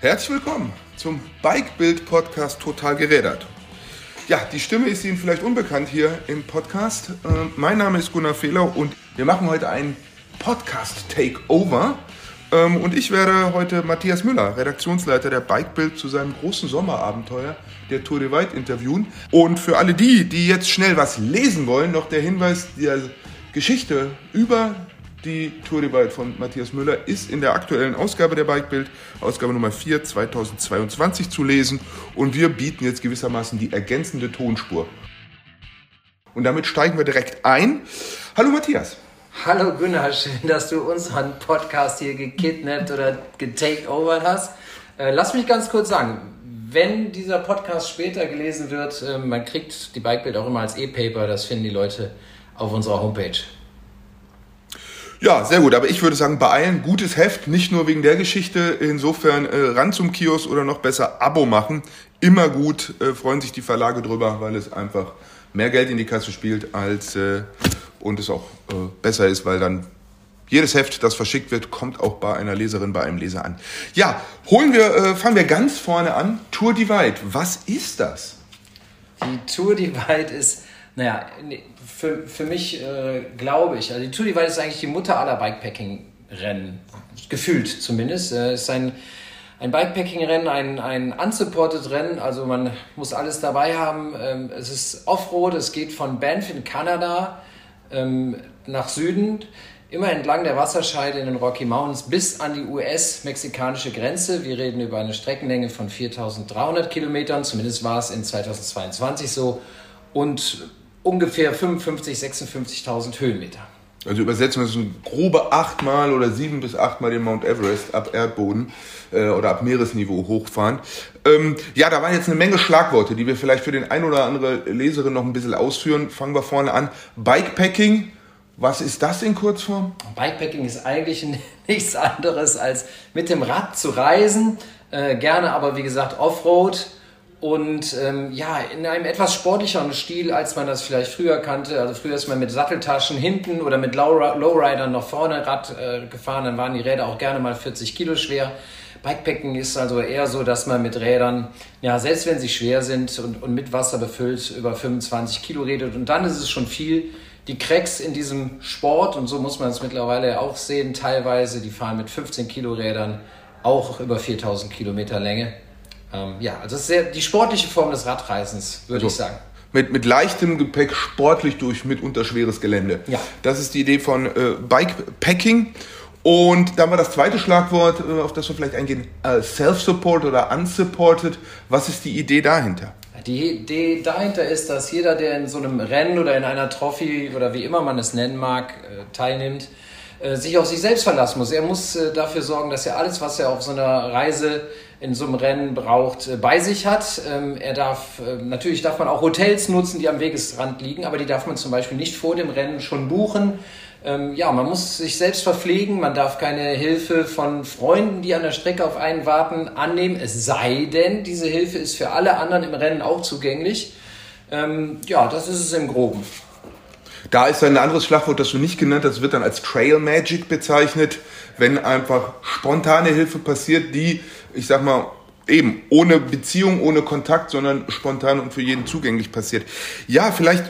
Herzlich willkommen zum Bike-Bild-Podcast Total gerädert. Ja, die Stimme ist Ihnen vielleicht unbekannt hier im Podcast. Äh, mein Name ist Gunnar Fehler und wir machen heute ein Podcast-Takeover. Ähm, und ich werde heute Matthias Müller, Redaktionsleiter der Bike-Bild, zu seinem großen Sommerabenteuer der Tour de Weit interviewen. Und für alle die, die jetzt schnell was lesen wollen, noch der Hinweis, die Geschichte über die Tour de Weit von Matthias Müller ist in der aktuellen Ausgabe der Bikebild, Ausgabe Nummer 4 2022 zu lesen. Und wir bieten jetzt gewissermaßen die ergänzende Tonspur. Und damit steigen wir direkt ein. Hallo Matthias. Hallo Gunnar, schön, dass du unseren Podcast hier gekidnappt oder getakeovert hast. Äh, lass mich ganz kurz sagen, wenn dieser Podcast später gelesen wird, äh, man kriegt die Bikebild auch immer als E-Paper, das finden die Leute auf unserer Homepage. Ja, sehr gut. Aber ich würde sagen, beeilen, gutes Heft, nicht nur wegen der Geschichte. Insofern äh, ran zum Kiosk oder noch besser Abo machen. Immer gut, äh, freuen sich die Verlage drüber, weil es einfach mehr Geld in die Kasse spielt als äh, und es auch äh, besser ist, weil dann jedes Heft, das verschickt wird, kommt auch bei einer Leserin, bei einem Leser an. Ja, holen wir, äh, fangen wir ganz vorne an. Tour Divide. Was ist das? Die Tour Divide ist, naja, für, für mich äh, glaube ich, also die Tour Divide ist eigentlich die Mutter aller Bikepacking-Rennen. Gefühlt zumindest. Es äh, ist ein, ein Bikepacking-Rennen, ein, ein unsupported Rennen, also man muss alles dabei haben. Ähm, es ist Offroad, es geht von Banff in Kanada ähm, nach Süden immer entlang der Wasserscheide in den Rocky Mountains bis an die US-mexikanische Grenze. Wir reden über eine Streckenlänge von 4300 Kilometern, zumindest war es in 2022 so, und ungefähr 55.000, 56.000 Höhenmeter. Also Übersetzung ist ein grobe achtmal oder sieben bis achtmal den Mount Everest ab Erdboden äh, oder ab Meeresniveau hochfahren. Ähm, ja, da waren jetzt eine Menge Schlagworte, die wir vielleicht für den ein oder andere Leserin noch ein bisschen ausführen. Fangen wir vorne an. Bikepacking, was ist das in Kurzform? Bikepacking ist eigentlich nichts anderes als mit dem Rad zu reisen, äh, gerne aber wie gesagt Offroad und ähm, ja, in einem etwas sportlicheren Stil, als man das vielleicht früher kannte. Also früher ist man mit Satteltaschen hinten oder mit Lowridern noch vorne Rad äh, gefahren, dann waren die Räder auch gerne mal 40 Kilo schwer. Bikepacking ist also eher so, dass man mit Rädern, ja, selbst wenn sie schwer sind und, und mit Wasser befüllt, über 25 Kilo redet. Und dann ist es schon viel die Cracks in diesem Sport, und so muss man es mittlerweile auch sehen, teilweise, die fahren mit 15 Kilo Rädern auch über 4000 Kilometer Länge. Ähm, ja, also das ist sehr, die sportliche Form des Radreisens, würde so. ich sagen. Mit, mit leichtem Gepäck sportlich durch mitunter schweres Gelände. Ja. Das ist die Idee von äh, Bikepacking. Und dann war das zweite Schlagwort, äh, auf das wir vielleicht eingehen, äh, Self-Support oder Unsupported. Was ist die Idee dahinter? Die Idee dahinter ist, dass jeder, der in so einem Rennen oder in einer Trophy oder wie immer man es nennen mag, äh, teilnimmt, äh, sich auf sich selbst verlassen muss. Er muss äh, dafür sorgen, dass er alles, was er auf so einer Reise in so einem Rennen braucht, bei sich hat. Ähm, er darf, natürlich darf man auch Hotels nutzen, die am Wegesrand liegen, aber die darf man zum Beispiel nicht vor dem Rennen schon buchen. Ähm, ja, man muss sich selbst verpflegen, man darf keine Hilfe von Freunden, die an der Strecke auf einen warten, annehmen, es sei denn, diese Hilfe ist für alle anderen im Rennen auch zugänglich. Ähm, ja, das ist es im Groben. Da ist ein anderes Schlagwort, das du nicht genannt hast, wird dann als Trail Magic bezeichnet, wenn einfach spontane Hilfe passiert, die, ich sag mal, eben ohne Beziehung, ohne Kontakt, sondern spontan und für jeden zugänglich passiert. Ja, vielleicht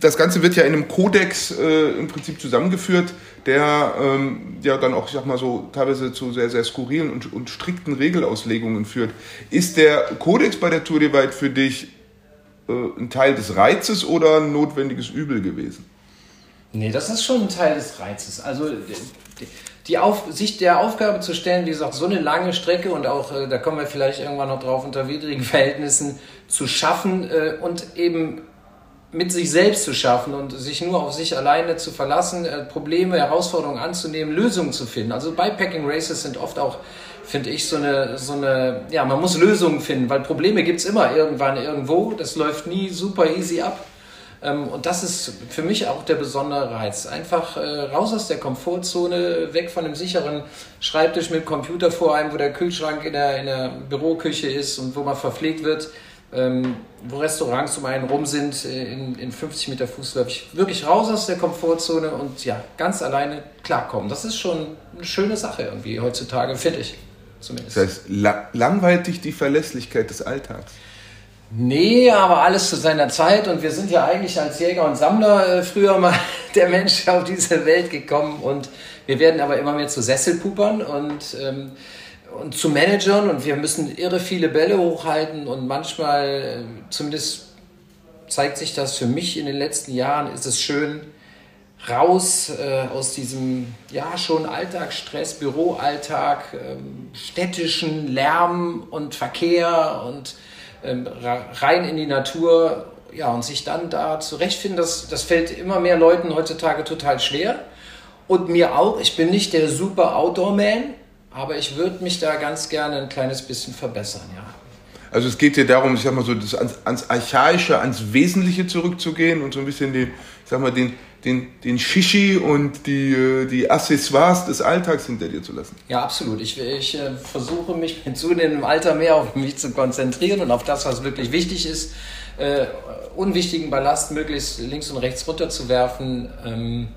das Ganze wird ja in einem Kodex äh, im Prinzip zusammengeführt, der ähm, ja dann auch, ich sag mal so, teilweise zu sehr, sehr skurrilen und, und strikten Regelauslegungen führt. Ist der Kodex bei der Tour de Weit für dich äh, ein Teil des Reizes oder ein notwendiges Übel gewesen? Nee, das ist schon ein Teil des Reizes. Also die Auf, sich der Aufgabe zu stellen, wie gesagt, so eine lange Strecke und auch, äh, da kommen wir vielleicht irgendwann noch drauf, unter widrigen Verhältnissen zu schaffen äh, und eben mit sich selbst zu schaffen und sich nur auf sich alleine zu verlassen, äh, Probleme, Herausforderungen anzunehmen, Lösungen zu finden. Also Bikepacking Races sind oft auch, finde ich, so eine, so eine, ja, man muss Lösungen finden, weil Probleme gibt es immer irgendwann irgendwo. Das läuft nie super easy ab. Ähm, und das ist für mich auch der besondere Reiz. Einfach äh, raus aus der Komfortzone, weg von dem sicheren Schreibtisch mit Computer vor einem, wo der Kühlschrank in der, in der Büroküche ist und wo man verpflegt wird ähm, wo Restaurants um einen rum sind, äh, in, in 50 Meter Fußläufig, wirklich raus aus der Komfortzone und ja, ganz alleine klarkommen. Das ist schon eine schöne Sache irgendwie heutzutage, finde ich. zumindest. Das heißt, la langweilt dich die Verlässlichkeit des Alltags? Nee, aber alles zu seiner Zeit. Und wir sind ja eigentlich als Jäger und Sammler äh, früher mal der Mensch auf diese Welt gekommen. Und wir werden aber immer mehr zu Sesselpupern und, ähm, und zu Managern. Und wir müssen irre viele Bälle hochhalten. Und manchmal, äh, zumindest zeigt sich das für mich in den letzten Jahren, ist es schön, raus äh, aus diesem ja schon Alltagsstress, Büroalltag, ähm, städtischen Lärm und Verkehr und rein in die Natur, ja, und sich dann da zurechtfinden, das, das fällt immer mehr Leuten heutzutage total schwer. Und mir auch, ich bin nicht der super Outdoor-Man, aber ich würde mich da ganz gerne ein kleines bisschen verbessern, ja. Also es geht dir darum, ich sag mal so, ans, ans Archaische, ans Wesentliche zurückzugehen und so ein bisschen den, ich sag mal, den, den, den Shishi und die, äh, die Accessoires des Alltags hinter dir zu lassen. Ja, absolut. Ich, ich äh, versuche mich mit zunehmendem Alter mehr auf mich zu konzentrieren und auf das, was wirklich wichtig ist. Äh, unwichtigen Ballast möglichst links und rechts runterzuwerfen. Ähm,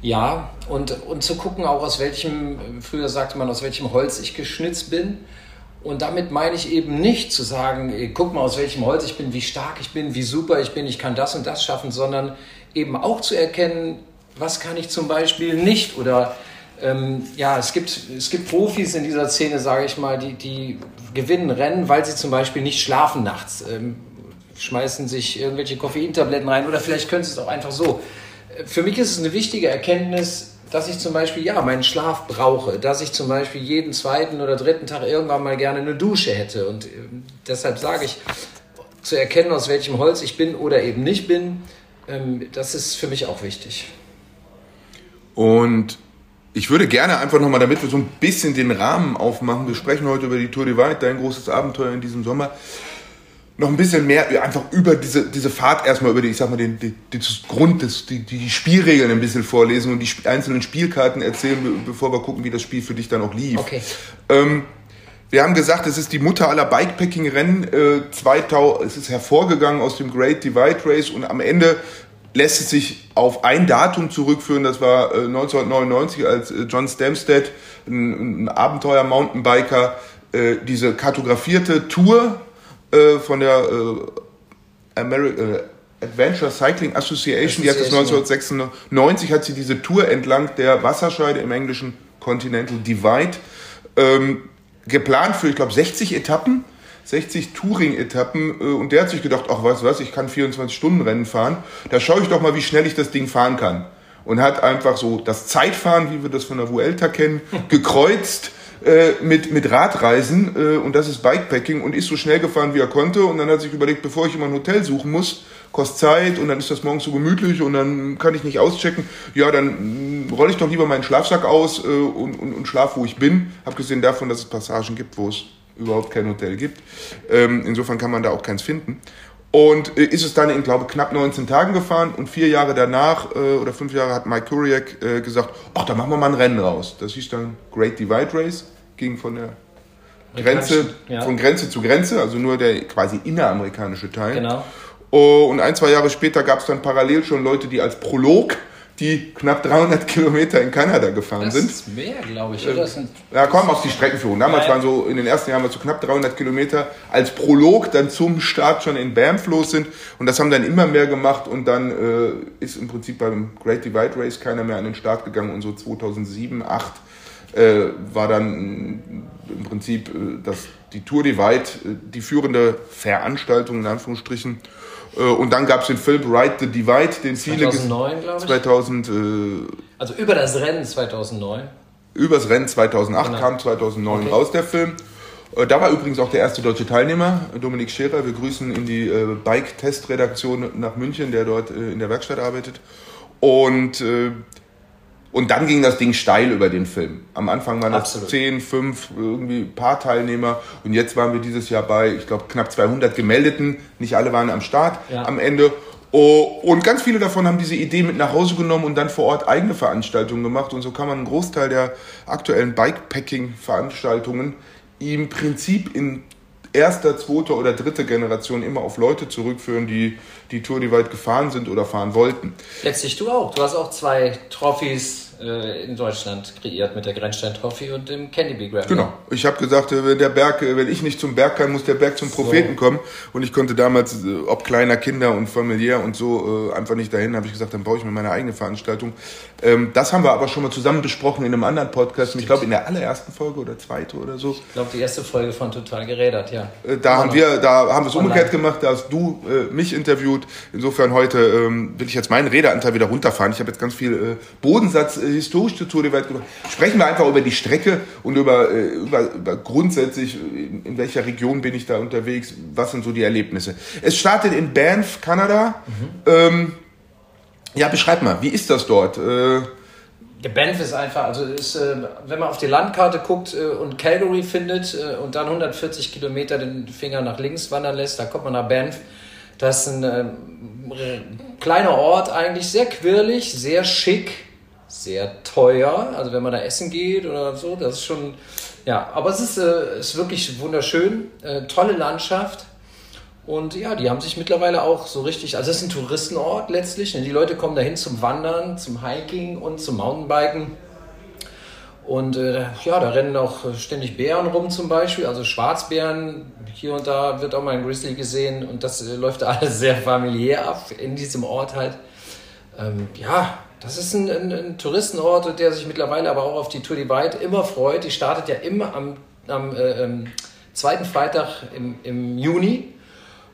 ja, und, und zu gucken auch aus welchem, früher sagte man, aus welchem Holz ich geschnitzt bin. Und damit meine ich eben nicht zu sagen, guck mal, aus welchem Holz ich bin, wie stark ich bin, wie super ich bin, ich kann das und das schaffen, sondern eben auch zu erkennen, was kann ich zum Beispiel nicht oder ähm, ja, es gibt, es gibt Profis in dieser Szene, sage ich mal, die, die gewinnen Rennen, weil sie zum Beispiel nicht schlafen nachts, ähm, schmeißen sich irgendwelche Koffeintabletten rein oder vielleicht können sie es auch einfach so. Für mich ist es eine wichtige Erkenntnis, dass ich zum Beispiel ja meinen Schlaf brauche, dass ich zum Beispiel jeden zweiten oder dritten Tag irgendwann mal gerne eine Dusche hätte und äh, deshalb sage ich, zu erkennen, aus welchem Holz ich bin oder eben nicht bin, ähm, das ist für mich auch wichtig. Und ich würde gerne einfach nochmal, damit wir so ein bisschen den Rahmen aufmachen, wir sprechen heute über die Tour Divide, dein großes Abenteuer in diesem Sommer, noch ein bisschen mehr einfach über diese, diese Fahrt erstmal, über die, ich sag mal, den, den, den Grund, des, die, die Spielregeln ein bisschen vorlesen und die einzelnen Spielkarten erzählen, bevor wir gucken, wie das Spiel für dich dann auch lief. Okay. Ähm, wir haben gesagt, es ist die Mutter aller Bikepacking-Rennen. Äh, 2000, es ist hervorgegangen aus dem Great Divide Race und am Ende lässt es sich auf ein Datum zurückführen. Das war äh, 1999, als äh, John Stamstead, ein, ein Abenteuer-Mountainbiker, äh, diese kartografierte Tour äh, von der äh, Ameri Adventure Cycling Association, Association, die hat das 1996, hat sie diese Tour entlang der Wasserscheide im englischen Continental Divide ähm, geplant für, ich glaube, 60 Etappen, 60 Touring-Etappen. Äh, und der hat sich gedacht, ach was, was, ich kann 24-Stunden-Rennen fahren. Da schaue ich doch mal, wie schnell ich das Ding fahren kann. Und hat einfach so das Zeitfahren, wie wir das von der Vuelta kennen, gekreuzt äh, mit, mit Radreisen. Äh, und das ist Bikepacking. Und ist so schnell gefahren, wie er konnte. Und dann hat sich überlegt, bevor ich immer ein Hotel suchen muss, kostet Zeit und dann ist das morgens so gemütlich und dann kann ich nicht auschecken. Ja, dann rolle ich doch lieber meinen Schlafsack aus äh, und, und, und schlaf, wo ich bin. Abgesehen davon, dass es Passagen gibt, wo es überhaupt kein Hotel gibt. Ähm, insofern kann man da auch keins finden. Und äh, ist es dann in, glaube knapp 19 Tagen gefahren und vier Jahre danach äh, oder fünf Jahre hat Mike Kuriak äh, gesagt, ach, da machen wir mal ein Rennen raus. Das hieß dann Great Divide Race, ging von der Grenze, ja. von Grenze zu Grenze, also nur der quasi inneramerikanische Teil. Genau. Oh, und ein, zwei Jahre später gab es dann parallel schon Leute, die als Prolog die knapp 300 Kilometer in Kanada gefahren das sind. Das ist mehr, glaube ich. Oder? Sind, ja, kommen aus die Streckenführung. Damals waren so in den ersten Jahren so knapp 300 Kilometer als Prolog dann zum Start schon in Banff los sind. Und das haben dann immer mehr gemacht und dann äh, ist im Prinzip beim Great Divide Race keiner mehr an den Start gegangen und so 2007, 2008 äh, war dann im Prinzip äh, das, die Tour Divide äh, die führende Veranstaltung in Anführungsstrichen äh, und dann gab es den Film Ride the Divide, den viele 2009, glaube ich. 2000, äh, also über das Rennen 2009. Über das Rennen 2008 genau. kam 2009 okay. raus der Film. Äh, da war übrigens auch der erste deutsche Teilnehmer, Dominik Scherer. Wir grüßen in die äh, Bike-Test-Redaktion nach München, der dort äh, in der Werkstatt arbeitet. Und äh, und dann ging das Ding steil über den Film. Am Anfang waren das 10, 5, irgendwie ein paar Teilnehmer. Und jetzt waren wir dieses Jahr bei, ich glaube, knapp 200 gemeldeten. Nicht alle waren am Start ja. am Ende. Oh, und ganz viele davon haben diese Idee mit nach Hause genommen und dann vor Ort eigene Veranstaltungen gemacht. Und so kann man einen Großteil der aktuellen Bikepacking-Veranstaltungen im Prinzip in erster, zweiter oder dritter Generation immer auf Leute zurückführen, die die Tour die weit gefahren sind oder fahren wollten. Letztlich du auch. Du hast auch zwei Trophys äh, in Deutschland kreiert mit der Grenzstein Trophy und dem Candy Bee Grab. Genau. Ich habe gesagt, äh, wenn der Berg, äh, wenn ich nicht zum Berg kann, muss der Berg zum Propheten so. kommen. Und ich konnte damals, äh, ob kleiner Kinder und familiär und so, einfach nicht dahin. Habe ich gesagt, dann brauche ich mir meine eigene Veranstaltung. Ähm, das haben wir aber schon mal zusammen besprochen in einem anderen Podcast. Ich glaube in der allerersten Folge oder zweite oder so. Ich glaube die erste Folge von Total gerädert, ja. Da haben wir, da haben wir es umgekehrt gemacht. Da hast du mich interviewt. Insofern heute ähm, will ich jetzt meinen Redeanteil wieder runterfahren. Ich habe jetzt ganz viel Bodensatz historisch zur Tour de Welt gemacht. Sprechen wir einfach über die Strecke und über, äh, über, über grundsätzlich, in, in, welcher Region bin ich da unterwegs, was sind so die Erlebnisse. Es startet in Banff, Kanada. Mhm. Ähm, ja, beschreib mal, wie ist das dort? Äh, der Banff ist einfach, also ist, äh, wenn man auf die Landkarte guckt äh, und Calgary findet äh, und dann 140 Kilometer den Finger nach links wandern lässt, da kommt man nach Banff. Das ist ein äh, kleiner Ort eigentlich, sehr quirlig, sehr schick sehr teuer. Also wenn man da essen geht oder so, das ist schon, ja, aber es ist, äh, ist wirklich wunderschön, äh, tolle Landschaft. Und ja, die haben sich mittlerweile auch so richtig, also es ist ein Touristenort letztlich. Ne? Die Leute kommen dahin zum Wandern, zum Hiking und zum Mountainbiken. Und äh, ja, da rennen auch ständig Bären rum zum Beispiel, also Schwarzbären. Hier und da wird auch mal ein Grizzly gesehen und das äh, läuft alles sehr familiär ab in diesem Ort halt. Ähm, ja, das ist ein, ein, ein, Touristenort, der sich mittlerweile aber auch auf die Tour Divide immer freut. Die startet ja immer am, am äh, ähm, zweiten Freitag im, im Juni.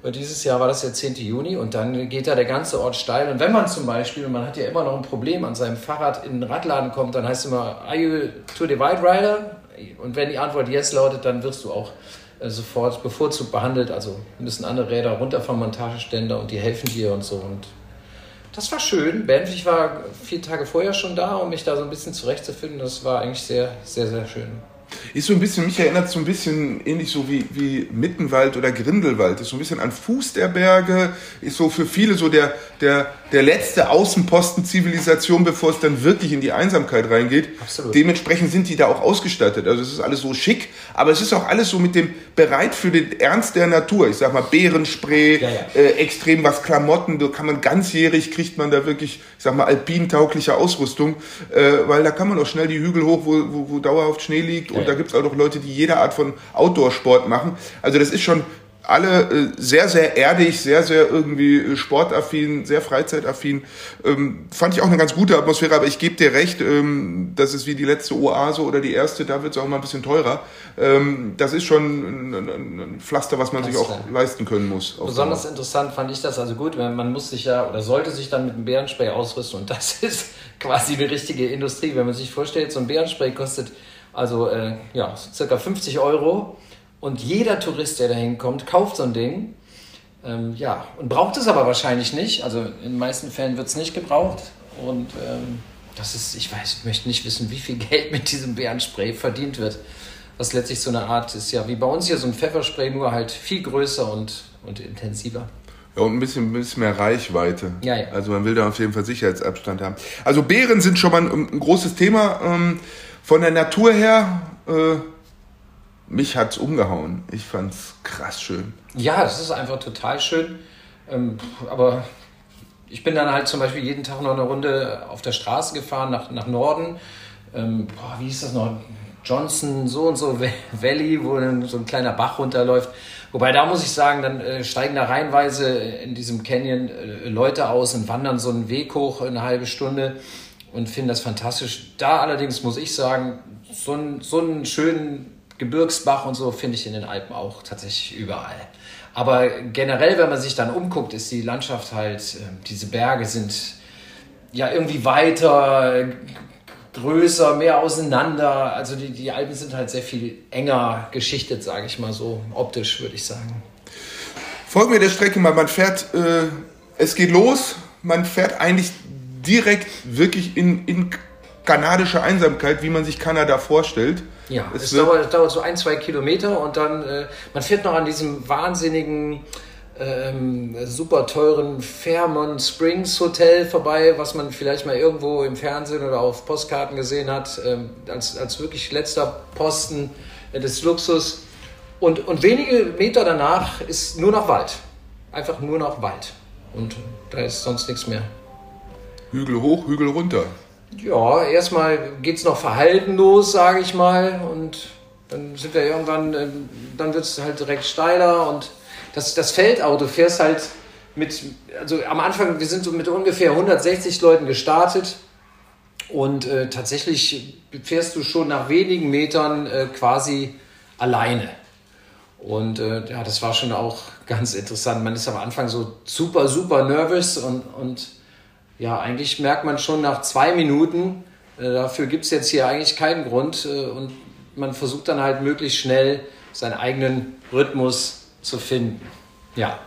Und dieses Jahr war das der 10. Juni und dann geht da der ganze Ort steil. Und wenn man zum Beispiel, man hat ja immer noch ein Problem, an seinem Fahrrad in den Radladen kommt, dann heißt es immer, are you Tour Divide Rider? Und wenn die Antwort yes lautet, dann wirst du auch äh, sofort bevorzugt behandelt. Also müssen andere Räder runter vom Montageständer und die helfen dir und so. Und das war schön. Banff, ich war vier Tage vorher schon da, um mich da so ein bisschen zurechtzufinden. Das war eigentlich sehr, sehr, sehr schön. Ist so ein bisschen, mich erinnert so ein bisschen ähnlich so wie, wie Mittenwald oder Grindelwald. Ist so ein bisschen an Fuß der Berge, ist so für viele so der, der, der letzte Außenposten Zivilisation, bevor es dann wirklich in die Einsamkeit reingeht. Absolut. Dementsprechend sind die da auch ausgestattet. Also es ist alles so schick, aber es ist auch alles so mit dem bereit für den Ernst der Natur. Ich sag mal Bärenspray, ja, ja. Äh, extrem was Klamotten, da kann man ganzjährig kriegt man da wirklich, ich sag mal alpintaugliche Ausrüstung, äh, weil da kann man auch schnell die Hügel hoch, wo, wo, wo dauerhaft Schnee liegt und da gibt es auch noch Leute, die jede Art von Outdoor-Sport machen. Also das ist schon alle äh, sehr, sehr erdig, sehr, sehr irgendwie äh, sportaffin, sehr freizeitaffin. Ähm, fand ich auch eine ganz gute Atmosphäre, aber ich gebe dir recht, ähm, das ist wie die letzte Oase oder die erste, da wird es auch mal ein bisschen teurer. Ähm, das ist schon ein, ein Pflaster, was man sich auch leisten können muss. Besonders interessant fand ich das, also gut, man muss sich ja oder sollte sich dann mit einem Bärenspray ausrüsten und das ist quasi eine richtige Industrie. Wenn man sich vorstellt, so ein Bärenspray kostet also äh, ja, circa 50 Euro. Und jeder Tourist, der da hinkommt, kauft so ein Ding. Ähm, ja, und braucht es aber wahrscheinlich nicht. Also in den meisten Fällen wird es nicht gebraucht. Und ähm, das ist, ich weiß, ich möchte nicht wissen, wie viel Geld mit diesem Bärenspray verdient wird. Was letztlich so eine Art ist, ja, wie bei uns hier so ein Pfefferspray, nur halt viel größer und, und intensiver. Ja, und ein bisschen, ein bisschen mehr Reichweite. Ja, ja. Also man will da auf jeden Fall Sicherheitsabstand haben. Also Bären sind schon mal ein, ein großes Thema. Ähm, von der Natur her, äh, mich hat's umgehauen. Ich fand's krass schön. Ja, das ist einfach total schön. Ähm, aber ich bin dann halt zum Beispiel jeden Tag noch eine Runde auf der Straße gefahren nach, nach Norden. Ähm, boah, wie hieß das noch? Johnson, so und so Valley, wo so ein kleiner Bach runterläuft. Wobei da muss ich sagen, dann äh, steigen da reihenweise in diesem Canyon äh, Leute aus und wandern so einen Weg hoch eine halbe Stunde und finde das fantastisch. Da allerdings muss ich sagen, so, ein, so einen schönen Gebirgsbach und so finde ich in den Alpen auch tatsächlich überall. Aber generell, wenn man sich dann umguckt, ist die Landschaft halt, äh, diese Berge sind ja irgendwie weiter, größer, mehr auseinander. Also die, die Alpen sind halt sehr viel enger geschichtet, sage ich mal so, optisch würde ich sagen. Folgen wir der Strecke mal, man fährt, äh, es geht los, man fährt eigentlich direkt wirklich in, in kanadische Einsamkeit, wie man sich Kanada vorstellt. Ja, es, es dauert, dauert, so ein, zwei Kilometer und dann, äh, man fährt noch an diesem wahnsinnigen, ähm, super teuren Fairmont Springs Hotel vorbei, was man vielleicht mal irgendwo im Fernsehen oder auf Postkarten gesehen hat, ähm, als, als wirklich letzter Posten äh, des Luxus. Und, und wenige Meter danach ist nur noch Wald. Einfach nur noch Wald. Und da ist sonst nichts mehr. Hügel hoch, Hügel runter. Ja, erstmal geht es noch verhaltenlos, sage ich mal. Und dann sind wir irgendwann, äh, dann wird es halt direkt steiler. Und das, das Feldauto fährst halt mit, also am Anfang, wir sind so mit ungefähr 160 Leuten gestartet. Und äh, tatsächlich fährst du schon nach wenigen Metern äh, quasi alleine. Und äh, ja, das war schon auch ganz interessant. Man ist am Anfang so super, super nervös und, und ja, eigentlich merkt man schon nach zwei Minuten, äh, dafür gibt es jetzt hier eigentlich keinen Grund äh, und man versucht dann halt möglichst schnell seinen eigenen Rhythmus zu finden. Ja.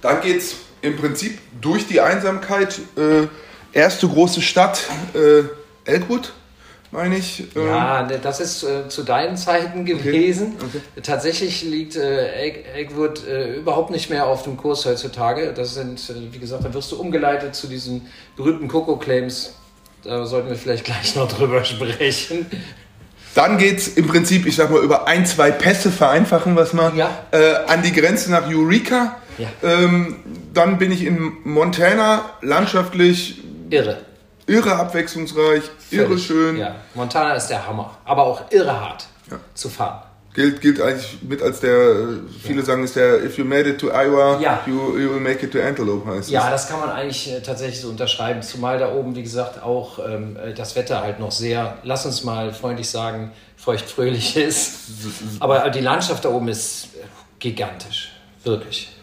Dann geht es im Prinzip durch die Einsamkeit. Äh, erste große Stadt, äh, Elkwood meine ich. Ähm ja, das ist äh, zu deinen Zeiten gewesen. Okay. Okay. Tatsächlich liegt äh, Eggwood äh, überhaupt nicht mehr auf dem Kurs heutzutage. Das sind, äh, wie gesagt, da wirst du umgeleitet zu diesen berühmten Coco-Claims. Da sollten wir vielleicht gleich noch drüber sprechen. Dann geht es im Prinzip, ich sag mal, über ein, zwei Pässe vereinfachen was mal ja. äh, an die Grenze nach Eureka. Ja. Ähm, dann bin ich in Montana, landschaftlich. Irre irre abwechslungsreich, Völlig. irre schön. Ja, Montana ist der Hammer, aber auch irre hart ja. zu fahren. Gilt, gilt eigentlich mit als der, viele ja. sagen, ist der, if you made it to Iowa, ja. you, you will make it to Antelope heißt Ja, das kann man eigentlich äh, tatsächlich so unterschreiben. Zumal da oben, wie gesagt, auch ähm, äh, das Wetter halt noch sehr, lass uns mal freundlich sagen, feuchtfröhlich ist. Aber die Landschaft da oben ist gigantisch. Wirklich.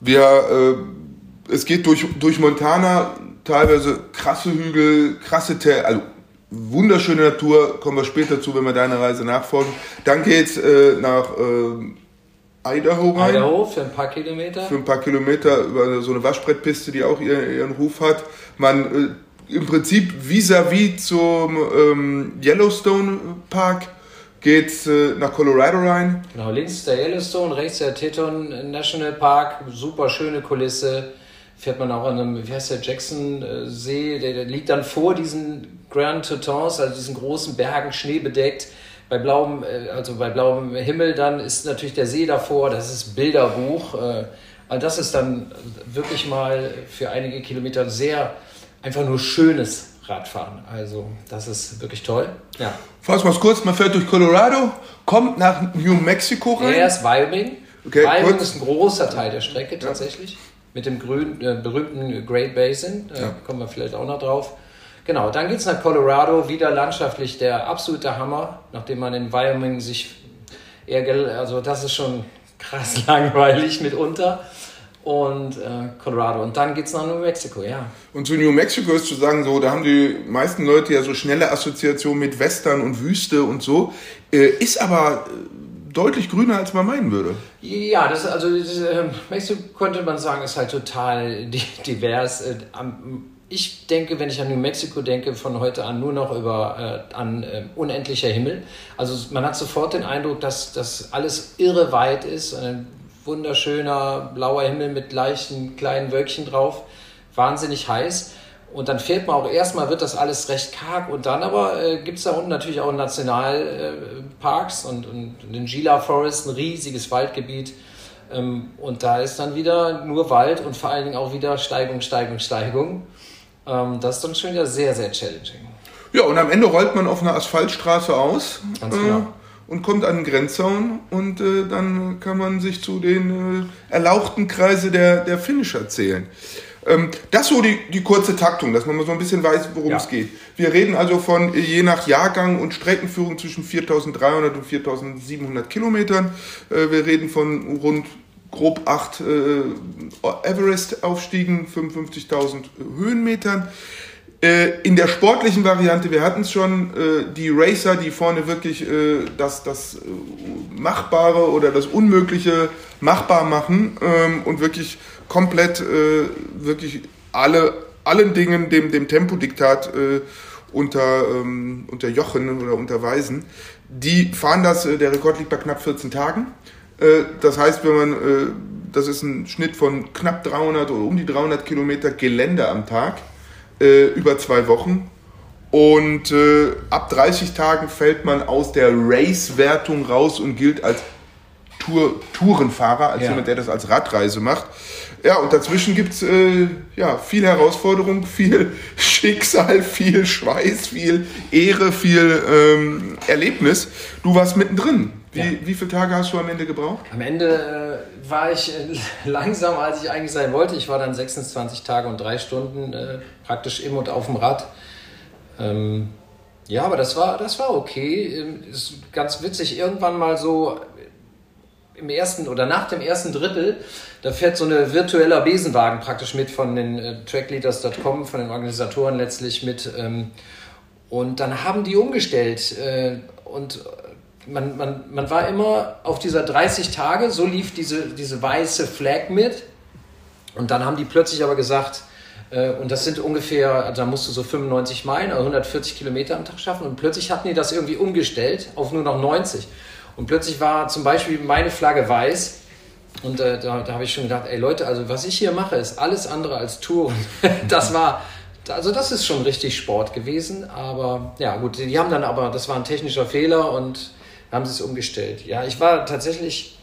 Wir, äh, es geht durch, durch Montana teilweise krasse Hügel, krasse Täler, also wunderschöne Natur, kommen wir später zu, wenn wir deiner Reise nachfolgen. Dann geht's äh, nach äh, Idaho rein. Idaho für ein paar Kilometer. Für ein paar Kilometer über so eine Waschbrettpiste, die auch ihren, ihren Ruf hat. Man äh, im Prinzip vis-à-vis -vis zum ähm, Yellowstone Park geht's äh, nach Colorado rein. Genau, links der Yellowstone, rechts der Teton National Park, super schöne Kulisse fährt man auch an einem, wie heißt der, Jackson-See, der, der, liegt dann vor diesen Grand Tetons, also diesen großen Bergen, schneebedeckt. Bei blauem, äh, also bei blauem Himmel dann ist natürlich der See davor, das ist Bilderbuch. Äh, also das ist dann wirklich mal für einige Kilometer sehr einfach nur schönes Radfahren. Also das ist wirklich toll. Ja. Fassen wir es kurz, man fährt durch Colorado, kommt nach New Mexico rein. Ja, ist Wyoming. Okay, Wyoming kurz. ist ein großer Teil der Strecke tatsächlich. Mit dem grün, äh, berühmten Great Basin. Da ja. kommen wir vielleicht auch noch drauf. Genau, dann geht es nach Colorado, wieder landschaftlich der absolute Hammer, nachdem man in Wyoming sich eher, also das ist schon krass langweilig mitunter. Und äh, Colorado. Und dann geht es nach New Mexico, ja. Und zu New Mexico ist zu sagen, so, da haben die meisten Leute ja so schnelle Assoziationen mit Western und Wüste und so. Äh, ist aber deutlich grüner, als man meinen würde. Ja, das, also das, Mexiko könnte man sagen, ist halt total divers. Äh, ich denke, wenn ich an New Mexico denke, von heute an nur noch über äh, an äh, unendlicher Himmel. Also man hat sofort den Eindruck, dass das alles irre weit ist. Ein wunderschöner blauer Himmel mit leichten kleinen Wölkchen drauf. Wahnsinnig heiß. Und dann fährt man auch erstmal, wird das alles recht karg und dann aber äh, gibt es da unten natürlich auch Nationalparks äh, und, und den Gila Forest, ein riesiges Waldgebiet. Ähm, und da ist dann wieder nur Wald und vor allen Dingen auch wieder Steigung, Steigung, Steigung. Ähm, das ist dann schon wieder sehr, sehr challenging. Ja, und am Ende rollt man auf einer Asphaltstraße aus. Ganz genau. Äh, und kommt an den Grenzzaun und äh, dann kann man sich zu den äh, erlauchten Kreise der, der Finisher zählen. Ähm, das so die, die kurze Taktung, dass man mal so ein bisschen weiß, worum ja. es geht. Wir reden also von je nach Jahrgang und Streckenführung zwischen 4300 und 4700 Kilometern. Äh, wir reden von rund grob acht äh, Everest-Aufstiegen, 55.000 Höhenmetern. Äh, in der sportlichen Variante, wir hatten es schon, äh, die Racer, die vorne wirklich äh, das, das Machbare oder das Unmögliche machbar machen ähm, und wirklich komplett äh, wirklich alle, allen Dingen dem, dem Tempodiktat äh, unter, ähm, unterjochen oder unterweisen. Die fahren das, äh, der Rekord liegt bei knapp 14 Tagen. Äh, das heißt, wenn man, äh, das ist ein Schnitt von knapp 300 oder um die 300 Kilometer Gelände am Tag äh, über zwei Wochen. Und äh, ab 30 Tagen fällt man aus der Race-Wertung raus und gilt als Tour, Tourenfahrer, als ja. jemand, der das als Radreise macht. Ja, und dazwischen gibt es äh, ja, viel Herausforderung, viel Sch Schicksal, viel Schweiß, viel Ehre, viel ähm, Erlebnis. Du warst mittendrin. Wie, ja. wie viele Tage hast du am Ende gebraucht? Am Ende äh, war ich äh, langsamer, als ich eigentlich sein wollte. Ich war dann 26 Tage und drei Stunden äh, praktisch im und auf dem Rad. Ähm, ja, aber das war, das war okay. Ähm, ist ganz witzig. Irgendwann mal so im ersten oder nach dem ersten Drittel, da fährt so eine virtueller Besenwagen praktisch mit von den äh, Trackleaders.com, von den Organisatoren letztlich mit. Ähm, und dann haben die umgestellt. Äh, und man, man, man war immer auf dieser 30 Tage, so lief diese, diese weiße Flag mit. Und dann haben die plötzlich aber gesagt, äh, und das sind ungefähr, da musst du so 95 Meilen, also 140 Kilometer am Tag schaffen. Und plötzlich hatten die das irgendwie umgestellt auf nur noch 90. Und plötzlich war zum Beispiel meine Flagge weiß. Und äh, da, da habe ich schon gedacht, ey Leute, also was ich hier mache, ist alles andere als Tour. das war, also das ist schon richtig Sport gewesen. Aber ja gut, die haben dann aber, das war ein technischer Fehler und haben sie es umgestellt. Ja, ich war tatsächlich,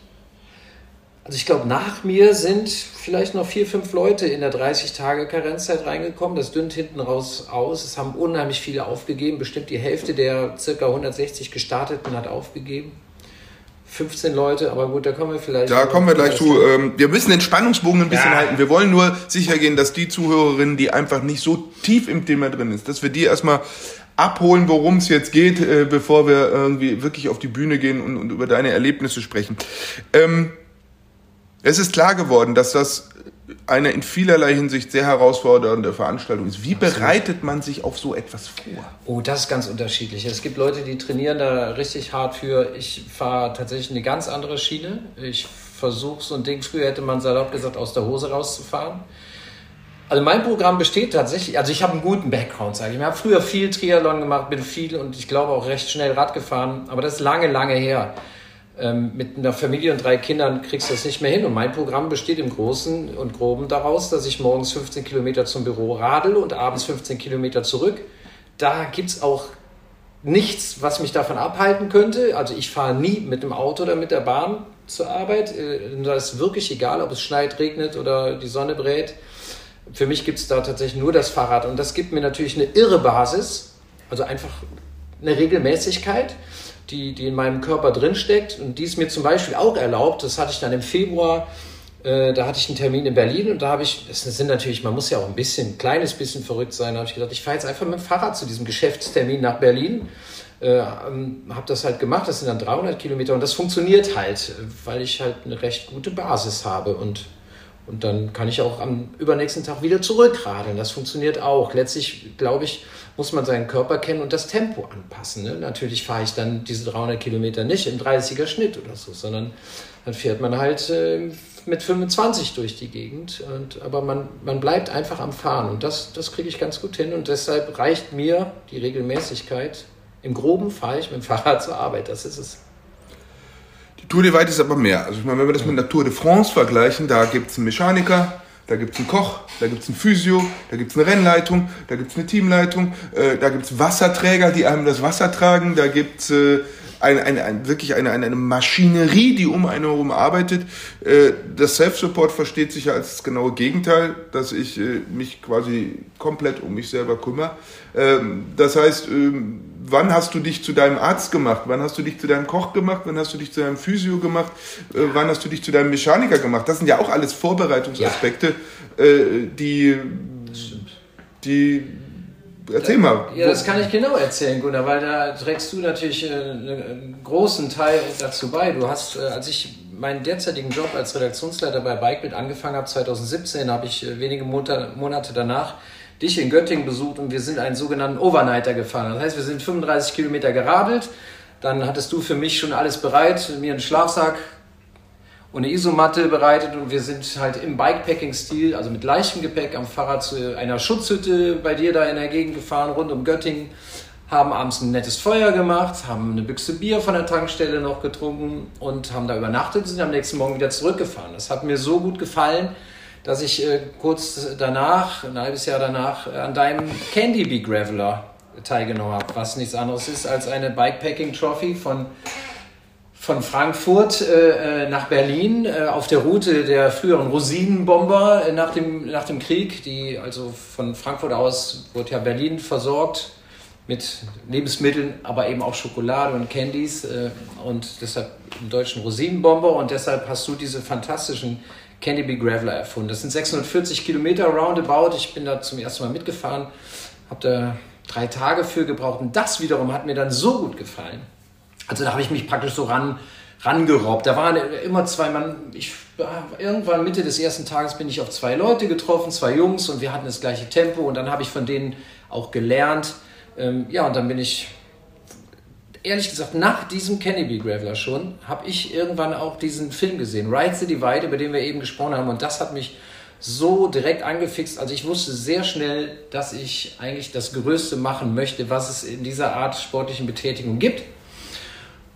also ich glaube, nach mir sind vielleicht noch vier, fünf Leute in der 30-Tage-Karenzzeit reingekommen. Das dünnt hinten raus aus. Es haben unheimlich viele aufgegeben. Bestimmt die Hälfte der circa 160 Gestarteten hat aufgegeben. 15 Leute, aber gut, da kommen wir vielleicht. Da kommen wir gleich zu. Ähm, wir müssen den Spannungsbogen ein bisschen ja. halten. Wir wollen nur sicher gehen, dass die Zuhörerinnen, die einfach nicht so tief im Thema drin ist, dass wir die erstmal abholen, worum es jetzt geht, äh, bevor wir irgendwie wirklich auf die Bühne gehen und, und über deine Erlebnisse sprechen. Ähm, es ist klar geworden, dass das eine in vielerlei Hinsicht sehr herausfordernde Veranstaltung ist. Wie bereitet man sich auf so etwas vor? Oh, das ist ganz unterschiedlich. Es gibt Leute, die trainieren da richtig hart für. Ich fahre tatsächlich eine ganz andere Schiene. Ich versuche so ein Ding, früher hätte man salopp gesagt, aus der Hose rauszufahren. Also mein Programm besteht tatsächlich, also ich habe einen guten Background, sage ich. Ich habe früher viel Triathlon gemacht, bin viel und ich glaube auch recht schnell Rad gefahren, aber das ist lange, lange her. Ähm, mit einer Familie und drei Kindern kriegst du das nicht mehr hin. Und mein Programm besteht im Großen und Groben daraus, dass ich morgens 15 Kilometer zum Büro radel und abends 15 Kilometer zurück. Da gibt es auch nichts, was mich davon abhalten könnte. Also ich fahre nie mit dem Auto oder mit der Bahn zur Arbeit. Äh, da ist wirklich egal, ob es schneit, regnet oder die Sonne brät. Für mich gibt es da tatsächlich nur das Fahrrad und das gibt mir natürlich eine irre Basis, also einfach eine Regelmäßigkeit, die, die in meinem Körper drinsteckt und die ist mir zum Beispiel auch erlaubt, das hatte ich dann im Februar, äh, da hatte ich einen Termin in Berlin und da habe ich, das sind natürlich, man muss ja auch ein bisschen, ein kleines bisschen verrückt sein, da habe ich gedacht, ich fahre jetzt einfach mit dem Fahrrad zu diesem Geschäftstermin nach Berlin. Äh, ähm, habe das halt gemacht, das sind dann 300 Kilometer und das funktioniert halt, weil ich halt eine recht gute Basis habe und und dann kann ich auch am übernächsten Tag wieder zurückradeln. Das funktioniert auch. Letztlich, glaube ich, muss man seinen Körper kennen und das Tempo anpassen. Ne? Natürlich fahre ich dann diese 300 Kilometer nicht im 30er Schnitt oder so, sondern dann fährt man halt äh, mit 25 durch die Gegend. Und, aber man, man bleibt einfach am Fahren und das, das kriege ich ganz gut hin. Und deshalb reicht mir die Regelmäßigkeit. Im Groben fahre ich mit dem Fahrrad zur Arbeit. Das ist es. Tour de Weite ist aber mehr. Also ich meine, wenn wir das mit der Tour de France vergleichen, da gibt es einen Mechaniker, da gibt es einen Koch, da gibt es einen Physio, da gibt es eine Rennleitung, da gibt es eine Teamleitung, äh, da gibt es Wasserträger, die einem das Wasser tragen, da gibt es äh, eine, eine, eine, wirklich eine, eine, eine Maschinerie, die um einen herum arbeitet. Äh, das Self-Support versteht sich ja als das genaue Gegenteil, dass ich äh, mich quasi komplett um mich selber kümmere. Ähm, das heißt, ähm, wann hast du dich zu deinem Arzt gemacht? Wann hast du dich zu deinem Koch gemacht? Wann hast du dich zu deinem Physio gemacht? Äh, wann hast du dich zu deinem Mechaniker gemacht? Das sind ja auch alles Vorbereitungsaspekte, ja. äh, die, die, erzähl mal. Ja, das kann ich genau erzählen, Gunnar, weil da trägst du natürlich äh, einen großen Teil dazu bei. Du hast, äh, als ich meinen derzeitigen Job als Redaktionsleiter bei Bikebild angefangen habe, 2017, habe ich äh, wenige Monate danach dich in Göttingen besucht und wir sind einen sogenannten Overnighter gefahren. Das heißt, wir sind 35 Kilometer geradelt. Dann hattest du für mich schon alles bereit, mir einen Schlafsack und eine Isomatte bereitet und wir sind halt im Bikepacking-Stil, also mit leichtem Gepäck am Fahrrad zu einer Schutzhütte bei dir da in der Gegend gefahren, rund um Göttingen, haben abends ein nettes Feuer gemacht, haben eine Büchse Bier von der Tankstelle noch getrunken und haben da übernachtet und sind am nächsten Morgen wieder zurückgefahren. Das hat mir so gut gefallen, dass ich äh, kurz danach, ein halbes Jahr danach, äh, an deinem Candy Bee Graveler teilgenommen habe, was nichts anderes ist als eine Bikepacking Trophy von von Frankfurt äh, äh, nach Berlin äh, auf der Route der früheren Rosinenbomber äh, nach, dem, nach dem Krieg. Die, also von Frankfurt aus wurde ja Berlin versorgt mit Lebensmitteln, aber eben auch Schokolade und Candies äh, und deshalb im deutschen Rosinenbomber und deshalb hast du diese fantastischen Candy Big Graveler erfunden. Das sind 640 Kilometer roundabout. Ich bin da zum ersten Mal mitgefahren, habe da drei Tage für gebraucht und das wiederum hat mir dann so gut gefallen also da habe ich mich praktisch so ran, rangerobbt. Da waren immer zwei Mann. Ich, irgendwann Mitte des ersten Tages bin ich auf zwei Leute getroffen, zwei Jungs und wir hatten das gleiche Tempo und dann habe ich von denen auch gelernt. Ähm, ja, und dann bin ich, ehrlich gesagt, nach diesem Kennedy Graveler schon, habe ich irgendwann auch diesen Film gesehen, Ride the Divide, über den wir eben gesprochen haben und das hat mich so direkt angefixt. Also ich wusste sehr schnell, dass ich eigentlich das Größte machen möchte, was es in dieser Art sportlichen Betätigung gibt.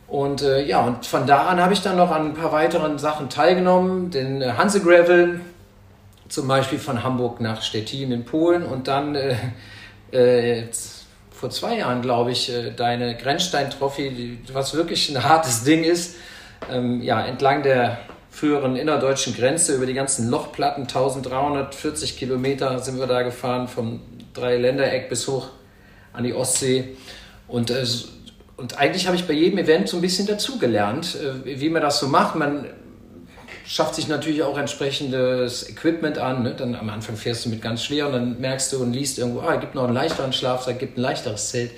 Und äh, ja, und von da an habe ich dann noch an ein paar weiteren Sachen teilgenommen. Den äh, Hanse Gravel, zum Beispiel von Hamburg nach Stettin in Polen und dann äh, äh, vor zwei Jahren, glaube ich, äh, deine Grenzstein-Trophy, was wirklich ein hartes Ding ist, ähm, ja, entlang der früheren innerdeutschen Grenze über die ganzen Lochplatten, 1340 Kilometer sind wir da gefahren, vom Dreiländereck bis hoch an die Ostsee. Und äh, und eigentlich habe ich bei jedem Event so ein bisschen dazugelernt, äh, wie man das so macht. Man schafft sich natürlich auch entsprechendes Equipment an. Ne? Dann am Anfang fährst du mit ganz schwer und dann merkst du und liest irgendwo, ah, es gibt noch einen leichteren Schlafsack, gibt ein leichteres Zelt.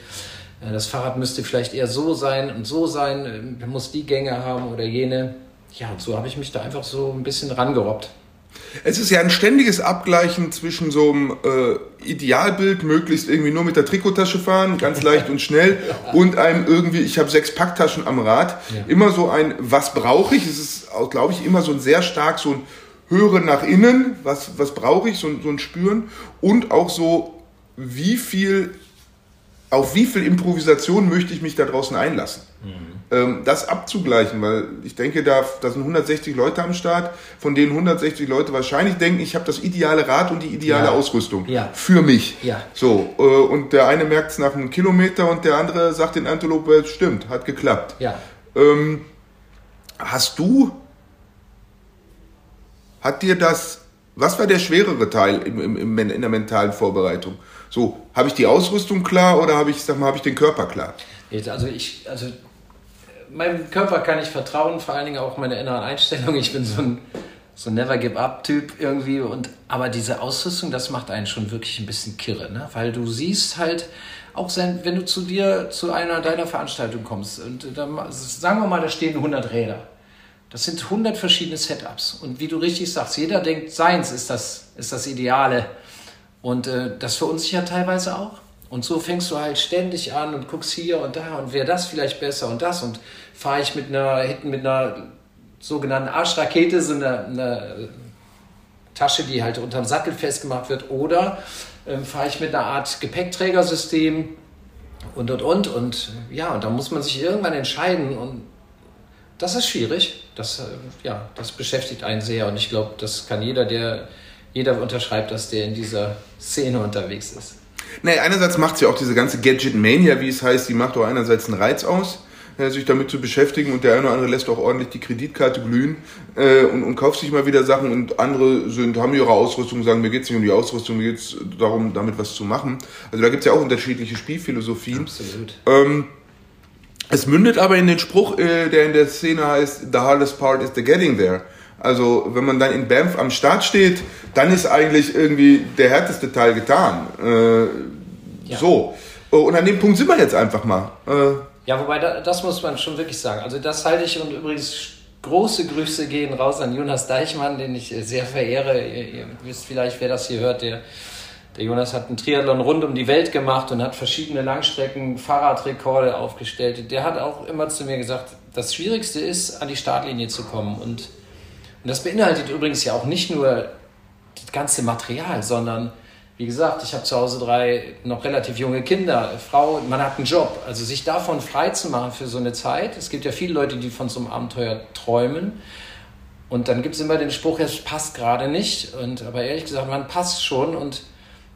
Äh, das Fahrrad müsste vielleicht eher so sein und so sein, äh, muss die Gänge haben oder jene. Ja, und so habe ich mich da einfach so ein bisschen rangerobbt. Es ist ja ein ständiges Abgleichen zwischen so einem äh, Idealbild, möglichst irgendwie nur mit der Trikottasche fahren, ganz leicht und schnell, und einem irgendwie, ich habe sechs Packtaschen am Rad. Ja. Immer so ein, was brauche ich? Es ist, glaube ich, immer so ein sehr stark so ein Hören nach innen, was, was brauche ich, so, so ein Spüren. Und auch so, wie viel, auf wie viel Improvisation möchte ich mich da draußen einlassen? Mhm das abzugleichen, weil ich denke, da, da sind 160 Leute am Start, von denen 160 Leute wahrscheinlich denken, ich habe das ideale Rad und die ideale ja. Ausrüstung ja. für mich. Ja. So, äh, und der eine merkt es nach einem Kilometer und der andere sagt in Antelope, es stimmt, hat geklappt. Ja. Ähm, hast du, hat dir das, was war der schwerere Teil im, im, in der mentalen Vorbereitung? So, habe ich die Ausrüstung klar oder habe ich, sag mal, habe ich den Körper klar? Also ich, also meinem Körper kann ich vertrauen, vor allen Dingen auch meine inneren Einstellung. Ich bin so ein, so ein Never Give Up Typ irgendwie. Und, aber diese Ausrüstung, das macht einen schon wirklich ein bisschen kirre, ne? weil du siehst halt, auch wenn du zu dir zu einer deiner Veranstaltungen kommst und dann, sagen wir mal, da stehen 100 Räder. Das sind 100 verschiedene Setups. Und wie du richtig sagst, jeder denkt, seins ist das, ist das Ideale. Und äh, das verunsichert teilweise auch. Und so fängst du halt ständig an und guckst hier und da und wäre das vielleicht besser und das und fahre ich mit einer, hinten mit einer sogenannten Arschrakete, so eine, eine Tasche, die halt unterm Sattel festgemacht wird, oder ähm, fahre ich mit einer Art Gepäckträgersystem und und und und ja, und da muss man sich irgendwann entscheiden und das ist schwierig. Das, äh, ja, das beschäftigt einen sehr und ich glaube, das kann jeder, der jeder unterschreibt, dass der in dieser Szene unterwegs ist. Nee, einerseits macht sie ja auch diese ganze Gadget-Mania, wie es heißt, die macht auch einerseits einen Reiz aus, äh, sich damit zu beschäftigen und der eine oder andere lässt auch ordentlich die Kreditkarte glühen äh, und, und kauft sich mal wieder Sachen und andere sind, haben ihre Ausrüstung, sagen, mir geht's nicht um die Ausrüstung, mir geht's darum, damit was zu machen. Also da gibt's ja auch unterschiedliche Spielphilosophien. Absolut. Ähm, es mündet aber in den Spruch, äh, der in der Szene heißt, the hardest part is the getting there. Also wenn man dann in Banff am Start steht, dann ist eigentlich irgendwie der härteste Teil getan. Äh, ja. So. Und an dem Punkt sind wir jetzt einfach mal. Äh, ja, wobei da, das muss man schon wirklich sagen. Also das halte ich und übrigens große Grüße gehen raus an Jonas Deichmann, den ich sehr verehre. Ihr, ihr wisst vielleicht, wer das hier hört, der der Jonas hat einen Triathlon rund um die Welt gemacht und hat verschiedene Langstrecken Fahrradrekorde aufgestellt. Der hat auch immer zu mir gesagt, das Schwierigste ist, an die Startlinie zu kommen. Und und das beinhaltet übrigens ja auch nicht nur das ganze Material, sondern wie gesagt, ich habe zu Hause drei noch relativ junge Kinder, Frau, man hat einen Job. Also sich davon frei zu machen für so eine Zeit. Es gibt ja viele Leute, die von so einem Abenteuer träumen. Und dann gibt es immer den Spruch, es passt gerade nicht. Und, aber ehrlich gesagt, man passt schon. Und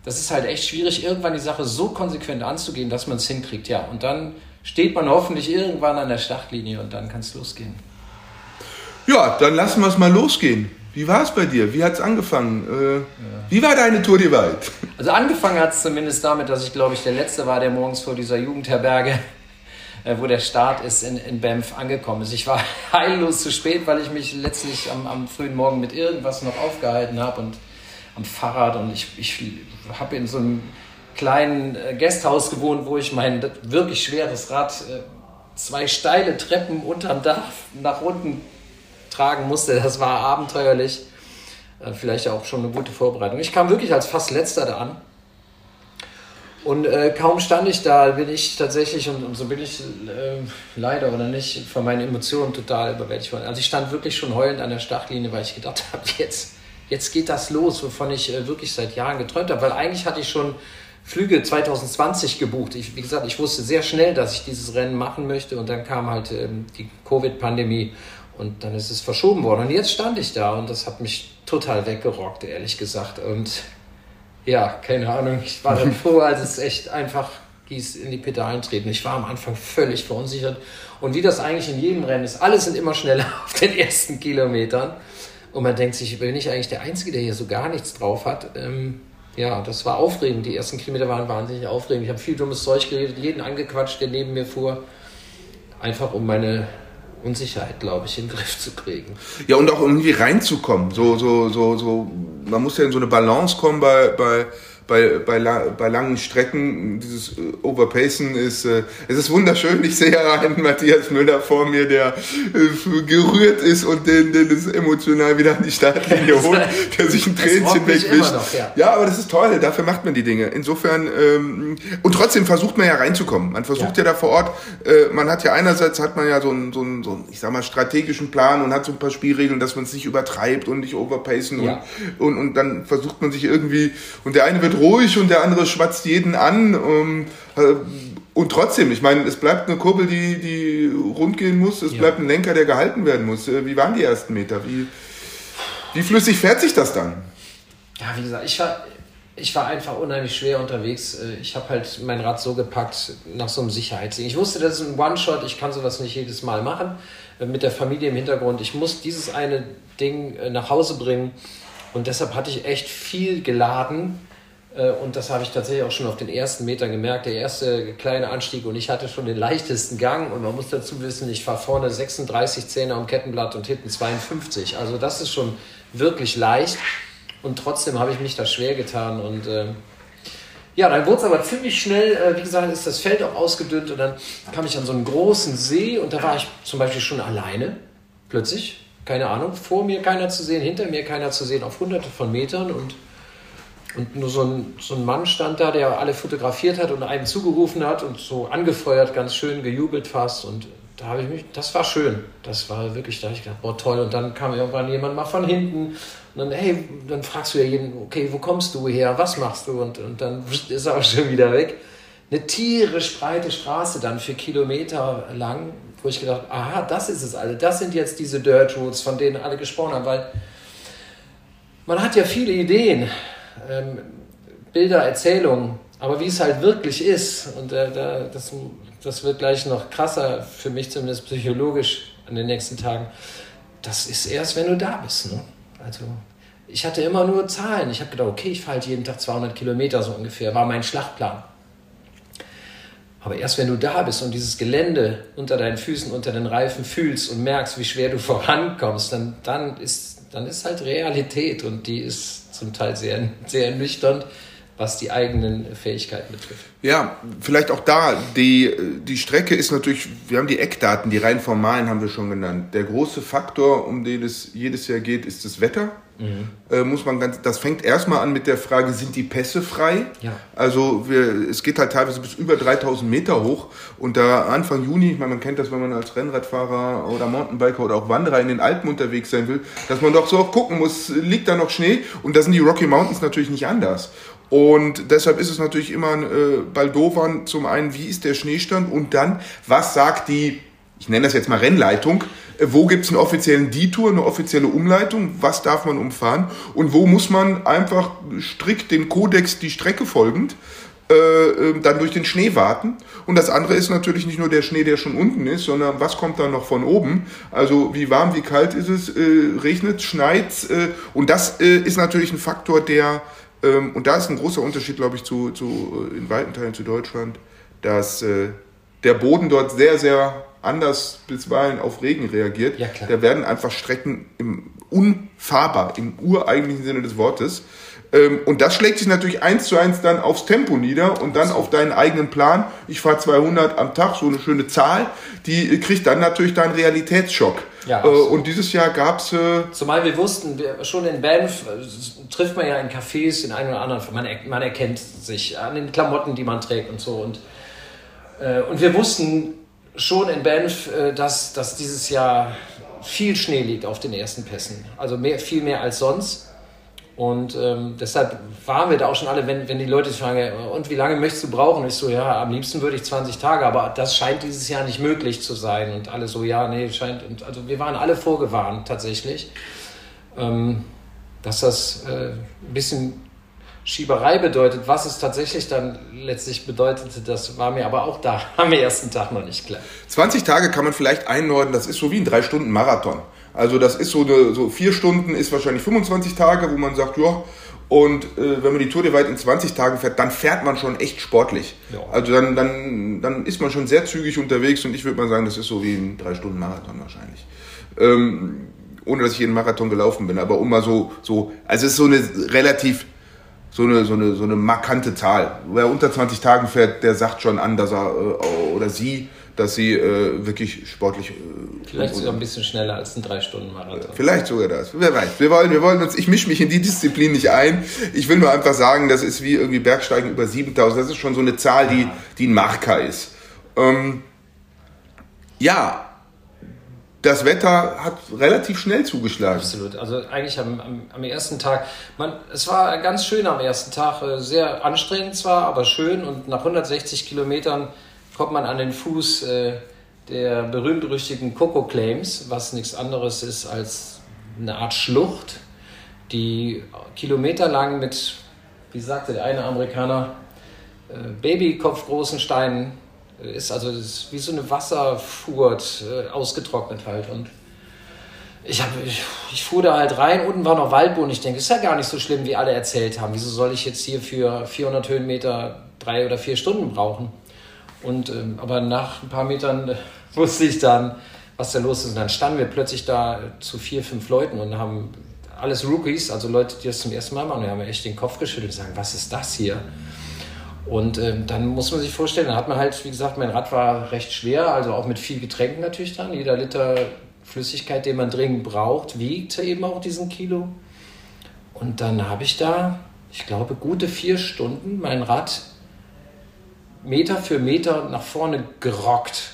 das ist halt echt schwierig, irgendwann die Sache so konsequent anzugehen, dass man es hinkriegt. Ja, und dann steht man hoffentlich irgendwann an der Startlinie und dann kann es losgehen. Ja, dann lassen wir es mal losgehen. Wie war es bei dir? Wie hat es angefangen? Äh. Wie war deine Tour die Welt? Also angefangen hat es zumindest damit, dass ich glaube ich der Letzte war, der morgens vor dieser Jugendherberge, äh, wo der Start ist, in, in Banff angekommen ist. Ich war heillos zu spät, weil ich mich letztlich am, am frühen Morgen mit irgendwas noch aufgehalten habe und am Fahrrad und ich, ich habe in so einem kleinen äh, Gasthaus gewohnt, wo ich mein wirklich schweres Rad äh, zwei steile Treppen unterm Dach nach unten tragen musste. Das war abenteuerlich. Äh, vielleicht auch schon eine gute Vorbereitung. Ich kam wirklich als fast letzter da an. Und äh, kaum stand ich da, bin ich tatsächlich, und, und so bin ich äh, leider oder nicht, von meinen Emotionen total überwältigt worden. Also ich stand wirklich schon heulend an der Startlinie, weil ich gedacht habe, jetzt, jetzt geht das los, wovon ich äh, wirklich seit Jahren geträumt habe. Weil eigentlich hatte ich schon Flüge 2020 gebucht. Ich, wie gesagt, ich wusste sehr schnell, dass ich dieses Rennen machen möchte und dann kam halt ähm, die Covid-Pandemie und dann ist es verschoben worden. Und jetzt stand ich da und das hat mich total weggerockt, ehrlich gesagt. Und ja, keine Ahnung, ich war dann froh, als es echt einfach hieß, in die Pedalen treten. Ich war am Anfang völlig verunsichert. Und wie das eigentlich in jedem Rennen ist, alle sind immer schneller auf den ersten Kilometern. Und man denkt sich, bin ich eigentlich der Einzige, der hier so gar nichts drauf hat? Ähm, ja, das war aufregend. Die ersten Kilometer waren wahnsinnig aufregend. Ich habe viel dummes Zeug geredet, jeden angequatscht, der neben mir fuhr. Einfach um meine Unsicherheit, glaube ich, in den Griff zu kriegen. Ja, und auch irgendwie reinzukommen. So, so, so, so, man muss ja in so eine Balance kommen bei, bei, bei, bei, bei langen Strecken, dieses äh, Overpacen ist, äh, es ist wunderschön. Ich sehe einen Matthias Müller vor mir, der äh, gerührt ist und den, den es emotional wieder an die Startlinie holt, der sich ein Tränchen wegwischt. Ja. ja. aber das ist toll, dafür macht man die Dinge. Insofern, ähm, und trotzdem versucht man ja reinzukommen. Man versucht ja, ja da vor Ort, äh, man hat ja einerseits hat man ja so einen, so einen, so einen, ich sag mal, strategischen Plan und hat so ein paar Spielregeln, dass man es nicht übertreibt und nicht overpacen ja. und, und, und dann versucht man sich irgendwie, und der eine wird ruhig und der andere schwatzt jeden an. Ähm, äh, und trotzdem, ich meine, es bleibt eine Kurbel, die, die rund gehen muss, es ja. bleibt ein Lenker, der gehalten werden muss. Äh, wie waren die ersten Meter? Wie, wie flüssig fährt sich das dann? Ja, wie gesagt, ich war, ich war einfach unheimlich schwer unterwegs. Äh, ich habe halt mein Rad so gepackt nach so einem Sicherheitsding. Ich wusste, das ist ein One-Shot, ich kann sowas nicht jedes Mal machen. Mit der Familie im Hintergrund. Ich muss dieses eine Ding nach Hause bringen. Und deshalb hatte ich echt viel geladen und das habe ich tatsächlich auch schon auf den ersten Metern gemerkt. Der erste kleine Anstieg und ich hatte schon den leichtesten Gang. Und man muss dazu wissen, ich fahre vorne 36 Zähne am Kettenblatt und hinten 52. Also das ist schon wirklich leicht. Und trotzdem habe ich mich da schwer getan. Und äh, ja, dann wurde es aber ziemlich schnell, äh, wie gesagt, ist das Feld auch ausgedünnt. Und dann kam ich an so einen großen See und da war ich zum Beispiel schon alleine. Plötzlich, keine Ahnung, vor mir keiner zu sehen, hinter mir keiner zu sehen, auf hunderte von Metern. Und und nur so ein, so ein Mann stand da, der alle fotografiert hat und einem zugerufen hat und so angefeuert, ganz schön gejubelt fast. Und da habe ich mich, das war schön. Das war wirklich, da habe ich gedacht, boah, toll. Und dann kam irgendwann jemand mal von hinten und dann, hey, dann fragst du ja jeden, okay, wo kommst du her, was machst du? Und, und dann ist er auch schon wieder weg. Eine tierisch breite Straße dann für Kilometer lang, wo ich gedacht, aha, das ist es alle. Das sind jetzt diese Dirt Roads, von denen alle gesprochen haben, weil man hat ja viele Ideen ähm, Bilder, Erzählungen, aber wie es halt wirklich ist, und äh, da, das, das wird gleich noch krasser, für mich zumindest psychologisch an den nächsten Tagen, das ist erst, wenn du da bist. Ne? Also ich hatte immer nur Zahlen. Ich habe gedacht, okay, ich fahre halt jeden Tag 200 Kilometer so ungefähr, war mein Schlachtplan. Aber erst wenn du da bist und dieses Gelände unter deinen Füßen, unter den Reifen fühlst und merkst, wie schwer du vorankommst, dann, dann, ist, dann ist halt Realität und die ist zum Teil sehr, sehr ernüchternd, was die eigenen Fähigkeiten betrifft. Ja, vielleicht auch da, die, die Strecke ist natürlich, wir haben die Eckdaten, die rein formalen haben wir schon genannt. Der große Faktor, um den es jedes Jahr geht, ist das Wetter. Mhm. Äh, muss man ganz, das fängt erstmal an mit der Frage, sind die Pässe frei? Ja. Also wir, es geht halt teilweise bis über 3000 Meter hoch und da Anfang Juni, ich meine, man kennt das, wenn man als Rennradfahrer oder Mountainbiker oder auch Wanderer in den Alpen unterwegs sein will, dass man doch so auch gucken muss, liegt da noch Schnee? Und da sind die Rocky Mountains natürlich nicht anders. Und deshalb ist es natürlich immer äh, Baldovern zum einen, wie ist der Schneestand und dann, was sagt die, ich nenne das jetzt mal Rennleitung, äh, wo gibt es einen offiziellen Detour, eine offizielle Umleitung, was darf man umfahren und wo muss man einfach strikt den Kodex die Strecke folgend äh, ähm, dann durch den Schnee warten. Und das andere ist natürlich nicht nur der Schnee, der schon unten ist, sondern was kommt dann noch von oben? Also wie warm, wie kalt ist es? Äh, regnet, schneit? Äh, und das äh, ist natürlich ein Faktor, der ähm, und da ist ein großer Unterschied, glaube ich, zu, zu äh, in weiten Teilen zu Deutschland, dass äh, der Boden dort sehr, sehr anders bisweilen auf Regen reagiert. Ja, klar. Da werden einfach Strecken im, unfahrbar, im ureigentlichen Sinne des Wortes. Ähm, und das schlägt sich natürlich eins zu eins dann aufs Tempo nieder und dann auf deinen eigenen Plan. Ich fahre 200 am Tag, so eine schöne Zahl. Die kriegt dann natürlich deinen Realitätsschock. Ja, äh, und dieses Jahr gab es... Äh Zumal wir wussten, wir, schon in Banff äh, trifft man ja in Cafés den einen oder anderen. Man, man erkennt sich an den Klamotten, die man trägt und so. Und, äh, und wir wussten schon in Banff, äh, dass, dass dieses Jahr viel Schnee liegt auf den ersten Pässen. Also mehr, viel mehr als sonst. Und ähm, deshalb waren wir da auch schon alle, wenn, wenn die Leute fragen, und wie lange möchtest du brauchen? ich so, ja, am liebsten würde ich 20 Tage, aber das scheint dieses Jahr nicht möglich zu sein. Und alle so, ja, nee, scheint. Und also wir waren alle vorgewarnt tatsächlich, ähm, dass das äh, ein bisschen Schieberei bedeutet. Was es tatsächlich dann letztlich bedeutete, das war mir aber auch da am ersten Tag noch nicht klar. 20 Tage kann man vielleicht einordnen, das ist so wie ein drei Stunden Marathon. Also das ist so, eine, so vier Stunden ist wahrscheinlich 25 Tage, wo man sagt, ja, und äh, wenn man die Tour de Weit in 20 Tagen fährt, dann fährt man schon echt sportlich. Ja. Also dann, dann, dann ist man schon sehr zügig unterwegs und ich würde mal sagen, das ist so wie ein drei Stunden Marathon wahrscheinlich. Ähm, ohne dass ich jeden Marathon gelaufen bin, aber um mal so, so, also es ist so eine relativ, so eine, so eine, so eine markante Zahl. Wer unter 20 Tagen fährt, der sagt schon an, dass er äh, oder sie dass sie äh, wirklich sportlich. Äh, vielleicht sogar ein bisschen schneller als ein drei Stunden Marathon. Vielleicht sogar das. Wer weiß. Wir wollen, wir wollen uns. Ich mische mich in die Disziplin nicht ein. Ich will nur einfach sagen, das ist wie irgendwie Bergsteigen über 7000. Das ist schon so eine Zahl, die, die ein Marker ist. Ähm, ja, das Wetter hat relativ schnell zugeschlagen. Absolut. Also eigentlich am, am, am, ersten Tag, man, es war ganz schön am ersten Tag, äh, sehr anstrengend zwar, aber schön und nach 160 Kilometern kommt man an den Fuß äh, der berühmt-berüchtigten Coco Claims, was nichts anderes ist als eine Art Schlucht, die kilometerlang mit, wie sagte der eine Amerikaner, äh, Babykopfgroßen Steinen äh, ist. Also ist wie so eine Wasserfurt ausgetrocknet halt. Und ich, hab, ich, ich, fuhr da halt rein, unten war noch Waldboden. Ich denke, ist ja gar nicht so schlimm, wie alle erzählt haben. Wieso soll ich jetzt hier für 400 Höhenmeter drei oder vier Stunden brauchen? Und, ähm, aber nach ein paar Metern äh, wusste ich dann, was da los ist. Und dann standen wir plötzlich da zu vier, fünf Leuten und haben alles Rookies, also Leute, die das zum ersten Mal machen. Wir haben echt den Kopf geschüttelt und sagen, was ist das hier? Und ähm, dann muss man sich vorstellen, dann hat man halt, wie gesagt, mein Rad war recht schwer, also auch mit viel Getränken natürlich dann. Jeder Liter Flüssigkeit, den man dringend braucht, wiegt eben auch diesen Kilo. Und dann habe ich da, ich glaube, gute vier Stunden mein Rad Meter für Meter nach vorne gerockt.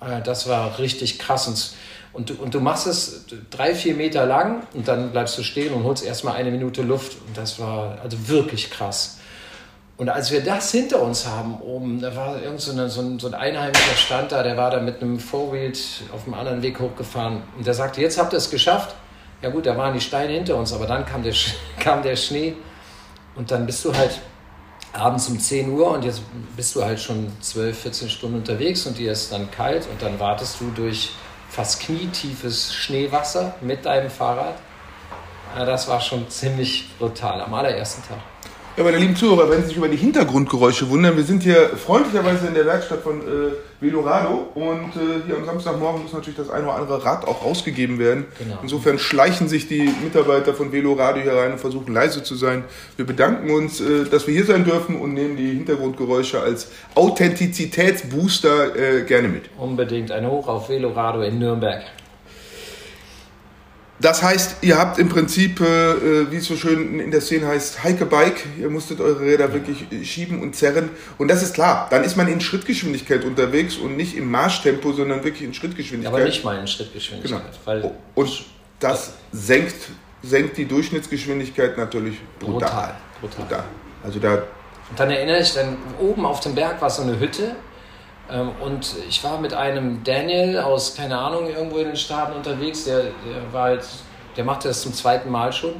Äh, das war richtig krass. Und, du, und du machst es drei, vier Meter lang und dann bleibst du stehen und holst erstmal eine Minute Luft. Und das war also wirklich krass. Und als wir das hinter uns haben, oben, da war irgend so, eine, so, ein, so ein Einheimischer Stand da, der war da mit einem Fourwheeled auf einem anderen Weg hochgefahren. Und der sagte, jetzt habt ihr es geschafft. Ja gut, da waren die Steine hinter uns, aber dann kam der, kam der Schnee. Und dann bist du halt abends um 10 Uhr und jetzt bist du halt schon 12, 14 Stunden unterwegs und dir ist dann kalt und dann wartest du durch fast knietiefes Schneewasser mit deinem Fahrrad. Das war schon ziemlich brutal am allerersten Tag. Ja, meine lieben Zuhörer, wenn Sie sich über die Hintergrundgeräusche wundern, wir sind hier freundlicherweise in der Werkstatt von äh, Velorado und äh, hier am Samstagmorgen muss natürlich das eine oder andere Rad auch rausgegeben werden. Genau. Insofern schleichen sich die Mitarbeiter von Velorado hier rein und versuchen leise zu sein. Wir bedanken uns, äh, dass wir hier sein dürfen und nehmen die Hintergrundgeräusche als Authentizitätsbooster äh, gerne mit. Unbedingt ein Hoch auf Velorado in Nürnberg. Das heißt, ihr habt im Prinzip, äh, äh, wie es so schön in der Szene heißt, Heike Bike. Ihr musstet eure Räder wirklich schieben und zerren. Und das ist klar, dann ist man in Schrittgeschwindigkeit unterwegs und nicht im Marschtempo, sondern wirklich in Schrittgeschwindigkeit. Aber nicht mal in Schrittgeschwindigkeit. Genau. und das senkt, senkt die Durchschnittsgeschwindigkeit natürlich brutal. Brutal. brutal. brutal. Also da und dann erinnere ich, dann oben auf dem Berg war so eine Hütte und ich war mit einem Daniel aus, keine Ahnung, irgendwo in den Staaten unterwegs, der, der war halt, der machte das zum zweiten Mal schon.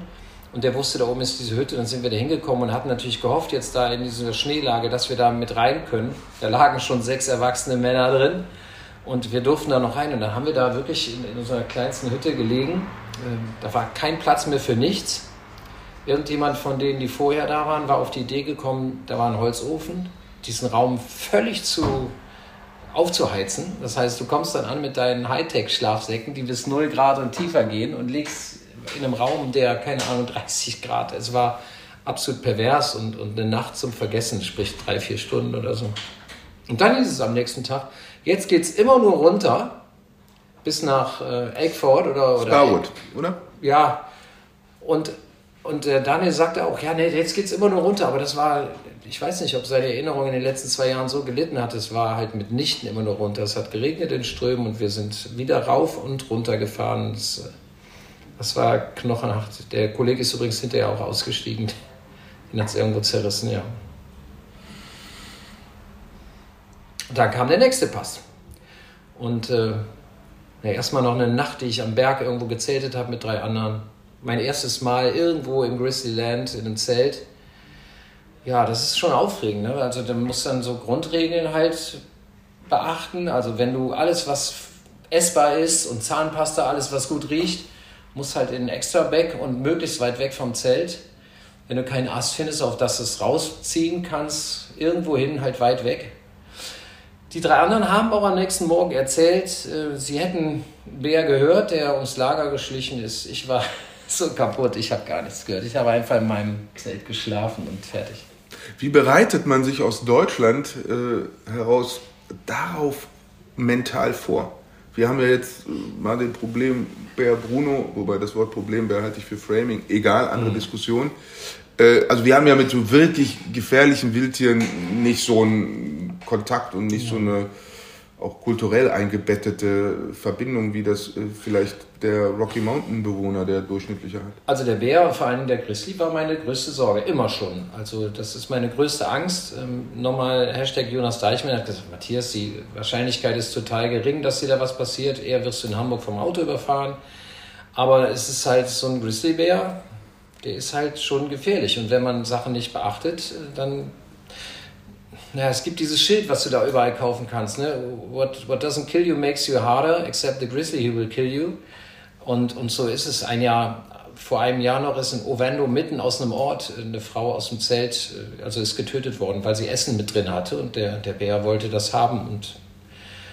Und der wusste, da oben ist diese Hütte. Dann sind wir da hingekommen und hatten natürlich gehofft, jetzt da in dieser Schneelage, dass wir da mit rein können. Da lagen schon sechs erwachsene Männer drin. Und wir durften da noch rein. Und dann haben wir da wirklich in, in unserer kleinsten Hütte gelegen. Ähm, da war kein Platz mehr für nichts. Irgendjemand von denen, die vorher da waren, war auf die Idee gekommen, da war ein Holzofen, diesen Raum völlig zu aufzuheizen. Das heißt, du kommst dann an mit deinen Hightech-Schlafsäcken, die bis 0 Grad und tiefer gehen und liegst in einem Raum, der, keine Ahnung, 30 Grad. Es war absolut pervers und, und eine Nacht zum Vergessen, sprich drei, vier Stunden oder so. Und dann ist es am nächsten Tag, jetzt geht es immer nur runter bis nach äh, Eggford oder, oder Starwood, oder? Ja. Und, und äh, Daniel sagte auch, ja, nee, jetzt geht es immer nur runter, aber das war, ich weiß nicht, ob seine Erinnerung in den letzten zwei Jahren so gelitten hat. Es war halt mitnichten immer nur runter. Es hat geregnet in Strömen und wir sind wieder rauf und runter gefahren. Das, das war knochenhart. Der Kollege ist übrigens hinterher auch ausgestiegen. Den hat es irgendwo zerrissen, ja. Dann kam der nächste Pass. Und äh, ja, erstmal noch eine Nacht, die ich am Berg irgendwo gezeltet habe mit drei anderen. Mein erstes Mal irgendwo im Grizzlyland in einem Zelt. Ja, das ist schon aufregend. Ne? Also du musst dann so Grundregeln halt beachten. Also wenn du alles, was essbar ist und Zahnpasta, alles, was gut riecht, muss halt in ein extra Bag und möglichst weit weg vom Zelt. Wenn du keinen Ast findest, auf das du es rausziehen kannst, irgendwo hin, halt weit weg. Die drei anderen haben auch am nächsten Morgen erzählt, äh, sie hätten Bär gehört, der ums Lager geschlichen ist. Ich war so kaputt, ich habe gar nichts gehört. Ich habe einfach in meinem Zelt geschlafen und fertig. Wie bereitet man sich aus Deutschland äh, heraus darauf mental vor? Wir haben ja jetzt äh, mal den Problem Bär Bruno, wobei das Wort Problembär halte ich für Framing, egal, andere mhm. Diskussion. Äh, also wir haben ja mit so wirklich gefährlichen Wildtieren nicht so einen Kontakt und nicht ja. so eine auch kulturell eingebettete Verbindung, wie das äh, vielleicht der Rocky Mountain Bewohner, der durchschnittliche hat? Also der Bär, vor allem der Grizzly, war meine größte Sorge, immer schon. Also das ist meine größte Angst. Ähm, nochmal Hashtag Jonas Deichmann hat gesagt, Matthias, die Wahrscheinlichkeit ist total gering, dass dir da was passiert. Eher wirst du in Hamburg vom Auto überfahren. Aber es ist halt so ein Grizzlybär, der ist halt schon gefährlich. Und wenn man Sachen nicht beachtet, äh, dann naja, es gibt dieses Schild, was du da überall kaufen kannst. Ne? What, what doesn't kill you makes you harder, except the grizzly who will kill you. Und, und so ist es. Ein Jahr, vor einem Jahr noch ist in Ovendo mitten aus einem Ort eine Frau aus dem Zelt, äh, also ist getötet worden, weil sie Essen mit drin hatte und der, der Bär wollte das haben. Und,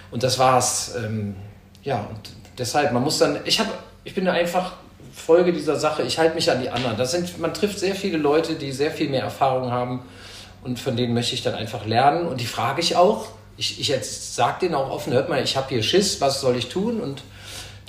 und das war's. Ähm, ja, und deshalb, man muss dann, ich habe, ich bin einfach Folge dieser Sache, ich halte mich an die anderen. Das sind, man trifft sehr viele Leute, die sehr viel mehr Erfahrung haben und von denen möchte ich dann einfach lernen und die frage ich auch. Ich, ich sage denen auch offen, hört mal, ich habe hier Schiss, was soll ich tun? Und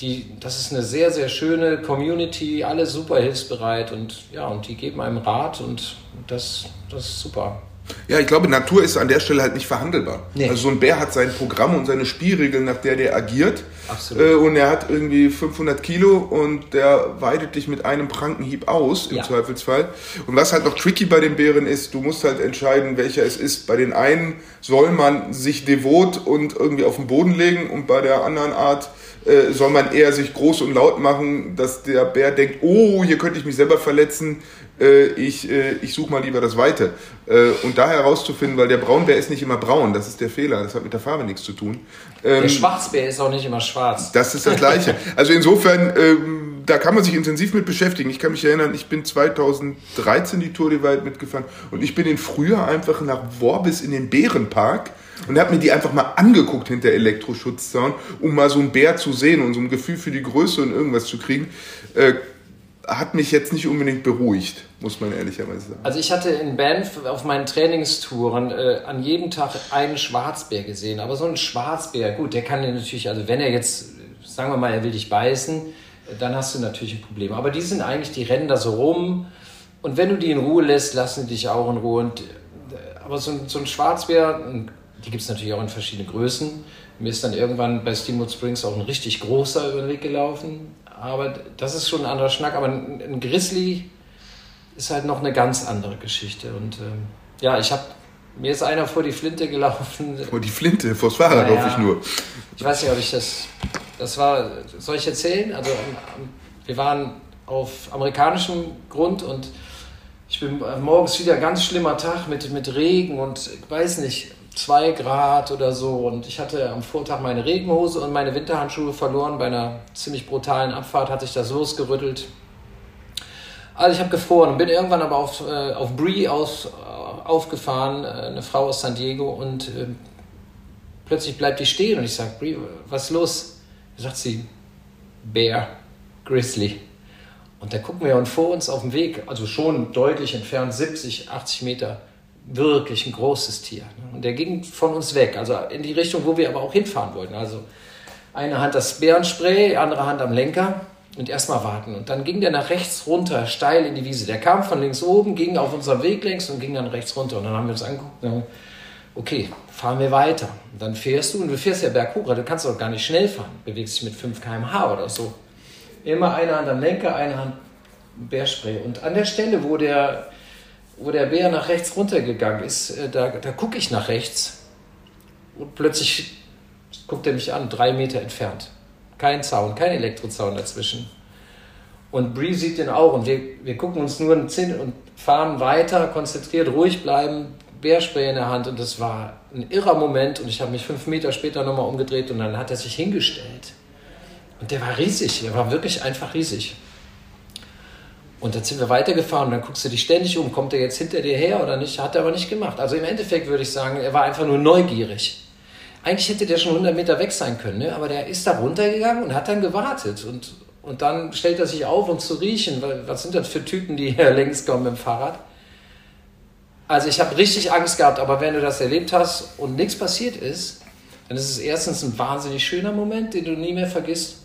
die, das ist eine sehr, sehr schöne Community, alle super hilfsbereit und ja, und die geben einem Rat und das, das ist super. Ja, ich glaube, Natur ist an der Stelle halt nicht verhandelbar. Nee. Also so ein Bär hat sein Programm und seine Spielregeln, nach der der agiert. Absolut. Äh, und er hat irgendwie 500 Kilo und der weidet dich mit einem Prankenhieb aus, im ja. Zweifelsfall. Und was halt noch tricky bei den Bären ist, du musst halt entscheiden, welcher es ist. Bei den einen soll man sich devot und irgendwie auf den Boden legen und bei der anderen Art äh, soll man eher sich groß und laut machen, dass der Bär denkt, oh, hier könnte ich mich selber verletzen, äh, ich, äh, ich suche mal lieber das Weite. Äh, und da herauszufinden, weil der Braunbär ist nicht immer braun, das ist der Fehler, das hat mit der Farbe nichts zu tun. Ähm, der Schwarzbär ist auch nicht immer schwarz. Das ist das Gleiche. Also insofern, ähm, da kann man sich intensiv mit beschäftigen. Ich kann mich erinnern, ich bin 2013 die Tour de Wald mitgefahren und ich bin in Frühjahr einfach nach Worbis in den Bärenpark und habe mir die einfach mal angeguckt hinter Elektroschutzzaun, um mal so einen Bär zu sehen und so ein Gefühl für die Größe und irgendwas zu kriegen. Äh, hat mich jetzt nicht unbedingt beruhigt, muss man ehrlicherweise sagen. Also ich hatte in Banff auf meinen Trainingstouren äh, an jedem Tag einen Schwarzbär gesehen. Aber so ein Schwarzbär, gut, der kann natürlich, also wenn er jetzt, sagen wir mal, er will dich beißen, dann hast du natürlich ein Problem. Aber die sind eigentlich, die rennen da so rum. Und wenn du die in Ruhe lässt, lassen die dich auch in Ruhe. Und, äh, aber so ein, so ein Schwarzbär, die gibt es natürlich auch in verschiedenen Größen. Mir ist dann irgendwann bei Steamboat Springs auch ein richtig großer über den Weg gelaufen aber das ist schon ein anderer Schnack. Aber ein, Grizzly ist halt noch eine ganz andere Geschichte. Und ähm, ja, ich habe mir ist einer vor die Flinte gelaufen. Vor die Flinte, vors Fahrrad naja, hoffe ich nur. Ich weiß nicht, ob ich das. Das war. Soll ich erzählen? Also, wir waren auf amerikanischem Grund und ich bin morgens wieder ein ganz schlimmer Tag mit, mit Regen und ich weiß nicht, zwei Grad oder so. Und ich hatte am Vortag meine Regenhose und meine Winterhandschuhe verloren. Bei einer ziemlich brutalen Abfahrt hatte ich das losgerüttelt. Also ich habe gefroren und bin irgendwann aber auf, äh, auf Brie aus, äh, aufgefahren, äh, eine Frau aus San Diego. Und äh, plötzlich bleibt die stehen und ich sage, Brie, was ist los? Sagt sie, Bear, Grizzly. Und da gucken wir und vor uns auf dem Weg, also schon deutlich entfernt, 70, 80 Meter, wirklich ein großes Tier. Und der ging von uns weg, also in die Richtung, wo wir aber auch hinfahren wollten. Also eine Hand das Bärenspray, andere Hand am Lenker und erstmal warten. Und dann ging der nach rechts runter, steil in die Wiese. Der kam von links oben, ging auf unserem Weg längs und ging dann rechts runter. Und dann haben wir uns angeguckt, okay, fahren wir weiter. Und dann fährst du und du fährst ja berghoch, du kannst auch gar nicht schnell fahren, bewegst dich mit 5 km/h oder so. Immer eine Hand am Lenker, eine Hand Bärspray. Und an der Stelle, wo der, wo der Bär nach rechts runtergegangen ist, äh, da, da gucke ich nach rechts und plötzlich guckt er mich an, drei Meter entfernt. Kein Zaun, kein Elektrozaun dazwischen. Und Bree sieht den auch und wir, wir gucken uns nur einen Zinn und fahren weiter, konzentriert, ruhig bleiben, Bärspray in der Hand und das war ein irrer Moment und ich habe mich fünf Meter später nochmal umgedreht und dann hat er sich hingestellt und der war riesig, der war wirklich einfach riesig. Und dann sind wir weitergefahren und dann guckst du dich ständig um, kommt er jetzt hinter dir her oder nicht? Hat er aber nicht gemacht. Also im Endeffekt würde ich sagen, er war einfach nur neugierig. Eigentlich hätte der schon 100 Meter weg sein können, ne? aber der ist da runtergegangen und hat dann gewartet. Und, und dann stellt er sich auf, um zu riechen. Was sind das für Typen, die hier längs kommen mit dem Fahrrad? Also ich habe richtig Angst gehabt, aber wenn du das erlebt hast und nichts passiert ist, dann ist es erstens ein wahnsinnig schöner Moment, den du nie mehr vergisst.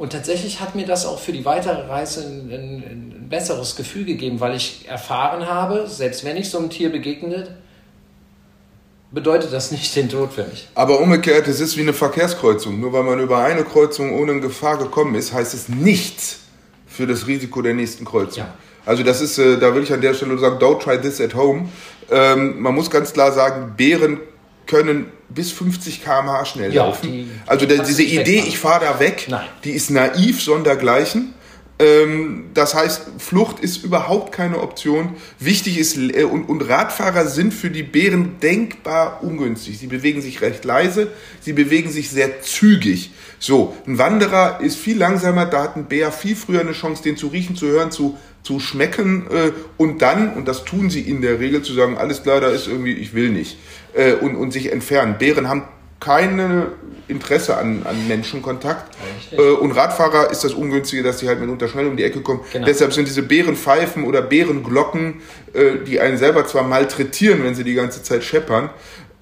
Und tatsächlich hat mir das auch für die weitere Reise ein, ein, ein, besseres Gefühl gegeben, weil ich erfahren habe, selbst wenn ich so einem Tier begegnet, bedeutet das nicht den Tod für mich. Aber umgekehrt, es ist wie eine Verkehrskreuzung. Nur weil man über eine Kreuzung ohne Gefahr gekommen ist, heißt es nichts für das Risiko der nächsten Kreuzung. Ja. Also das ist, äh, da will ich an der Stelle sagen, don't try this at home. Ähm, man muss ganz klar sagen, Bären können bis 50 km/h schnell ja, laufen. Die, also die diese Idee, ich fahre da weg, Nein. die ist naiv sondergleichen. Ähm, das heißt, Flucht ist überhaupt keine Option. Wichtig ist, äh, und, und, Radfahrer sind für die Bären denkbar ungünstig. Sie bewegen sich recht leise, sie bewegen sich sehr zügig. So, ein Wanderer ist viel langsamer, da hat ein Bär viel früher eine Chance, den zu riechen, zu hören, zu, zu schmecken äh, und dann, und das tun sie in der Regel, zu sagen, alles klar, da ist irgendwie, ich will nicht äh, und, und sich entfernen. Bären haben keine Interesse an, an Menschenkontakt. Äh, und Radfahrer ist das Ungünstige, dass sie halt mitunter schnell um die Ecke kommen. Genau. Deshalb sind diese Bärenpfeifen oder Bärenglocken, äh, die einen selber zwar malträtieren, wenn sie die ganze Zeit scheppern,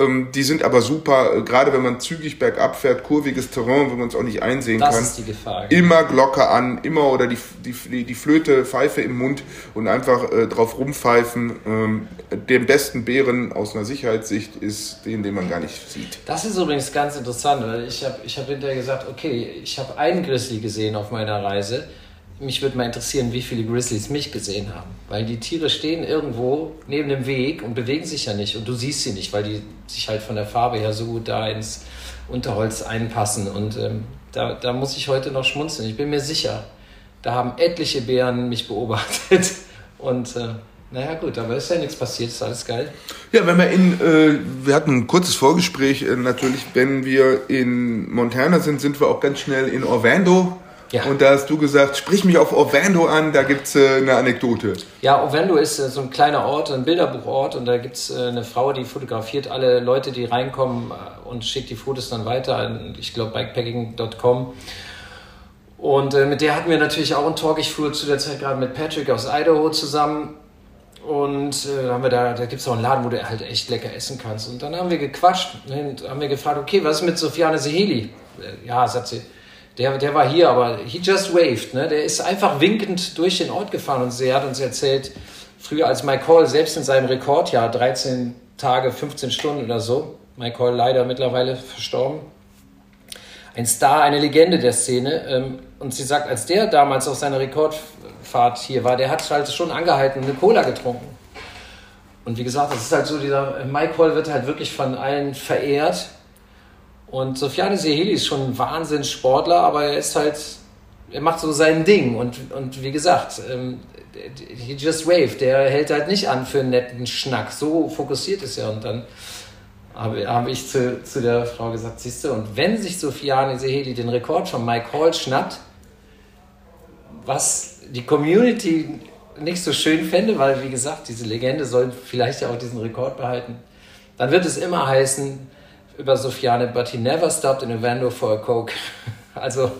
die sind aber super, äh, gerade wenn man zügig bergab fährt, kurviges Terrain, wo man es auch nicht einsehen das kann. Das ist die Gefahr. Genau. Immer Glocke an, immer oder die, die, die Flöte, Pfeife im Mund und einfach äh, drauf rumpfeifen. Ähm, den besten Bären aus einer Sicherheitssicht ist den, den man gar nicht sieht. Das ist übrigens ganz interessant, weil ich habe ich hab hinterher gesagt, okay, ich habe einen Grizzly gesehen auf meiner Reise mich würde mal interessieren, wie viele Grizzlies mich gesehen haben. Weil die Tiere stehen irgendwo neben dem Weg und bewegen sich ja nicht. Und du siehst sie nicht, weil die sich halt von der Farbe her so gut da ins Unterholz einpassen. Und ähm, da, da muss ich heute noch schmunzeln. Ich bin mir sicher, da haben etliche Bären mich beobachtet. Und äh, naja, gut, aber ist ja nichts passiert, ist alles geil. Ja, wenn wir in, äh, wir hatten ein kurzes Vorgespräch, äh, natürlich, wenn wir in Montana sind, sind wir auch ganz schnell in Orlando ja. Und da hast du gesagt, sprich mich auf Orlando an, da gibt es äh, eine Anekdote. Ja, Orlando ist äh, so ein kleiner Ort, ein Bilderbuchort und da gibt es äh, eine Frau, die fotografiert alle Leute, die reinkommen äh, und schickt die Fotos dann weiter an, ich glaube, bikepacking.com. Und äh, mit der hatten wir natürlich auch einen Talk. Ich fuhr zu der Zeit gerade mit Patrick aus Idaho zusammen. Und äh, haben wir da, da gibt es auch einen Laden, wo du halt echt lecker essen kannst. Und dann haben wir gequatscht und haben wir gefragt, okay, was ist mit Sofiane Seheli? ja, sagt sie, der, der war hier, aber he just waved. Ne? Der ist einfach winkend durch den Ort gefahren und sie hat uns erzählt, früher als Mike Hall selbst in seinem Rekordjahr, 13 Tage, 15 Stunden oder so, Mike Hall leider mittlerweile verstorben, ein Star, eine Legende der Szene. Ähm, und sie sagt, als der damals auf seiner Rekordfahrt hier war, der hat halt schon angehalten, eine Cola getrunken. Und wie gesagt, das ist halt so, dieser Mike Hall wird halt wirklich von allen verehrt und Sofiane Seheli ist schon ein Wahnsinnssportler, aber er ist halt er macht so sein Ding. Und, und wie gesagt, ähm, he just wave, der hält halt nicht an für einen netten Schnack. So fokussiert ist er. Und dann habe, habe ich zu, zu der Frau gesagt, siehst du, und wenn sich Sofiane Seheli den Rekord von Mike Hall schnappt, was die Community nicht so schön fände, weil wie gesagt, diese Legende soll vielleicht ja auch diesen Rekord behalten, dann wird es immer heißen über Sofiane, but he never stopped in Ovando for a Coke. Also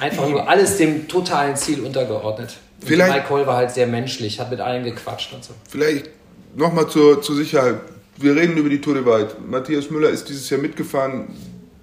einfach nur alles dem totalen Ziel untergeordnet. Vielleicht, Mike Hall war halt sehr menschlich, hat mit allen gequatscht und so. Vielleicht nochmal zur, zur Sicherheit. Wir reden über die Tour de Wald. Matthias Müller ist dieses Jahr mitgefahren.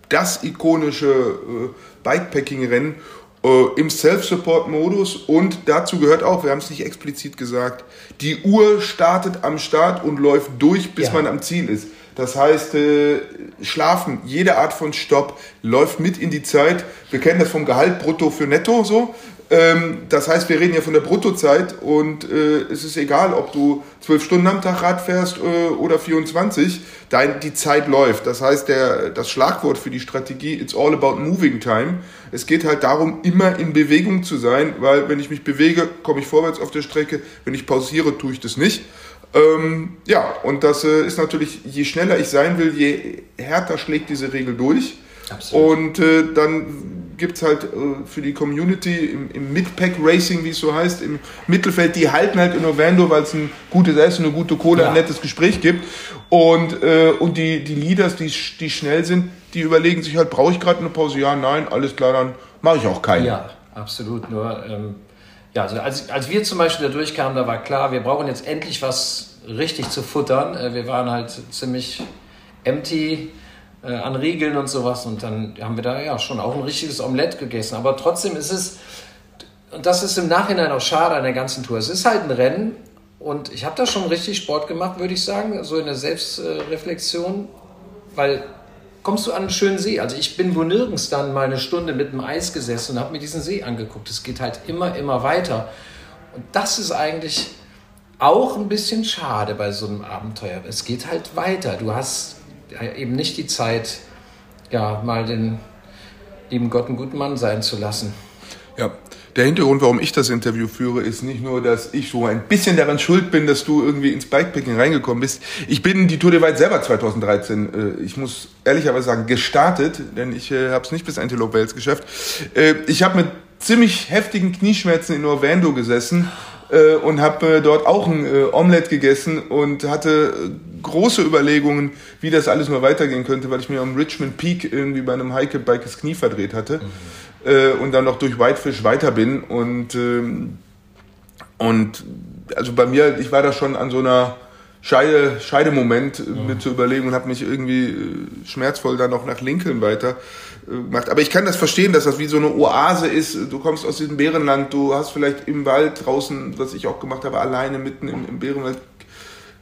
Das ikonische äh, Bikepacking-Rennen äh, im Self-Support-Modus und dazu gehört auch, wir haben es nicht explizit gesagt, die Uhr startet am Start und läuft durch, bis ja. man am Ziel ist. Das heißt, äh, Schlafen, jede Art von Stopp läuft mit in die Zeit. Wir kennen das vom Gehalt brutto für netto so. Ähm, das heißt, wir reden ja von der Bruttozeit und äh, es ist egal, ob du zwölf Stunden am Tag Rad fährst äh, oder 24, dein, die Zeit läuft. Das heißt, der, das Schlagwort für die Strategie, it's all about moving time. Es geht halt darum, immer in Bewegung zu sein, weil wenn ich mich bewege, komme ich vorwärts auf der Strecke. Wenn ich pausiere, tue ich das nicht. Ähm, ja, und das äh, ist natürlich, je schneller ich sein will, je härter schlägt diese Regel durch. Absolut. Und äh, dann gibt es halt äh, für die Community im, im Midpack Racing, wie es so heißt, im Mittelfeld, die halten halt in Ovando, weil es ein gutes Essen, eine gute Kohle, ja. ein nettes Gespräch gibt. Und, äh, und die, die Leaders, die, die schnell sind, die überlegen sich halt, brauche ich gerade eine Pause? Ja, nein, alles klar, dann mache ich auch keine. Ja, absolut. Nur, ähm, ja, also als, als wir zum Beispiel da durchkamen, da war klar, wir brauchen jetzt endlich was richtig zu futtern. Äh, wir waren halt ziemlich empty äh, an Riegeln und sowas. Und dann haben wir da ja schon auch ein richtiges Omelett gegessen. Aber trotzdem ist es, und das ist im Nachhinein auch schade an der ganzen Tour, es ist halt ein Rennen und ich habe da schon richtig Sport gemacht, würde ich sagen, so in der Selbstreflexion, weil kommst du an einen schönen See. Also ich bin wo nirgends dann mal eine Stunde mit dem Eis gesessen und habe mir diesen See angeguckt. Es geht halt immer, immer weiter. Und das ist eigentlich auch ein bisschen schade bei so einem Abenteuer. Es geht halt weiter. Du hast eben nicht die Zeit, ja, mal den lieben Gott einen guten Mann sein zu lassen. Ja, der Hintergrund, warum ich das Interview führe, ist nicht nur, dass ich so ein bisschen daran schuld bin, dass du irgendwie ins Bikepacking reingekommen bist. Ich bin die Tour de Weit selber 2013, äh, ich muss ehrlicherweise sagen, gestartet, denn ich äh, habe es nicht bis Antelope Wales geschafft. Äh, ich habe mit ziemlich heftigen Knieschmerzen in Orlando gesessen äh, und habe äh, dort auch ein äh, Omelette gegessen und hatte äh, große Überlegungen, wie das alles nur weitergehen könnte, weil ich mir am Richmond Peak irgendwie bei einem Hike-Bike das Knie verdreht hatte mhm. Äh, und dann noch durch Whitefish weiter bin und ähm, und also bei mir, ich war da schon an so einer Scheide, Scheidemoment mhm. mit zu überlegen und habe mich irgendwie äh, schmerzvoll dann noch nach Lincoln weiter macht. Aber ich kann das verstehen, dass das wie so eine Oase ist. Du kommst aus diesem Bärenland, du hast vielleicht im Wald draußen, was ich auch gemacht habe, alleine mitten im, im Bärenwald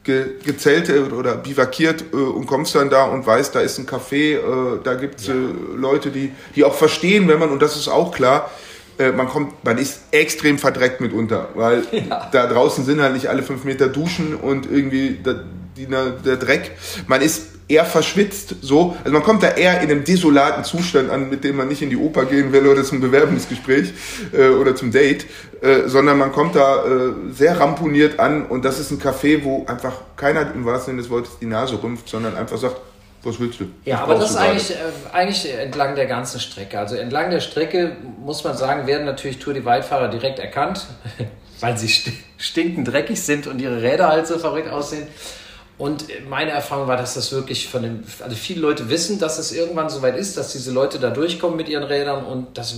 ge, gezählt oder bivakiert äh, und kommst dann da und weißt, da ist ein Café, äh, da gibt es ja. äh, Leute, die, die auch verstehen, wenn man, und das ist auch klar, äh, man kommt, man ist extrem verdreckt mitunter, weil ja. da draußen sind halt nicht alle fünf Meter Duschen und irgendwie der, die, der Dreck. Man ist eher verschwitzt, so. Also man kommt da eher in einem desolaten Zustand an, mit dem man nicht in die Oper gehen will oder zum Bewerbungsgespräch äh, oder zum Date, äh, sondern man kommt da äh, sehr ramponiert an und das ist ein Café, wo einfach keiner im wahrsten Sinne des Wortes die Nase rümpft, sondern einfach sagt, was willst du? Ja, aber das ist eigentlich, äh, eigentlich entlang der ganzen Strecke. Also entlang der Strecke, muss man sagen, werden natürlich Tour de Waldfahrer direkt erkannt, weil sie stinkend dreckig sind und ihre Räder halt so verrückt aussehen. Und meine Erfahrung war, dass das wirklich von den, also viele Leute wissen, dass es irgendwann soweit ist, dass diese Leute da durchkommen mit ihren Rädern und das,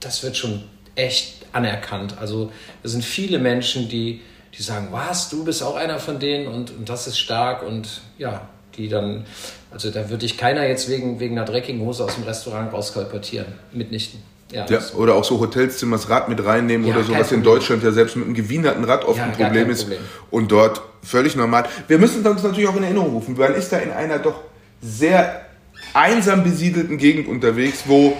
das wird schon echt anerkannt. Also es sind viele Menschen, die, die sagen, was, du bist auch einer von denen und, und das ist stark und ja, die dann, also da würde ich keiner jetzt wegen, wegen einer dreckigen Hose aus dem Restaurant rauskolportieren, mitnichten. Ja, ja oder auch so Hotelzimmers Rad mit reinnehmen ja, oder so, was in Deutschland ja selbst mit einem gewienerten Rad oft ja, ein Problem ist. Problem. Und dort völlig normal. Wir müssen uns natürlich auch in Erinnerung rufen, man ist da in einer doch sehr einsam besiedelten Gegend unterwegs, wo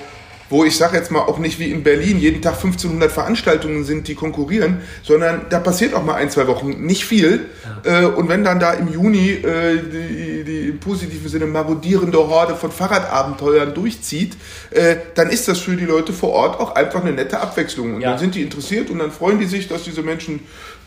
wo ich sage jetzt mal auch nicht wie in Berlin jeden Tag 1500 Veranstaltungen sind, die konkurrieren, sondern da passiert auch mal ein, zwei Wochen nicht viel. Ja. Äh, und wenn dann da im Juni äh, die, die im positiven Sinne marodierende Horde von Fahrradabenteuern durchzieht, äh, dann ist das für die Leute vor Ort auch einfach eine nette Abwechslung. Und ja. dann sind die interessiert und dann freuen die sich, dass diese Menschen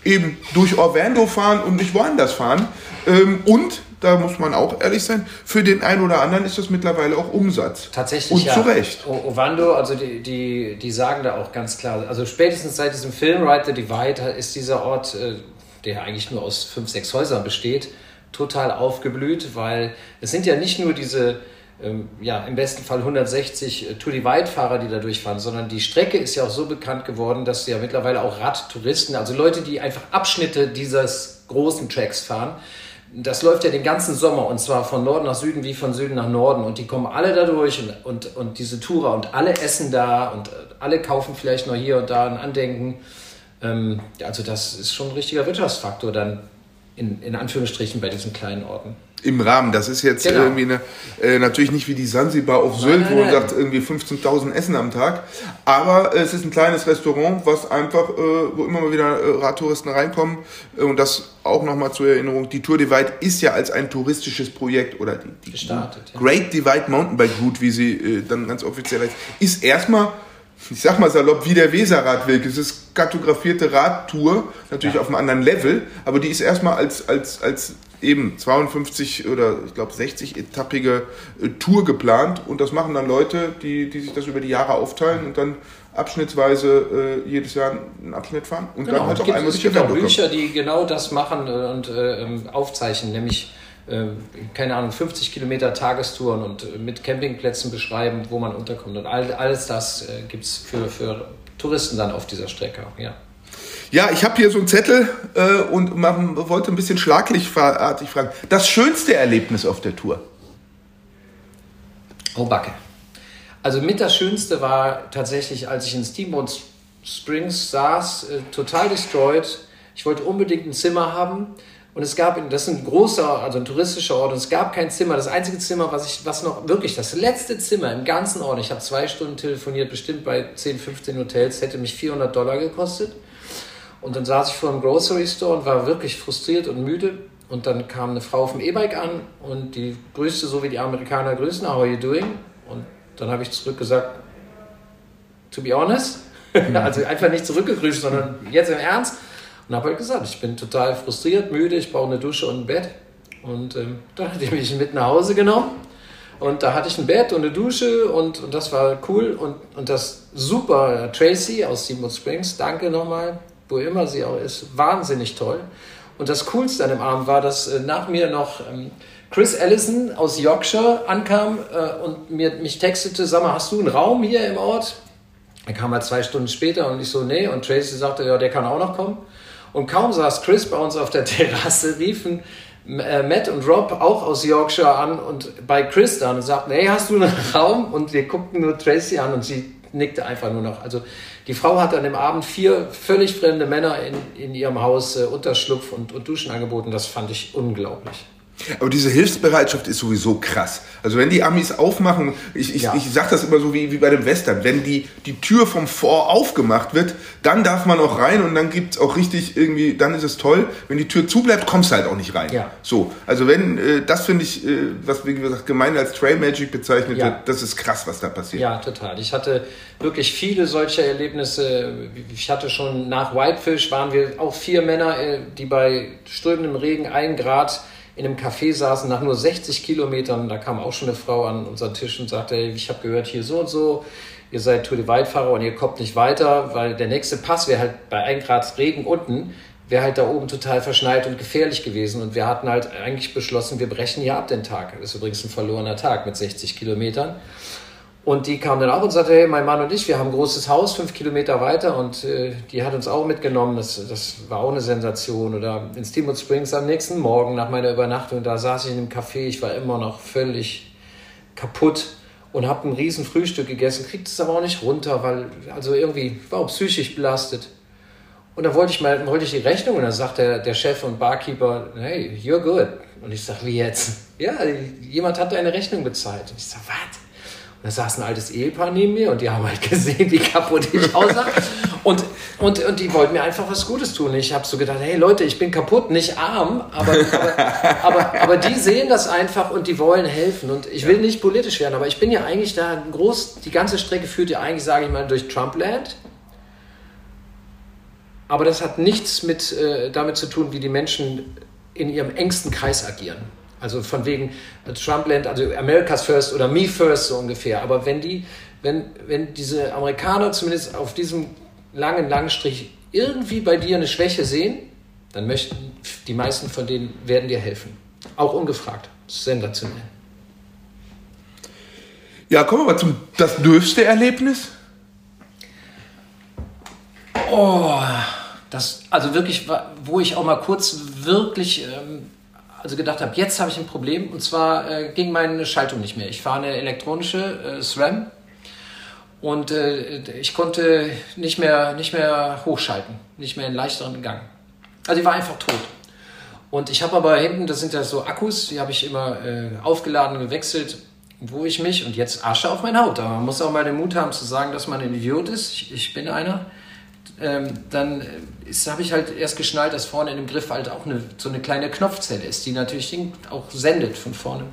eben durch Orlando fahren und nicht woanders fahren. Ähm, und da muss man auch ehrlich sein, für den einen oder anderen ist das mittlerweile auch Umsatz. Tatsächlich. Und ja. zu Recht. Ovando, also die, die, die sagen da auch ganz klar, also spätestens seit diesem Film Ride the Divide ist dieser Ort, äh, der eigentlich nur aus fünf, sechs Häusern besteht, total aufgeblüht, weil es sind ja nicht nur diese ähm, ja, im besten Fall 160 äh, Tour Divide-Fahrer, die da durchfahren, sondern die Strecke ist ja auch so bekannt geworden, dass ja mittlerweile auch Radtouristen, also Leute, die einfach Abschnitte dieses großen Tracks fahren, das läuft ja den ganzen Sommer und zwar von Norden nach Süden wie von Süden nach Norden und die kommen alle da durch und, und, und diese Tourer und alle essen da und äh, alle kaufen vielleicht noch hier und da ein Andenken. Ähm, also das ist schon ein richtiger Wirtschaftsfaktor dann in, in Anführungsstrichen bei diesen kleinen Orten im Rahmen. Das ist jetzt genau. irgendwie eine, äh, natürlich nicht wie die Sansibar auf Sylt, wo man sagt, irgendwie 15.000 Essen am Tag. Aber äh, es ist ein kleines Restaurant, was einfach, äh, wo immer mal wieder äh, Radtouristen reinkommen. Äh, und das auch nochmal zur Erinnerung, die Tour Divide ist ja als ein touristisches Projekt oder die, die Gestartet, Great Divide Mountainbike Route, wie sie äh, dann ganz offiziell heißt, ist erstmal ich sag mal salopp, wie der Weserradweg. Es ist kartografierte Radtour, natürlich ja. auf einem anderen Level, aber die ist erstmal als, als, als eben 52 oder ich glaube 60 etappige äh, Tour geplant und das machen dann Leute, die, die sich das über die Jahre aufteilen und dann abschnittsweise äh, jedes Jahr einen Abschnitt fahren und genau, dann halt auch einmal Es gibt auch Bücher, die genau das machen äh, und äh, ähm, aufzeichnen, nämlich äh, keine Ahnung, 50 Kilometer Tagestouren und äh, mit Campingplätzen beschreiben, wo man unterkommt. Und all, alles das äh, gibt es für, für Touristen dann auf dieser Strecke. Ja. Ja, ich habe hier so einen Zettel äh, und man wollte ein bisschen schlaglichtartig fragen. Das schönste Erlebnis auf der Tour? Oh, Backe. Also mit das Schönste war tatsächlich, als ich in Steamboat Springs saß, äh, total destroyed. Ich wollte unbedingt ein Zimmer haben. Und es gab, das ist ein großer, also ein touristischer Ort, und es gab kein Zimmer. Das einzige Zimmer, was ich, was noch wirklich, das letzte Zimmer im ganzen Ort, ich habe zwei Stunden telefoniert, bestimmt bei 10, 15 Hotels, hätte mich 400 Dollar gekostet. Und dann saß ich vor einem Grocery Store und war wirklich frustriert und müde. Und dann kam eine Frau auf dem E-Bike an und die grüßte so wie die Amerikaner grüßen, how are you doing? Und dann habe ich zurückgesagt, to be honest. also einfach nicht zurückgegrüßt, sondern jetzt im Ernst. Und habe halt gesagt, ich bin total frustriert, müde, ich brauche eine Dusche und ein Bett. Und ähm, da hat die mich mit nach Hause genommen. Und da hatte ich ein Bett und eine Dusche und, und das war cool. Und, und das super, Tracy aus Steamboat Springs, danke nochmal wo immer sie auch ist, wahnsinnig toll. Und das Coolste an dem Abend war, dass äh, nach mir noch ähm, Chris Allison aus Yorkshire ankam äh, und mir, mich textete, sag mal, hast du einen Raum hier im Ort? Er kam halt zwei Stunden später und ich so, nee. Und Tracy sagte, ja, der kann auch noch kommen. Und kaum saß Chris bei uns auf der Terrasse, riefen äh, Matt und Rob auch aus Yorkshire an und bei Chris dann und sagten, hey, hast du einen Raum? Und wir guckten nur Tracy an und sie nickte einfach nur noch. Also die Frau hat an dem Abend vier völlig fremde Männer in, in ihrem Haus äh, Unterschlupf und, und Duschen angeboten. Das fand ich unglaublich. Aber diese Hilfsbereitschaft ist sowieso krass. Also wenn die Amis aufmachen, ich, ich, ja. ich sage das immer so wie, wie bei dem Western, wenn die, die Tür vom Vor aufgemacht wird, dann darf man auch rein und dann gibt es auch richtig irgendwie, dann ist es toll. Wenn die Tür zubleibt, kommst du halt auch nicht rein. Ja. So, also wenn, äh, das finde ich, äh, was wie gesagt gemein als Trail Magic bezeichnet ja. wird, das ist krass, was da passiert. Ja, total. Ich hatte wirklich viele solcher Erlebnisse. Ich hatte schon nach Whitefish waren wir auch vier Männer, äh, die bei strömendem Regen ein Grad in einem Café saßen nach nur 60 Kilometern. Da kam auch schon eine Frau an unseren Tisch und sagte, hey, ich habe gehört, hier so und so, ihr seid Tour de Waldfahrer und ihr kommt nicht weiter, weil der nächste Pass wäre halt bei 1 Grad Regen unten, wäre halt da oben total verschneit und gefährlich gewesen. Und wir hatten halt eigentlich beschlossen, wir brechen hier ab den Tag. Das ist übrigens ein verlorener Tag mit 60 Kilometern. Und die kam dann auch und sagte, hey, mein Mann und ich, wir haben ein großes Haus, fünf Kilometer weiter und äh, die hat uns auch mitgenommen. Das, das war auch eine Sensation. Oder in Steamboat Springs am nächsten Morgen nach meiner Übernachtung, da saß ich in einem Café, ich war immer noch völlig kaputt und habe ein riesen Frühstück gegessen, kriegte es aber auch nicht runter, weil also irgendwie war auch psychisch belastet. Und dann wollte ich mal wollte ich die Rechnung und dann sagt der, der Chef und Barkeeper, hey, you're good. Und ich sage, wie jetzt? Ja, jemand hat deine Rechnung bezahlt. Und ich sage, was? Da saß ein altes Ehepaar neben mir und die haben halt gesehen, wie kaputt ich aussah. Und, und, und die wollten mir einfach was Gutes tun. Ich habe so gedacht, hey Leute, ich bin kaputt, nicht arm, aber, aber, aber, aber die sehen das einfach und die wollen helfen. Und ich will nicht politisch werden, aber ich bin ja eigentlich da groß, die ganze Strecke führt ja eigentlich, sage ich mal, durch Trumpland. Aber das hat nichts mit, äh, damit zu tun, wie die Menschen in ihrem engsten Kreis agieren. Also von wegen äh, Trumpland, also America's First oder Me First so ungefähr. Aber wenn die, wenn, wenn diese Amerikaner zumindest auf diesem langen, langen Strich irgendwie bei dir eine Schwäche sehen, dann möchten die meisten von denen werden dir helfen. Auch ungefragt. Sensationell. Ja, kommen wir mal zum das dürfste Erlebnis. Oh, das, also wirklich, wo ich auch mal kurz wirklich ähm, also gedacht habe, jetzt habe ich ein Problem und zwar äh, ging meine Schaltung nicht mehr. Ich fahre eine elektronische äh, SRAM und äh, ich konnte nicht mehr, nicht mehr hochschalten, nicht mehr in leichteren Gang. Also die war einfach tot. Und ich habe aber hinten, das sind ja so Akkus, die habe ich immer äh, aufgeladen, gewechselt, wo ich mich, und jetzt Asche auf mein Haupt, aber man muss auch mal den Mut haben zu sagen, dass man ein Idiot ist. Ich, ich bin einer ähm, dann habe ich halt erst geschnallt, dass vorne in dem Griff halt auch eine, so eine kleine Knopfzelle ist, die natürlich auch sendet von vorne.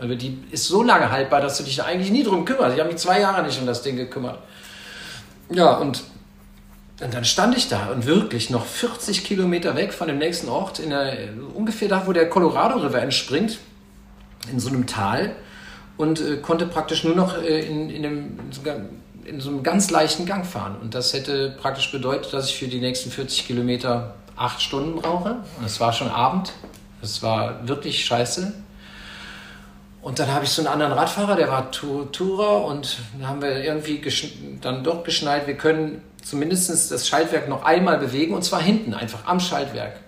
Aber die ist so lange haltbar, dass du dich eigentlich nie drum kümmerst. Ich habe mich zwei Jahre nicht um das Ding gekümmert. Ja, und, und dann stand ich da und wirklich noch 40 Kilometer weg von dem nächsten Ort, in der, ungefähr da, wo der Colorado River entspringt, in so einem Tal und äh, konnte praktisch nur noch äh, in, in, einem, in so einem ganz leichten Gang fahren. Und das hätte praktisch bedeutet, dass ich für die nächsten 40 Kilometer acht Stunden brauche. Und es war schon Abend. Es war wirklich scheiße. Und dann habe ich so einen anderen Radfahrer, der war Tourer und dann haben wir irgendwie dann doch geschnallt, wir können zumindest das Schaltwerk noch einmal bewegen und zwar hinten, einfach am Schaltwerk.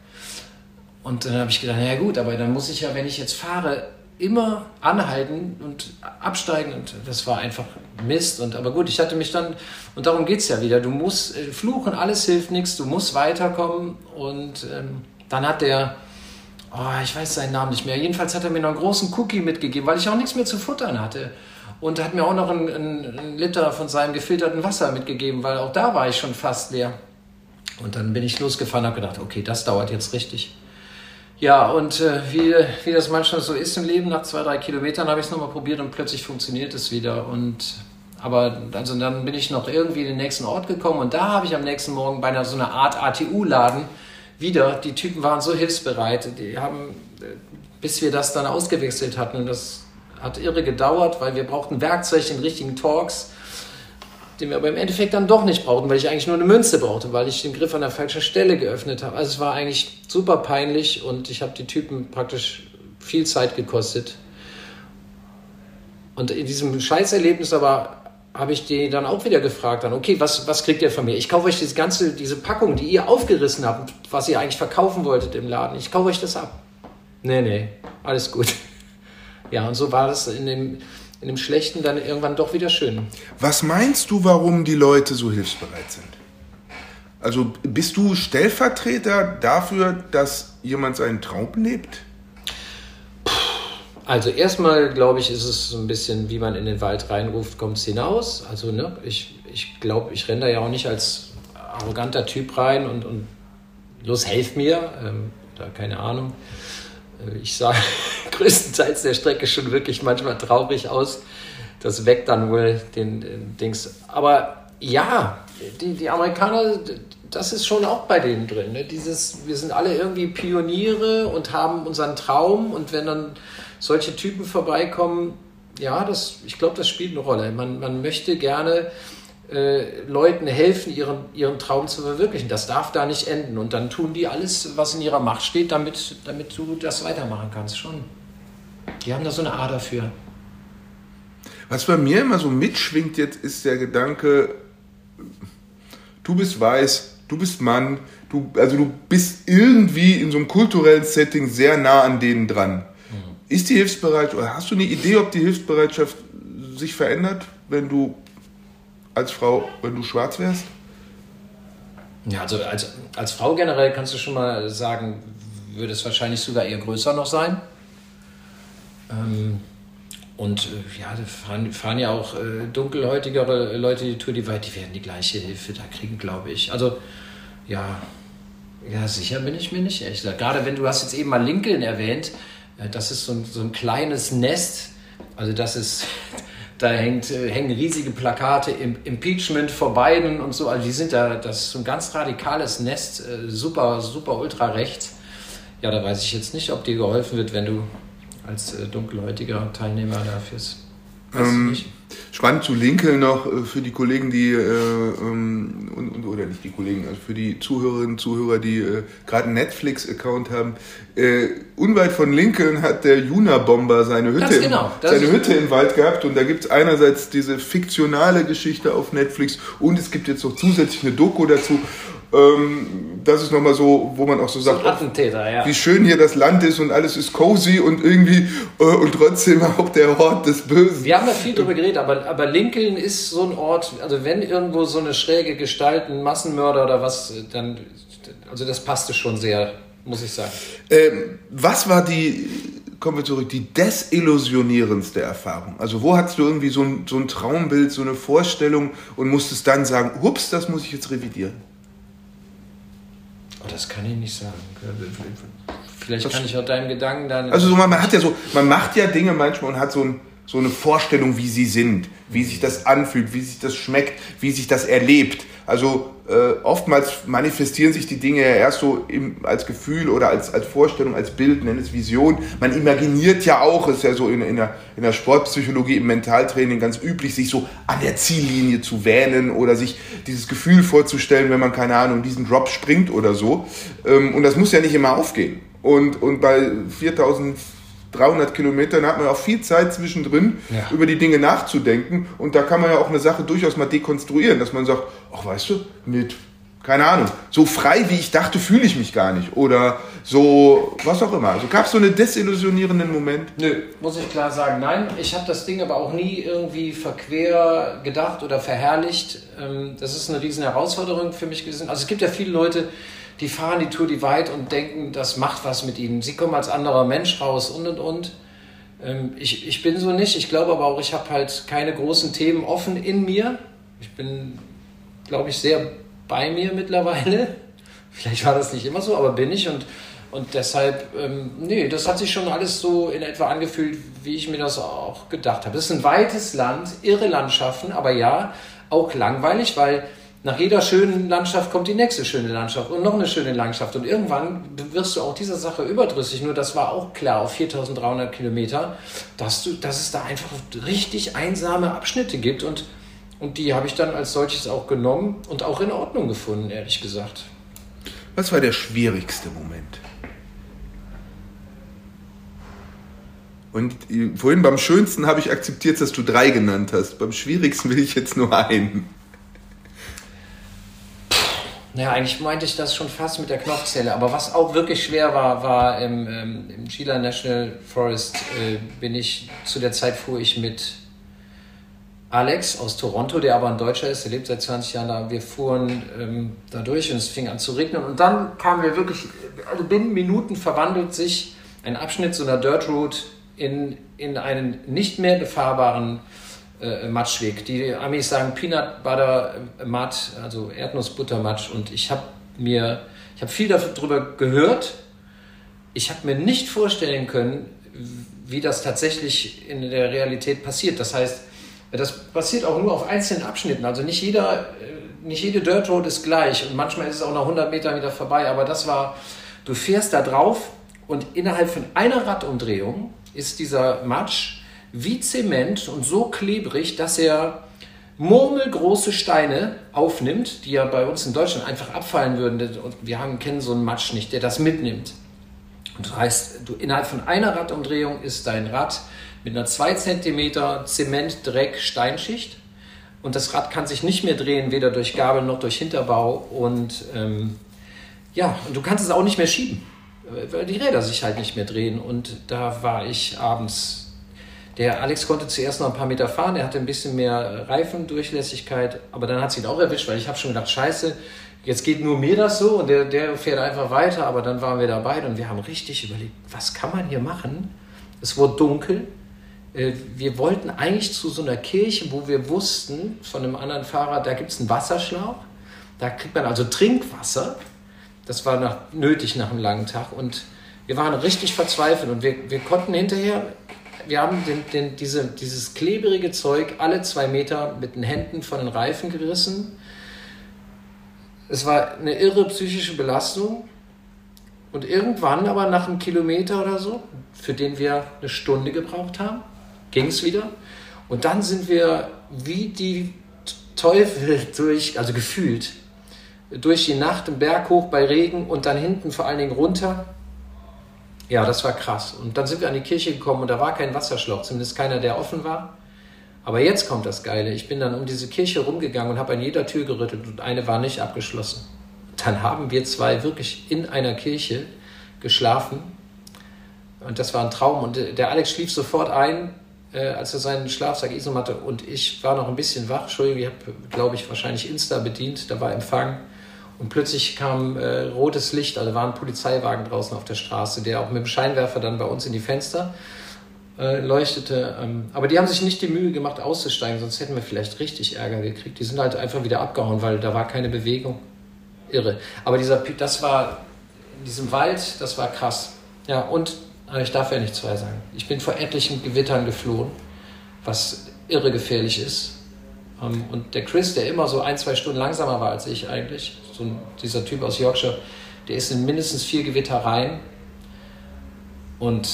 Und dann habe ich gedacht, naja gut, aber dann muss ich ja, wenn ich jetzt fahre, immer anhalten und absteigen und das war einfach Mist. Und aber gut, ich hatte mich dann, und darum geht es ja wieder, du musst äh, fluchen, alles hilft nichts, du musst weiterkommen. Und ähm, dann hat der, oh, ich weiß seinen Namen nicht mehr, jedenfalls hat er mir noch einen großen Cookie mitgegeben, weil ich auch nichts mehr zu futtern hatte. Und hat mir auch noch einen, einen Liter von seinem gefilterten Wasser mitgegeben, weil auch da war ich schon fast leer. Und dann bin ich losgefahren und habe gedacht, okay, das dauert jetzt richtig. Ja, und äh, wie, wie das manchmal so ist im Leben, nach zwei, drei Kilometern habe ich es nochmal probiert und plötzlich funktioniert es wieder. Und aber also dann bin ich noch irgendwie in den nächsten Ort gekommen und da habe ich am nächsten Morgen bei einer so einer Art ATU-Laden wieder, die Typen waren so hilfsbereit, die haben, äh, bis wir das dann ausgewechselt hatten, und das hat irre gedauert, weil wir brauchten Werkzeug, den richtigen Torx den wir aber im Endeffekt dann doch nicht brauchten, weil ich eigentlich nur eine Münze brauchte, weil ich den Griff an der falschen Stelle geöffnet habe. Also es war eigentlich super peinlich und ich habe die Typen praktisch viel Zeit gekostet. Und in diesem Scheißerlebnis aber habe ich die dann auch wieder gefragt, dann, okay, was, was kriegt ihr von mir? Ich kaufe euch diese ganze, diese Packung, die ihr aufgerissen habt, was ihr eigentlich verkaufen wolltet im Laden. Ich kaufe euch das ab. Nee, nee, alles gut. Ja, und so war das in dem, in dem Schlechten dann irgendwann doch wieder schön. Was meinst du, warum die Leute so hilfsbereit sind? Also bist du Stellvertreter dafür, dass jemand seinen Traum lebt? Also erstmal glaube ich, ist es so ein bisschen, wie man in den Wald reinruft, kommt es hinaus. Also ne, ich, ich glaube, ich renne da ja auch nicht als arroganter Typ rein und, und los, helf mir. Ähm, da keine Ahnung. Äh, ich sah größtenteils der Strecke schon wirklich manchmal traurig aus. Das weckt dann wohl den, den Dings. Aber ja, die, die Amerikaner, das ist schon auch bei denen drin. Ne? Dieses, wir sind alle irgendwie Pioniere und haben unseren Traum und wenn dann solche Typen vorbeikommen, ja, das, ich glaube, das spielt eine Rolle. Man, man möchte gerne äh, Leuten helfen, ihren, ihren Traum zu verwirklichen. Das darf da nicht enden. Und dann tun die alles, was in ihrer Macht steht, damit, damit du das weitermachen kannst. Schon. Die haben da so eine Ader für. Was bei mir immer so mitschwingt jetzt, ist der Gedanke, du bist weiß, du bist Mann, du, also du bist irgendwie in so einem kulturellen Setting sehr nah an denen dran. Mhm. Ist die Hilfsbereitschaft, oder hast du eine Idee, ob die Hilfsbereitschaft sich verändert, wenn du als Frau, wenn du schwarz wärst? Ja, also als, als Frau generell kannst du schon mal sagen, würde es wahrscheinlich sogar eher größer noch sein. Ähm, und äh, ja, da fahren, fahren, ja auch äh, dunkelhäutigere Leute die Tour, die, die werden die gleiche Hilfe da kriegen, glaube ich. Also ja, ja, sicher bin ich mir nicht, gesagt. Gerade wenn du hast jetzt eben mal Lincoln erwähnt, äh, das ist so ein, so ein kleines Nest. Also das ist, da hängt, äh, hängen riesige Plakate im Impeachment vor beiden und so. Also die sind da, das ist so ein ganz radikales Nest, äh, super, super ultra rechts. Ja, da weiß ich jetzt nicht, ob dir geholfen wird, wenn du als dunkelhäutiger Teilnehmer dafür ist. Ähm, spannend zu Lincoln noch äh, für die Kollegen, die, äh, ähm, und, oder nicht die Kollegen, also für die Zuhörerinnen und Zuhörer, die äh, gerade einen Netflix-Account haben. Äh, unweit von Lincoln hat der Juna-Bomber seine, Hütte, genau, im, seine Hütte im Wald gehabt und da gibt es einerseits diese fiktionale Geschichte auf Netflix und es gibt jetzt noch zusätzlich eine Doku dazu ähm, das ist nochmal so, wo man auch so sagt, so ja. wie schön hier das Land ist und alles ist cozy und irgendwie äh, und trotzdem auch der Ort des Bösen. Wir haben da viel drüber geredet, aber, aber Lincoln ist so ein Ort, also wenn irgendwo so eine schräge Gestalt, ein Massenmörder oder was, dann, also das passte schon sehr, muss ich sagen. Ähm, was war die, kommen wir zurück, die desillusionierendste Erfahrung? Also wo hattest du irgendwie so ein, so ein Traumbild, so eine Vorstellung und musstest dann sagen, ups, das muss ich jetzt revidieren? Oh, das kann ich nicht sagen. Vielleicht das kann ich auch deinen Gedanken dann. Also so, man, man, hat ja so, man macht ja Dinge manchmal und hat so, ein, so eine Vorstellung, wie sie sind, wie sich das anfühlt, wie sich das schmeckt, wie sich das erlebt. Also äh, oftmals manifestieren sich die Dinge ja erst so im, als Gefühl oder als, als Vorstellung, als Bild, nenn es Vision. Man imaginiert ja auch, ist ja so in, in, der, in der Sportpsychologie, im Mentaltraining ganz üblich, sich so an der Ziellinie zu wähnen oder sich dieses Gefühl vorzustellen, wenn man, keine Ahnung, diesen Drop springt oder so. Ähm, und das muss ja nicht immer aufgehen. Und, und bei 4000 300 Kilometern hat man auch viel Zeit zwischendrin, ja. über die Dinge nachzudenken. Und da kann man ja auch eine Sache durchaus mal dekonstruieren, dass man sagt, ach weißt du, mit, keine Ahnung, so frei wie ich dachte, fühle ich mich gar nicht. Oder so, was auch immer. Also gab es so einen desillusionierenden Moment? Nö, muss ich klar sagen, nein. Ich habe das Ding aber auch nie irgendwie verquer gedacht oder verherrlicht. Ähm, das ist eine riesen Herausforderung für mich gewesen. Also es gibt ja viele Leute, die fahren die Tour die weit und denken, das macht was mit ihnen. Sie kommen als anderer Mensch raus und und und. Ähm, ich, ich bin so nicht. Ich glaube aber auch, ich habe halt keine großen Themen offen in mir. Ich bin, glaube ich, sehr bei mir mittlerweile. Vielleicht war das nicht immer so, aber bin ich und und deshalb, ähm, nee, das hat sich schon alles so in etwa angefühlt, wie ich mir das auch gedacht habe. Es ist ein weites Land, irre Landschaften, aber ja, auch langweilig, weil nach jeder schönen Landschaft kommt die nächste schöne Landschaft und noch eine schöne Landschaft. Und irgendwann wirst du auch dieser Sache überdrüssig. Nur das war auch klar auf 4300 Kilometer, dass, du, dass es da einfach richtig einsame Abschnitte gibt. Und, und die habe ich dann als solches auch genommen und auch in Ordnung gefunden, ehrlich gesagt. Was war der schwierigste Moment? Und äh, vorhin beim schönsten habe ich akzeptiert, dass du drei genannt hast. Beim schwierigsten will ich jetzt nur einen. Naja, eigentlich meinte ich das schon fast mit der Knopfzelle. Aber was auch wirklich schwer war, war im, ähm, im Gila National Forest äh, bin ich, zu der Zeit fuhr ich mit Alex aus Toronto, der aber ein Deutscher ist, der lebt seit 20 Jahren da. Wir fuhren ähm, da durch und es fing an zu regnen. Und dann kamen wir wirklich, also binnen Minuten verwandelt sich ein Abschnitt so einer Dirt Route in, in einen nicht mehr befahrbaren äh, Matschweg. Die Amis sagen Peanut Butter Mud, also Erdnussbuttermatsch. Und ich habe mir, ich habe viel darüber gehört. Ich habe mir nicht vorstellen können, wie das tatsächlich in der Realität passiert. Das heißt, das passiert auch nur auf einzelnen Abschnitten. Also nicht jeder, äh, nicht jede Dirt Road ist gleich und manchmal ist es auch nach 100 Metern wieder vorbei. Aber das war, du fährst da drauf und innerhalb von einer Radumdrehung ist dieser Matsch wie Zement und so klebrig, dass er murmelgroße Steine aufnimmt, die ja bei uns in Deutschland einfach abfallen würden. Und wir haben, kennen so einen Matsch nicht, der das mitnimmt. Und das heißt, du, innerhalb von einer Radumdrehung ist dein Rad mit einer 2 cm Zement-Dreck-Steinschicht. Und das Rad kann sich nicht mehr drehen, weder durch Gabel noch durch Hinterbau. Und ähm, ja, und du kannst es auch nicht mehr schieben, weil die Räder sich halt nicht mehr drehen. Und da war ich abends der Alex konnte zuerst noch ein paar Meter fahren, er hatte ein bisschen mehr Reifendurchlässigkeit, aber dann hat sie ihn auch erwischt, weil ich habe schon gedacht, scheiße, jetzt geht nur mir das so und der, der fährt einfach weiter, aber dann waren wir dabei und wir haben richtig überlegt, was kann man hier machen? Es wurde dunkel, Äh, wir wollten eigentlich zu so einer Kirche, wo wir wussten von einem anderen Fahrer, da gibt es einen Wasserschlauch. Da kriegt man also Trinkwasser. Das war nach, nötig nach einem langen Tag. Und wir waren richtig verzweifelt. Und wir, wir konnten hinterher, wir haben den, den, diese, dieses klebrige Zeug alle zwei Meter mit den Händen von den Reifen gerissen. Es war eine irre psychische Belastung. Und irgendwann, aber nach einem Kilometer oder so, für den wir eine Stunde gebraucht haben, ging es wieder. Und dann sind wir wie die Teufel durch, also gefühlt, durch die Nacht im Berg hoch bei Regen und dann hinten vor allen Dingen runter. Ja, das war krass. Und dann sind wir an die Kirche gekommen und da war kein Wasserschlauch, zumindest keiner, der offen war. Aber jetzt kommt das Geile. Ich bin dann um diese Kirche rumgegangen und habe an jeder Tür gerüttelt und eine war nicht abgeschlossen. Dann haben wir zwei wirklich in einer Kirche geschlafen. Und das war ein Traum. Und der Alex schlief sofort ein äh, als er seinen Schlafsack Isom hatte und ich war noch ein bisschen wach. Entschuldigung, ich habe, glaube ich, wahrscheinlich Insta bedient, da war Empfang. Und plötzlich kam äh, rotes Licht, also war ein Polizeiwagen draußen auf der Straße, der auch mit dem Scheinwerfer dann bei uns in die Fenster äh, leuchtete. Ähm, aber die haben sich nicht die Mühe gemacht, auszusteigen, sonst hätten wir vielleicht richtig Ärger gekriegt. Die sind halt einfach wieder abgehauen, weil da war keine Bewegung. Irre. Aber dieser, das war in diesem Wald, das war krass. Ja, und aber ich darf ja nicht zwei sagen. Ich bin vor etlichen Gewittern geflohen, was irre gefährlich ist. Ähm, und der Chris, der immer so ein, zwei Stunden langsamer war als ich eigentlich, so dieser Typ aus Yorkshire, der ist in mindestens vier Gewitter rein. Und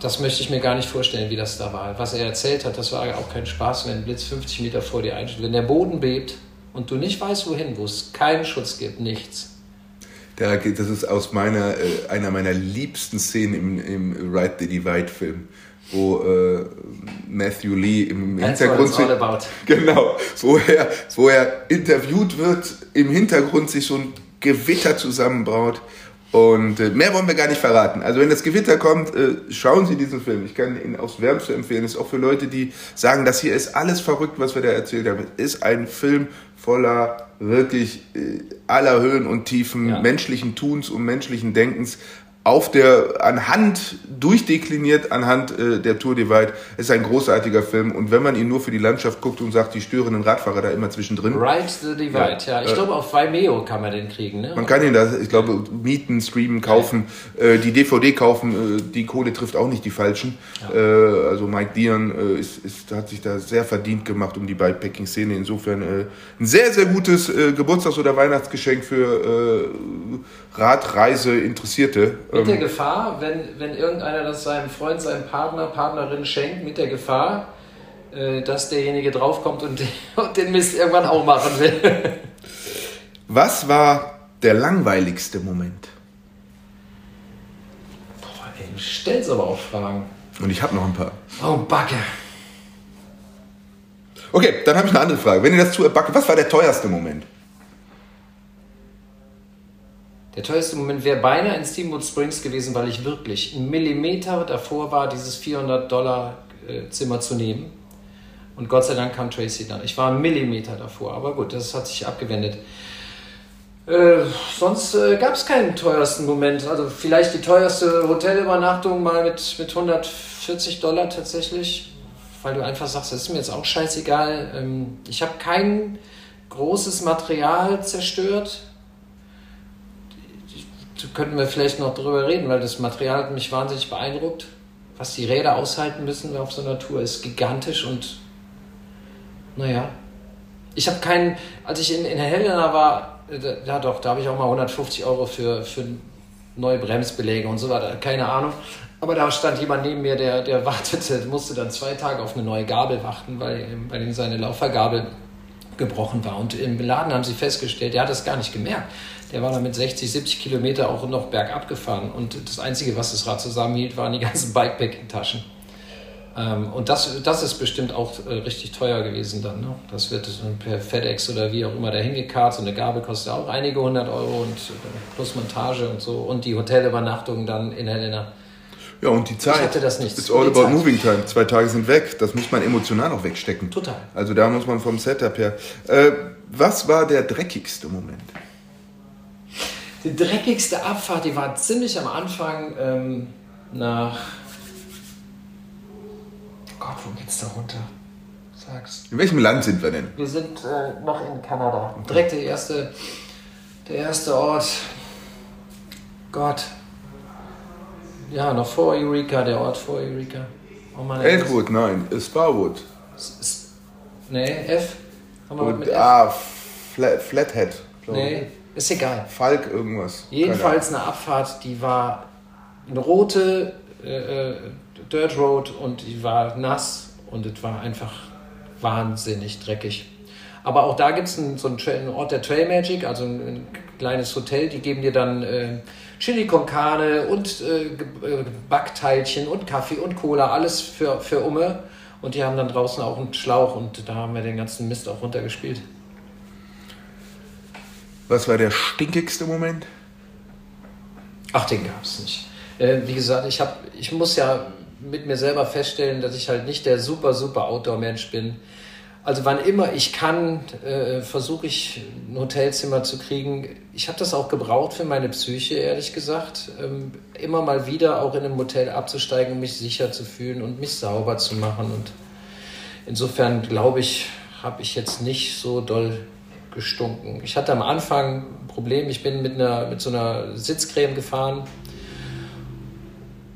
das möchte ich mir gar nicht vorstellen, wie das da war. Was er erzählt hat, das war auch kein Spaß, wenn ein Blitz 50 Meter vor dir einschlägt. Wenn der Boden bebt und du nicht weißt, wohin, wo es keinen Schutz gibt, nichts da, das ist aus meiner, äh, einer meiner liebsten Szenen im, im Ride the Divide Film, wo äh, Matthew Lee im That's Hintergrund sich, genau, wo er, wo er interviewt wird, im Hintergrund sich so ein Gewitter zusammenbraut und äh, mehr wollen wir gar nicht verraten. Also wenn das Gewitter kommt, äh, schauen Sie diesen Film. Ich kann ihn aufs Wärmste empfehlen. Ist auch für Leute, die sagen, das hier ist alles verrückt, was wir da erzählt haben. Es ist ein Film voller wirklich äh, aller Höhen und Tiefen ja. menschlichen Tuns und menschlichen Denkens auf der anhand durchdekliniert anhand äh, der Tour Divide ist ein großartiger Film und wenn man ihn nur für die Landschaft guckt und sagt die störenden Radfahrer da immer zwischendrin Ride the Divide ja, ja. ich äh, glaube auf Vimeo kann man den kriegen ne? man kann ihn da ich glaube mieten streamen kaufen ja. äh, die DVD kaufen äh, die Kohle trifft auch nicht die falschen ja. Äh, also Mike Dion äh, ist, ist hat sich da sehr verdient gemacht um die Bikepacking Szene insofern ein sehr sehr gutes Geburtstags- oder Weihnachtsgeschenk für Radreise Interessierte mit der ähm, Gefahr, wenn, wenn irgendeiner das seinem Freund, seinem Partner, Partnerin schenkt, mit der Gefahr, äh, dass derjenige draufkommt und, und den Mist irgendwann auch machen will. Was war der langweiligste Moment? Boah, ey, du stellst aber auch Fragen. Und ich habe noch ein paar. Oh, Backe. Okay, dann habe ich eine andere Frage. Wenn ihr das zu Backe, was war der teuerste Moment? Der teuerste Moment wäre beinahe in Steamboat Springs gewesen, weil ich wirklich einen Millimeter davor war, dieses 400 Dollar äh, Zimmer zu nehmen. Und Gott sei Dank kam Tracy dann. Ich war einen Millimeter davor, aber gut, das hat sich abgewendet. Äh, sonst äh, gab es keinen teuersten Moment. Also vielleicht die teuerste Hotelübernachtung mal mit, mit 140 Dollar tatsächlich, weil du einfach sagst, das ist mir jetzt auch scheißegal. Ähm, ich habe kein großes Material zerstört könnten wir vielleicht noch drüber reden, weil das Material hat mich wahnsinnig beeindruckt. Was die Räder aushalten müssen auf so einer Tour ist gigantisch und naja. Ich habe keinen, als ich in, in Helena war, ja doch, da habe ich auch mal 150 Euro für, für neue Bremsbeläge und so weiter, keine Ahnung. Aber da stand jemand neben mir, der, der wartete, musste dann zwei Tage auf eine neue Gabel warten, weil, weil ihm seine Laufergabel gebrochen war. Und im Laden haben sie festgestellt, der hat das gar nicht gemerkt. Der war dann mit 60, 70 Kilometer auch noch bergab gefahren. Und das Einzige, was das Rad zusammenhielt, waren die ganzen Bikepacking-Taschen. Ähm, und das, das ist bestimmt auch äh, richtig teuer gewesen dann. Ne? Das wird per FedEx oder wie auch immer dahin gekarrt. So eine Gabel kostet auch einige hundert Euro und äh, plus Montage und so. Und die Hotelübernachtung dann in Helena. Ja, und die Zeit. Ich hatte das nicht. It's all about Zeit. moving time. Zwei Tage sind weg. Das muss man emotional auch wegstecken. Total. Also da muss man vom Setup her. Äh, was war der dreckigste Moment? Die dreckigste Abfahrt, die war ziemlich am Anfang ähm, nach Gott, wo geht's da runter? Sag's. In welchem Land sind wir denn? Wir sind äh, noch in Kanada. Direkt der erste, der erste Ort. Gott. Ja, noch vor Eureka, der Ort vor Eureka. Oh Mann, Elkwood, nein, Sparwood. Nee, F. Haben wir Und, mit F? Ah, Flat, Flathead. Nee, ist egal. Falk irgendwas. Jedenfalls eine Abfahrt, die war eine rote äh, äh, Dirt Road und die war nass und es war einfach wahnsinnig dreckig. Aber auch da gibt es einen, so einen, Ort der Trail Magic, also ein, ein, kleines Hotel, die geben dir dann äh, Chili con Carne und äh, äh, Backteilchen und Kaffee und Cola, alles für, für Umme. Und die haben dann draußen auch einen Schlauch und da haben wir den ganzen Mist auch runtergespielt. Was war der stinkigste Moment? Ach, den gab es nicht. Äh, wie gesagt, ich, hab, ich muss ja mit mir selber feststellen, dass ich halt nicht der super, super Outdoor-Mensch bin. Also wann immer ich kann, äh, versuche ich ein Hotelzimmer zu kriegen. Ich habe das auch gebraucht für meine Psyche, ehrlich gesagt. Ähm, immer mal wieder auch in einem Hotel abzusteigen, um mich sicher zu fühlen und mich sauber zu machen. Und insofern glaube ich, habe ich jetzt nicht so doll gestunken. Ich hatte am Anfang ein Problem. Ich bin mit, einer, mit so einer Sitzcreme gefahren,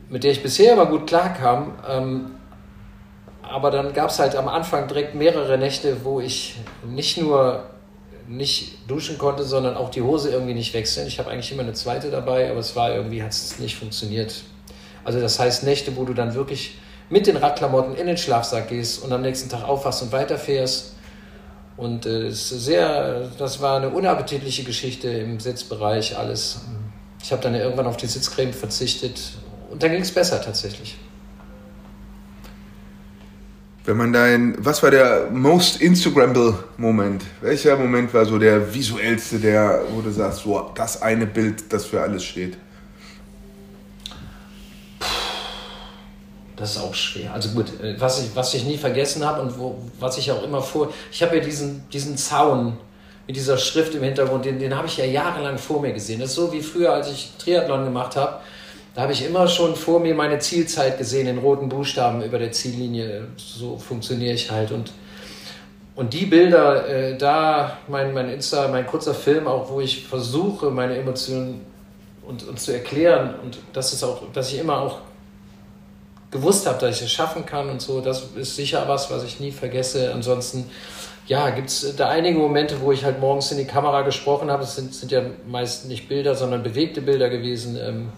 mit der ich bisher immer gut klarkam. Ähm, aber dann gab es halt am Anfang direkt mehrere Nächte, wo ich nicht nur nicht duschen konnte, sondern auch die Hose irgendwie nicht wechseln. Ich habe eigentlich immer eine zweite dabei, aber es war irgendwie, hat es nicht funktioniert. Also das heißt Nächte, wo du dann wirklich mit den Radklamotten in den Schlafsack gehst und am nächsten Tag aufwachst und weiterfährst. Und äh, ist sehr, das war eine unappetitliche Geschichte im Sitzbereich, alles. Ich habe dann irgendwann auf die Sitzcreme verzichtet und dann ging es besser tatsächlich. Wenn man dein, was war der most Instagrammable Moment? Welcher Moment war so der visuellste, der, wo du sagst, so, das eine Bild, das für alles steht? Das ist auch schwer. Also gut, äh, was ich, was ich nie vergessen habe und wo, was ich auch immer vor, ich habe ja diesen, diesen Zaun mit dieser Schrift im Hintergrund, den, den habe ich ja jahrelang vor mir gesehen. Das ist so wie früher, als ich Triathlon gemacht habe da habe ich immer schon vor mir meine Zielzeit gesehen in roten Buchstaben über der Ziellinie. So funktioniere ich halt. Und, und die Bilder, äh, da mein, mein Insta, mein kurzer Film, auch wo ich versuche, meine Emotionen und, und zu erklären und das ist auch, dass ich immer auch gewusst habe, dass ich es schaffen kann und so, das ist sicher was, was ich nie vergesse. Ansonsten, ja, gibt es da einige Momente, wo ich halt morgens in die Kamera gesprochen habe. Es sind, sind ja meist nicht Bilder, sondern bewegte Bilder gewesen. Ähm,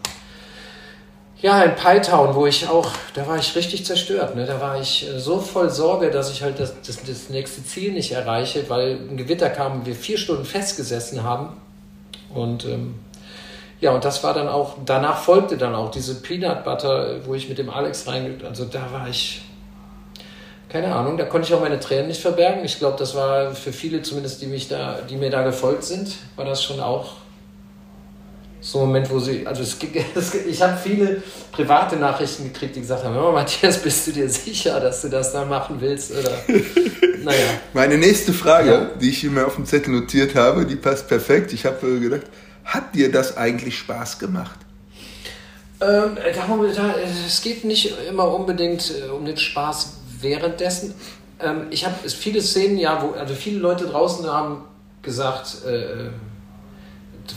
ja, in Pytown, wo ich auch, da war ich richtig zerstört. Ne? Da war ich äh, so voll Sorge, dass ich halt das, das, das nächste Ziel nicht erreiche, weil ein Gewitter kam und wir vier Stunden festgesessen haben. Und ähm, ja, und das war dann auch, danach folgte dann auch diese Peanut Butter, wo ich mit dem Alex rein, also da war ich, keine Ahnung, da konnte ich auch meine Tränen nicht verbergen. Ich glaube, das war für viele zumindest, die mich da, die mir da gefolgt sind, war das schon auch so ein Moment, wo sie, also es, es, ich habe viele private Nachrichten gekriegt, die gesagt haben, oh, Matthias, bist du dir sicher, dass du das da machen willst? Oder, naja. Meine nächste Frage, ja. die ich mir auf dem Zettel notiert habe, die passt perfekt. Ich habe äh, gedacht, hat dir das eigentlich Spaß gemacht? Ähm, da, es geht nicht immer unbedingt äh, um den Spaß währenddessen. Ähm, ich habe viele Szenen, ja, wo, also viele Leute draußen haben gesagt, äh,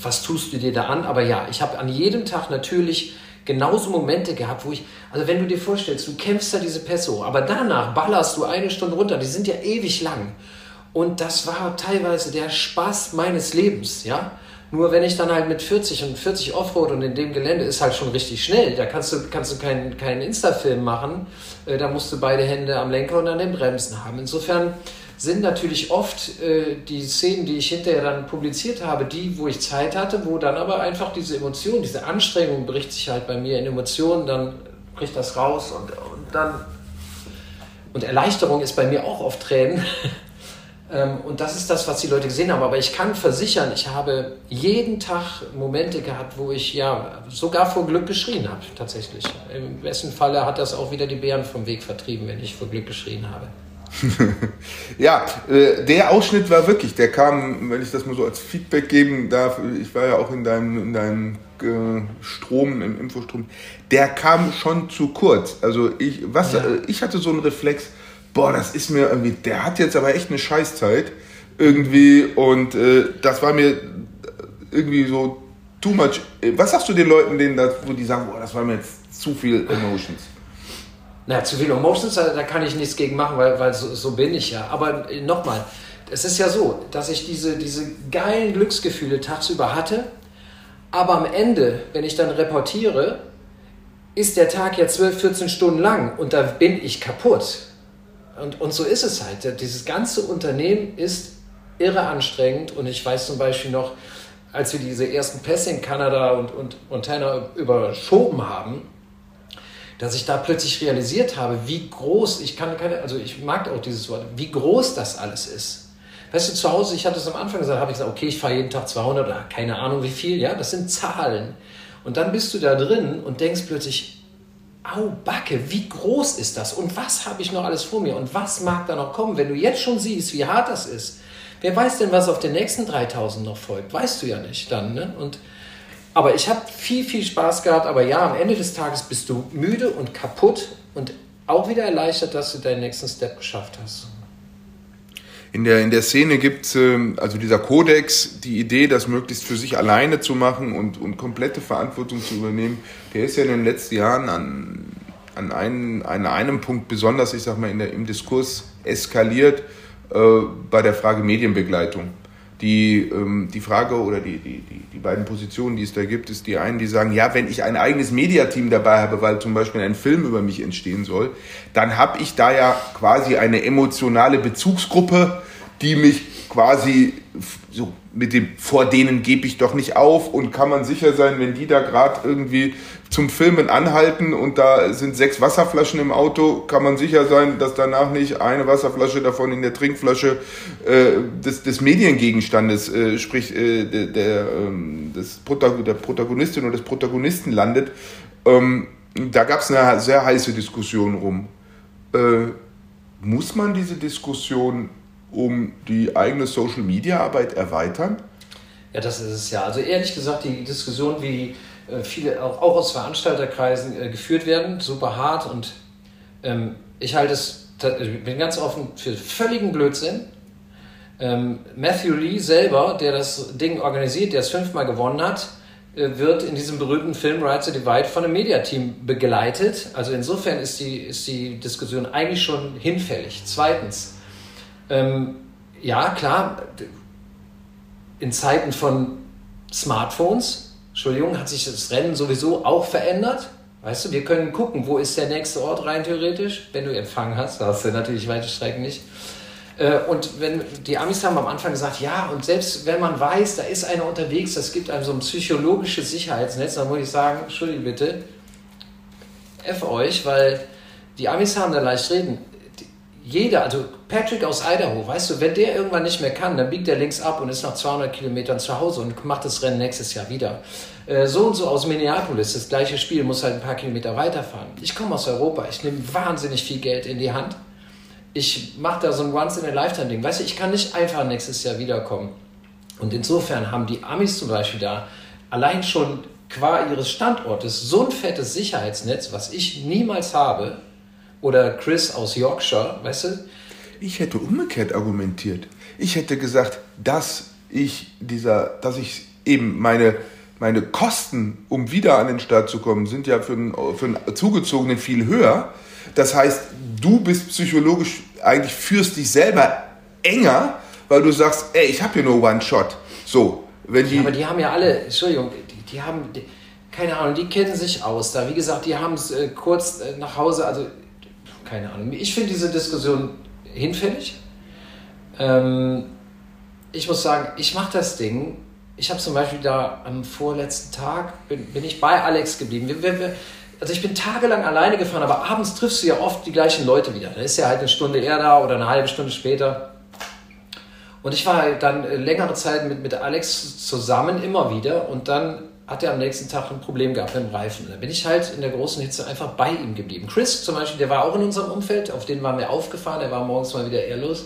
was tust du dir da an? Aber ja, ich habe an jedem Tag natürlich genauso Momente gehabt, wo ich, also wenn du dir vorstellst, du kämpfst da diese Pässe aber danach ballerst du eine Stunde runter, die sind ja ewig lang. Und das war teilweise der Spaß meines Lebens, ja. Nur wenn ich dann halt mit 40 und 40 Offroad und in dem Gelände ist halt schon richtig schnell, da kannst du, kannst du keinen, keinen Insta-Film machen, äh, da musst du beide Hände am Lenker und an den Bremsen haben. Insofern sind natürlich oft äh, die Szenen, die ich hinterher dann publiziert habe, die, wo ich Zeit hatte, wo dann aber einfach diese Emotion, diese Anstrengung bricht sich halt bei mir in Emotionen, dann bricht das raus und, und dann und Erleichterung ist bei mir auch oft Tränen. ähm, und das ist das, was die Leute gesehen haben. Aber ich kann versichern, ich habe jeden Tag Momente gehabt, wo ich ja sogar vor Glück geschrien habe, tatsächlich. Im besten Falle hat das auch wieder die Bären vom Weg vertrieben, wenn ich vor Glück geschrien habe. ja, äh, der Ausschnitt war wirklich, der kam, wenn ich das mal so als Feedback geben darf, ich war ja auch in deinem, in deinem äh, Strom, im Infostrom, der kam schon zu kurz. Also ich, was, ja. Äh, ich hatte so einen Reflex, boah, das ist mir irgendwie, der hat jetzt aber echt eine Scheißzeit irgendwie und äh, das war mir irgendwie so too much. Was sagst du den Leuten, denen das, wo die sagen, boah, das war mir jetzt zu viel Emotions? Na, zu viel Emotions, da kann ich nichts gegen machen, weil, weil so, so bin ich ja. Aber äh, nochmal, es ist ja so, dass ich diese, diese geilen Glücksgefühle tagsüber hatte, aber am Ende, wenn ich dann reportiere, ist der Tag ja 12, 14 Stunden lang und da bin ich kaputt. Und, und so ist es halt. Dieses ganze Unternehmen ist irre anstrengend und ich weiß zum Beispiel noch, als wir diese ersten Pässe in Kanada und, und Montana überschoben haben, dass ich da plötzlich realisiert habe, wie groß, ich kann keine, also ich mag auch dieses Wort, wie groß das alles ist. Weißt du, zu Hause, ich hatte es am Anfang gesagt, habe ich gesagt, okay, ich fahre jeden Tag 200 oder keine Ahnung wie viel, ja, das sind Zahlen. Und dann bist du da drin und denkst plötzlich, au Backe, wie groß ist das und was habe ich noch alles vor mir und was mag da noch kommen, wenn du jetzt schon siehst, wie hart das ist. Wer weiß denn, was auf den nächsten 3000 noch folgt? Weißt du ja nicht dann. Ne? Und, aber ich habe viel, viel Spaß gehabt. Aber ja, am Ende des Tages bist du müde und kaputt und auch wieder erleichtert, dass du deinen nächsten Step geschafft hast. In der, in der Szene gibt es, ähm, also dieser Kodex, die Idee, das möglichst für sich alleine zu machen und, und komplette Verantwortung zu übernehmen, der ist ja in den letzten Jahren an, an, einen, an einem Punkt besonders, ich sag mal, in der, im Diskurs eskaliert äh, bei der Frage Medienbegleitung. Die, ähm, die Frage oder die, die, die, beiden Positionen, die es da gibt, ist die einen, die sagen, ja, wenn ich ein eigenes Mediateam dabei habe, weil zum Beispiel ein Film über mich entstehen soll, dann habe ich da ja quasi eine emotionale Bezugsgruppe, die mich quasi so mit dem vor denen gebe ich doch nicht auf und kann man sicher sein, wenn die da gerade irgendwie zum Filmen anhalten und da sind sechs Wasserflaschen im Auto, kann man sicher sein, dass danach nicht eine Wasserflasche davon in der Trinkflasche äh, des, des Mediengegenstandes, äh, sprich äh, der, der, ähm, des Protag der Protagonistin oder des Protagonisten landet. Ähm, da gab es eine sehr heiße Diskussion rum. Äh, muss man diese Diskussion um die eigene Social-Media-Arbeit erweitern? Ja, das ist es ja. Also ehrlich gesagt, die Diskussion, wie äh, viele auch, auch aus Veranstalterkreisen äh, geführt werden, super hart und ähm, ich halte es, ich bin ganz offen für völligen Blödsinn. Ähm, Matthew Lee selber, der das Ding organisiert, der es fünfmal gewonnen hat, äh, wird in diesem berühmten Film Rights to Divide von einem Mediateam begleitet. Also insofern ist die, ist die Diskussion eigentlich schon hinfällig. Zweitens, ähm, ja klar, in Zeiten von Smartphones Entschuldigung, hat sich das Rennen sowieso auch verändert. Weißt du, wir können gucken, wo ist der nächste Ort rein theoretisch. Wenn du Empfang hast, da hast du natürlich weite Strecken nicht. Äh, und wenn die Amis haben am Anfang gesagt, ja, und selbst wenn man weiß, da ist einer unterwegs, das gibt einem so ein psychologisches Sicherheitsnetz, dann muss ich sagen, Entschuldigung bitte, F euch, weil die Amis haben da leicht reden jeder, also Patrick aus Idaho, weißt du, wenn der irgendwann nicht mehr kann, dann biegt er links ab und ist nach 200 Kilometern zu Hause und macht das Rennen nächstes Jahr wieder. Äh, so und so aus Minneapolis, das gleiche Spiel, muss halt ein paar Kilometer weiterfahren. Ich komme aus Europa, ich nehme wahnsinnig viel Geld in die Hand. Ich mache da so ein Once-in-a-Lifetime-Ding. Weißt du, ich kann nicht einfach nächstes Jahr wiederkommen. Und insofern haben die Amis zum Beispiel da allein schon qua ihres Standortes so ein fettes Sicherheitsnetz, was ich niemals habe, oder Chris aus Yorkshire, weißt du? Ich hätte umgekehrt argumentiert. Ich hätte gesagt, dass ich dieser, dass ich eben meine, meine Kosten, um wieder an den Start zu kommen, sind ja für einen, für einen Zugezogenen viel höher. Das heißt, du bist psychologisch, eigentlich führst dich selber enger, weil du sagst, ey, ich habe hier nur One Shot. So, wenn die. Ja, aber die haben ja alle, Entschuldigung, die, die haben, die, keine Ahnung, die kennen sich aus da. Wie gesagt, die haben es äh, kurz äh, nach Hause, also keine Ahnung. Ich finde diese Diskussion hinfällig. Ähm, ich muss sagen, ich mache das Ding. Ich habe zum Beispiel da am vorletzten Tag, bin, bin ich bei Alex geblieben. Wir, wir, wir, also ich bin tagelang alleine gefahren, aber abends triffst du ja oft die gleichen Leute wieder. Da ist ja halt eine Stunde eher da oder eine halbe Stunde später. Und ich war halt dann längere Zeit mit, mit Alex zusammen immer wieder und dann hat er am nächsten Tag ein Problem gehabt mit dem Reifen. Dann bin ich halt in der großen Hitze einfach bei ihm geblieben. Chris zum Beispiel, der war auch in unserem Umfeld, auf den waren wir aufgefahren, der war morgens mal wieder eher los.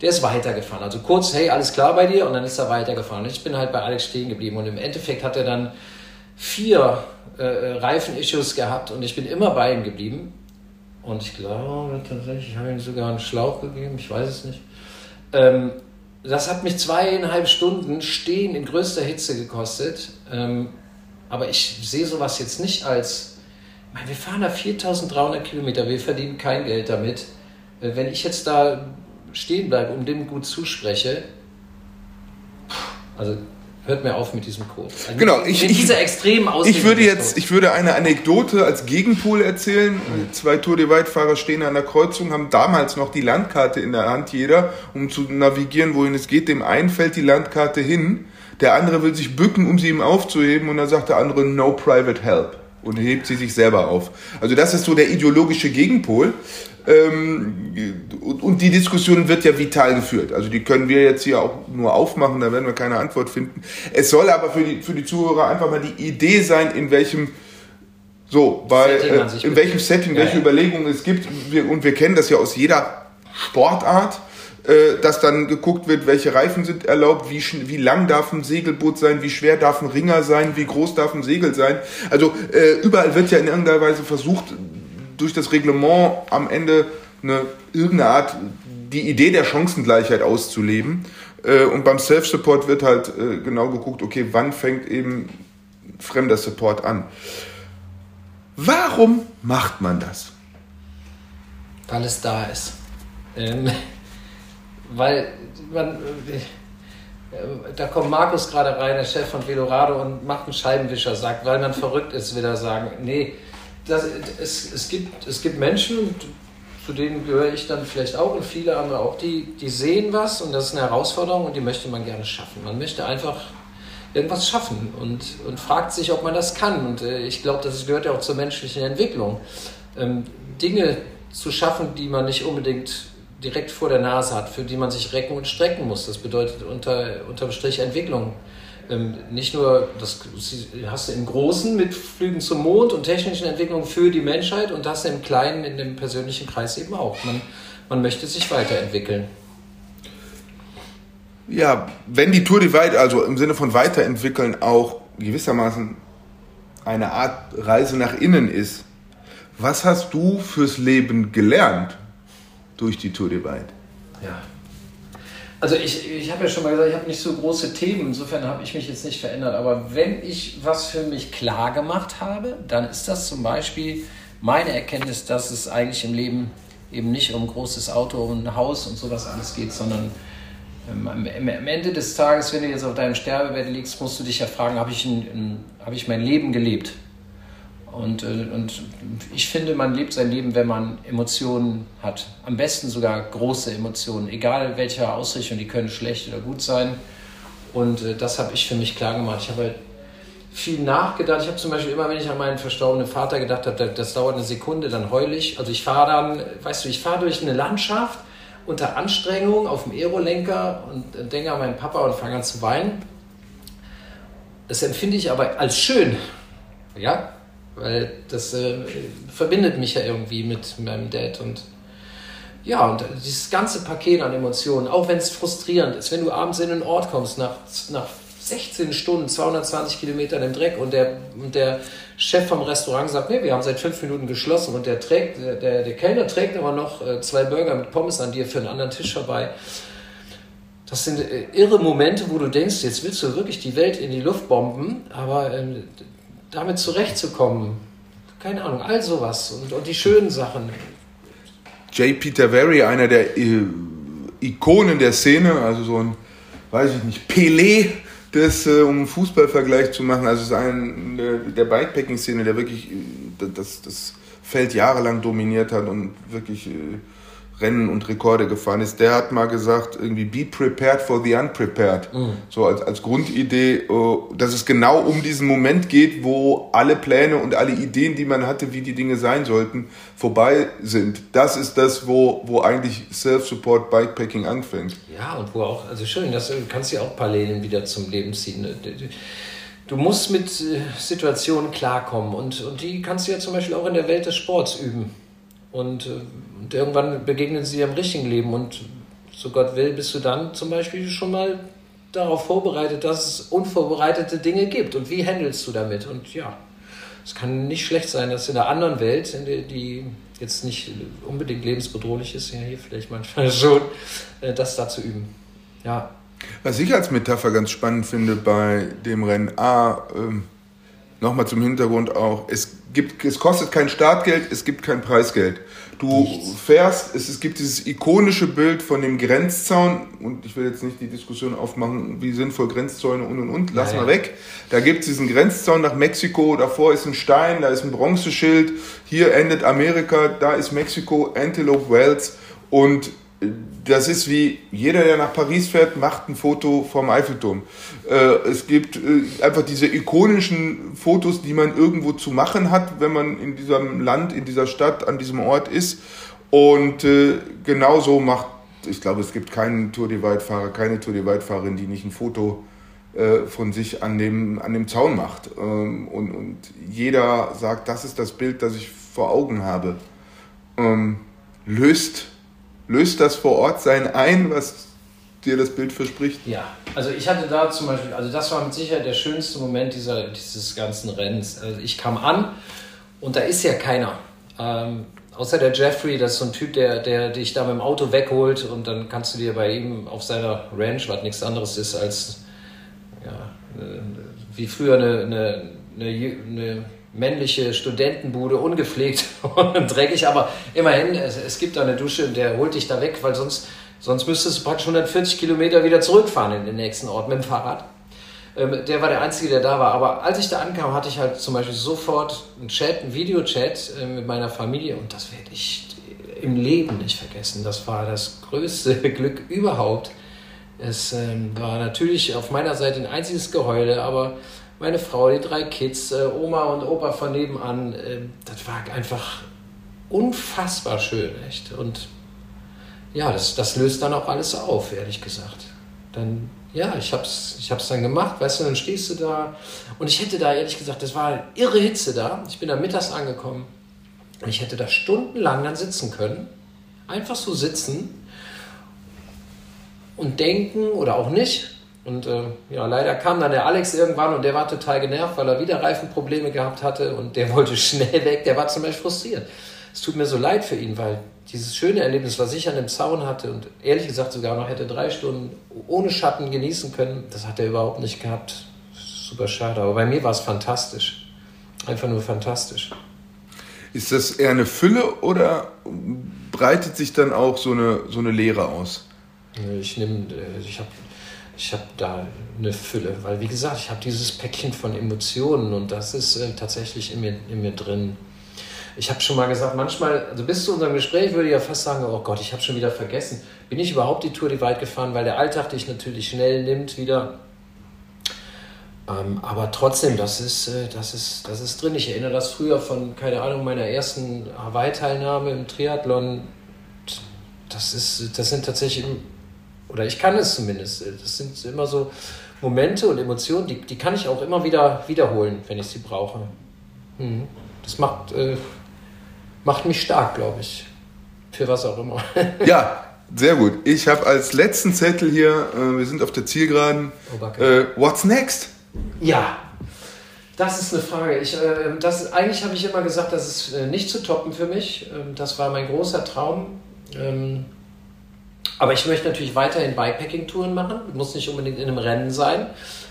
Der ist weitergefahren. Also kurz, hey, alles klar bei dir? Und dann ist er weitergefahren. Und ich bin halt bei Alex stehen geblieben. Und im Endeffekt hat er dann vier äh, Reifen-Issues gehabt und ich bin immer bei ihm geblieben. Und ich glaube tatsächlich, ich habe ihm sogar einen Schlauch gegeben, ich weiß es nicht. Ähm, das hat mich zweieinhalb Stunden stehen in größter Hitze gekostet. Ähm, aber ich sehe sowas jetzt nicht als, meine, wir fahren da 4300 Kilometer, wir verdienen kein Geld damit. Äh, wenn ich jetzt da stehen bleibe und dem gut zuspreche, also hört mir auf mit diesem Code. Also genau, ich, mit dieser extremen Ich würde jetzt, ich würde eine Anekdote als Gegenpol erzählen. Mhm. Zwei Tour de Weit-Fahrer stehen an der Kreuzung, haben damals noch die Landkarte in der Hand, jeder, um zu navigieren, wohin es geht. Dem einen fällt die Landkarte hin, der andere will sich bücken, um sie ihm aufzuheben, und dann sagt der andere No Private Help und hebt sie sich selber auf. Also das ist so der ideologische Gegenpol. Ähm, und die Diskussion wird ja vital geführt. Also die können wir jetzt hier auch nur aufmachen, da werden wir keine Antwort finden. Es soll aber für die, für die Zuhörer einfach mal die Idee sein, in welchem so, bei, äh, in welchem Setting, welche ja. Überlegungen es gibt. Wir, und wir kennen das ja aus jeder Sportart, äh, dass dann geguckt wird, welche Reifen sind erlaubt, wie, wie lang darf ein Segelboot sein, wie schwer darf ein Ringer sein, wie groß darf ein Segel sein. Also äh, überall wird ja in irgendeiner Weise versucht, durch das Reglement am Ende eine, irgendeine Art, die Idee der Chancengleichheit auszuleben. Äh, und beim Self-Support wird halt äh, genau geguckt, okay, wann fängt eben fremder Support an. Warum macht man das? Weil es da ist. Ähm, weil man, äh, da kommt Markus gerade rein, der Chef von Velorado, und macht einen Scheibenwischer, sagt, weil man verrückt ist, will er sagen, nee, das, es, es, gibt, es gibt Menschen, zu denen gehöre ich dann vielleicht auch und viele andere auch, die, die sehen was und das ist eine Herausforderung und die möchte man gerne schaffen. Man möchte einfach irgendwas schaffen und, und fragt sich, ob man das kann. Und äh, ich glaube, das gehört ja auch zur menschlichen Entwicklung. Ähm, Dinge zu schaffen, die man nicht unbedingt direkt vor der Nase hat, für die man sich recken und strecken muss. Das bedeutet unter, unterm Strich Entwicklung. Ähm, nicht nur, das hast du im Großen mit Flügen zum Mond und technischen Entwicklungen für die Menschheit und das im Kleinen, in dem persönlichen Kreis eben auch. Man, man möchte sich weiterentwickeln. Ja, wenn die Tour Divide, also im Sinne von weiterentwickeln, auch gewissermaßen eine Art Reise nach innen ist, was hast du fürs Leben gelernt durch die Tour Divide? Ja, also ich, ich habe ja schon mal gesagt, ich habe nicht so große Themen, insofern habe ich mich jetzt nicht verändert. Aber wenn ich was für mich klar gemacht habe, dann ist das zum Beispiel meine Erkenntnis, dass es eigentlich im Leben eben nicht um großes Auto und ein Haus und sowas alles geht, sondern ähm, am, am Ende des Tages, wenn du jetzt auf deinem Sterbebett liegst, musst du dich ja fragen, habe ich, hab ich mein Leben gelebt? Und, äh, und ich finde, man lebt sein Leben, wenn man Emotionen hat. Am besten sogar große Emotionen, egal welcher Ausrichtung, die können schlecht oder gut sein. Und äh, das habe ich für mich klar gemacht. Ich habe halt viel nachgedacht. Ich habe zum Beispiel immer, wenn ich an meinen verstorbenen Vater gedacht habe, das dauert eine Sekunde, dann heul ich. Also ich fahre dann, weißt du, ich fahre durch eine Landschaft unter Anstrengung auf dem Aerolenker und denke an meinen Papa und fange an zu weinen. Das empfinde ich aber als schön. Ja, weil das äh, verbindet mich ja irgendwie mit meinem Dad und ja, und dieses ganze Paket an Emotionen, auch wenn es frustrierend ist, wenn du abends in einen Ort kommst, nach, nach 16 Stunden, 220 Kilometern im Dreck und der, und der Chef vom Restaurant sagt, nee, wir haben seit fünf Minuten geschlossen und der trägt, der, der Kellner trägt aber noch äh, zwei Burger mit Pommes an dir für einen anderen Tisch vorbei. Das sind äh, irre Momente, wo du denkst, jetzt willst du wirklich die Welt in die Luft bomben, aber ähm, damit zurechtzukommen. Keine Ahnung, all sowas und, und die schönen Sachen. J. Peter Very, einer der äh, Ikonen der Szene, also so ein, weiß ich nicht, Pelé, das, äh, um einen Fußballvergleich zu machen, also ist ein der, der Bikepacking-Szene, der wirklich äh, das, das Feld jahrelang dominiert hat und wirklich äh, Rennen und Rekorde gefahren ist, der hat mal gesagt, irgendwie be prepared for the unprepared. Mhm. So als, als Grundidee, äh, dass es genau um diesen Moment geht, wo alle Pläne und alle Ideen, die man hatte, wie die Dinge sein sollten, vorbei sind. Das ist das, wo, wo eigentlich Self-Support Bikepacking anfängt. Ja, und wo auch, also schön, das kannst du ja auch Parallelen wieder zum Leben ziehen. du musst mit äh, Situationen klarkommen und, und die kannst du ja zum Beispiel auch in der Welt des Sports üben. Und, äh, und irgendwann begegnen sie im richtigen Leben und so Gott will, bist du dann zum Beispiel schon mal darauf vorbereitet, dass es unvorbereitete Dinge gibt. Und wie handelst du damit? Und ja, es kann nicht schlecht sein, dass in der anderen Welt, in der, die jetzt nicht unbedingt lebensbedrohlich ist, ja hier vielleicht manchmal schon, äh, das da zu üben. Ja. Was ich als Metapher ganz spannend finde bei dem Rennen A, ähm, nochmal zum Hintergrund auch, es gibt, es kostet kein Startgeld, es gibt kein Preisgeld. Du Nichts. fährst, es, es gibt dieses ikonische Bild von dem Grenzzaun und ich will jetzt nicht die Diskussion aufmachen, wie sinnvoll Grenzzäune und und und, lass naja. mal weg. Da gibt es diesen Grenzzaun nach Mexiko, davor ist ein Stein, da ist ein Bronzeschild, hier endet Amerika, da ist Mexiko, Antelope Wells und das ist wie jeder, der nach Paris fährt, macht ein Foto vom Eiffelturm. Äh, es gibt äh, einfach diese ikonischen Fotos, die man irgendwo zu machen hat, wenn man in diesem Land, in dieser Stadt, an diesem Ort ist. Und äh, genauso macht, ich glaube, es gibt keinen Tour de Waldfahrer, keine Tour de Waldfahrerin, die nicht ein Foto von sich an dem, an dem Zaun macht. Ähm, und, und jeder sagt, das ist das Bild, das ich vor Augen habe. Ähm, löst löst das vor Ort sein ein, was dir das Bild verspricht? Ja, also ich hatte da zum Beispiel, also das war mit Sicherheit der schönste Moment dieser, dieses ganzen Rennens. Also ich kam an und da ist ja keiner. Ähm, außer der Jeffrey, das ist so ein Typ, der, der dich da mit dem Auto wegholt und dann kannst du dir bei ihm auf seiner Ranch, was nichts anderes ist als ja, wie früher eine, eine, eine, eine männliche Studentenbude, ungepflegt und dreckig, aber immerhin, es, es gibt da eine Dusche und der holt dich da weg, weil sonst, sonst müsstest du praktisch 140 Kilometer wieder zurückfahren in den nächsten Ort mit dem Fahrrad. Ähm, der war der Einzige, der da war. Aber als ich da ankam, hatte ich halt zum Beispiel sofort einen Chat, einen Videochat äh, mit meiner Familie und das werde ich im Leben nicht vergessen. Das war das größte Glück überhaupt. Es ähm, war natürlich auf meiner Seite ein einziges Geheule, aber meine Frau, die drei Kids, äh, Oma und Opa von nebenan. Äh, das war einfach unfassbar schön, echt. Und ja, das, das löst dann auch alles auf, ehrlich gesagt. Dann, ja, ich hab's, ich hab's dann gemacht, weißt du, dann stehst du da. Und ich hätte da, ehrlich gesagt, das war irre Hitze da. Ich bin da mittags angekommen. Und ich hätte da stundenlang dann sitzen können. Einfach so sitzen und denken oder auch nicht. Und äh, ja, leider kam dann der Alex irgendwann und der war total genervt, weil er wieder Reifenprobleme gehabt hatte und der wollte schnell weg. Der war zum Beispiel frustriert. Es tut mir so leid für ihn, weil dieses schöne Erlebnis, was ich an dem Zaun hatte und ehrlich gesagt sogar noch hätte drei Stunden ohne Schatten genießen können, das hat er überhaupt nicht gehabt. Super schade. Aber bei mir war es fantastisch. Einfach nur fantastisch. Ist das eher eine Fülle oder breitet sich dann auch so eine, so eine Leere aus? Ich nehme, äh, ich habe ich habe da eine Fülle, weil wie gesagt, ich habe dieses Päckchen von Emotionen und das ist äh, tatsächlich in mir, in mir drin. Ich habe schon mal gesagt, manchmal, also bis zu unserem Gespräch würde ich ja fast sagen, oh Gott, ich habe schon wieder vergessen. Bin ich überhaupt die Tour die weit gefahren, weil der Alltag dich natürlich schnell nimmt wieder. Ähm, aber trotzdem, das ist, äh, das, ist, das ist drin. Ich erinnere das früher von, keine Ahnung, meiner ersten Hawaii-Teilnahme im Triathlon. Das, ist, das sind tatsächlich oder ich kann es zumindest. Das sind immer so Momente und Emotionen, die, die kann ich auch immer wieder wiederholen, wenn ich sie brauche. Mhm. Das macht, äh, macht mich stark, glaube ich. Für was auch immer. ja, sehr gut. Ich habe als letzten Zettel hier, äh, wir sind auf der Zielgeraden. Oh, äh, what's next? Ja, das ist eine Frage. Ich, äh, das, eigentlich habe ich immer gesagt, das ist äh, nicht zu toppen für mich. Ähm, das war mein großer Traum. Ähm, aber ich möchte natürlich weiterhin Bikepacking-Touren machen, muss nicht unbedingt in einem Rennen sein.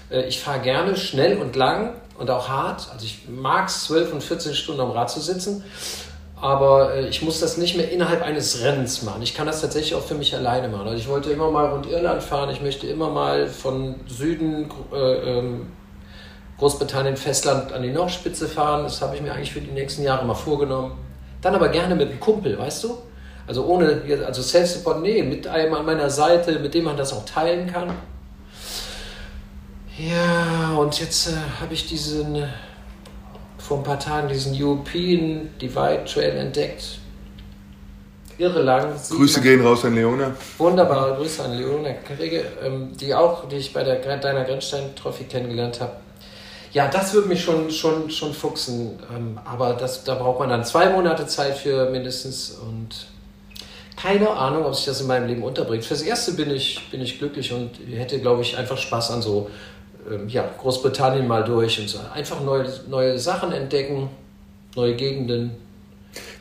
Äh, ich fahre gerne schnell und lang und auch hart. Also ich mag es 12 und 14 Stunden am Rad zu sitzen, aber äh, ich muss das nicht mehr innerhalb eines Rennens machen. Ich kann das tatsächlich auch für mich alleine machen. Also ich wollte immer mal rund Irland fahren, ich möchte immer mal von Süden äh, ähm, Großbritannien, Festland an die Nordspitze fahren. Das habe ich mir eigentlich für die nächsten Jahre mal vorgenommen. Dann aber gerne mit einem Kumpel, weißt du? Also ohne, also Self-Support, nee, mit einem an meiner Seite, mit dem man das auch teilen kann. Ja, und jetzt äh, habe ich diesen, vor ein paar Tagen diesen European Divide Trail entdeckt. Irre lang. Grüße gehen raus an Leona. Wunderbare Grüße an Leona Kriege, ähm, die auch, die ich bei der, deiner Grenzstein-Trophy kennengelernt habe. Ja, das würde mich schon, schon, schon fuchsen. Ähm, aber das, da braucht man dann zwei Monate Zeit für mindestens und keine Ahnung, ob sich das in meinem Leben unterbringt. Fürs Erste bin ich, bin ich glücklich und hätte, glaube ich, einfach Spaß an so ähm, ja, Großbritannien mal durch und so. Einfach neue, neue Sachen entdecken, neue Gegenden.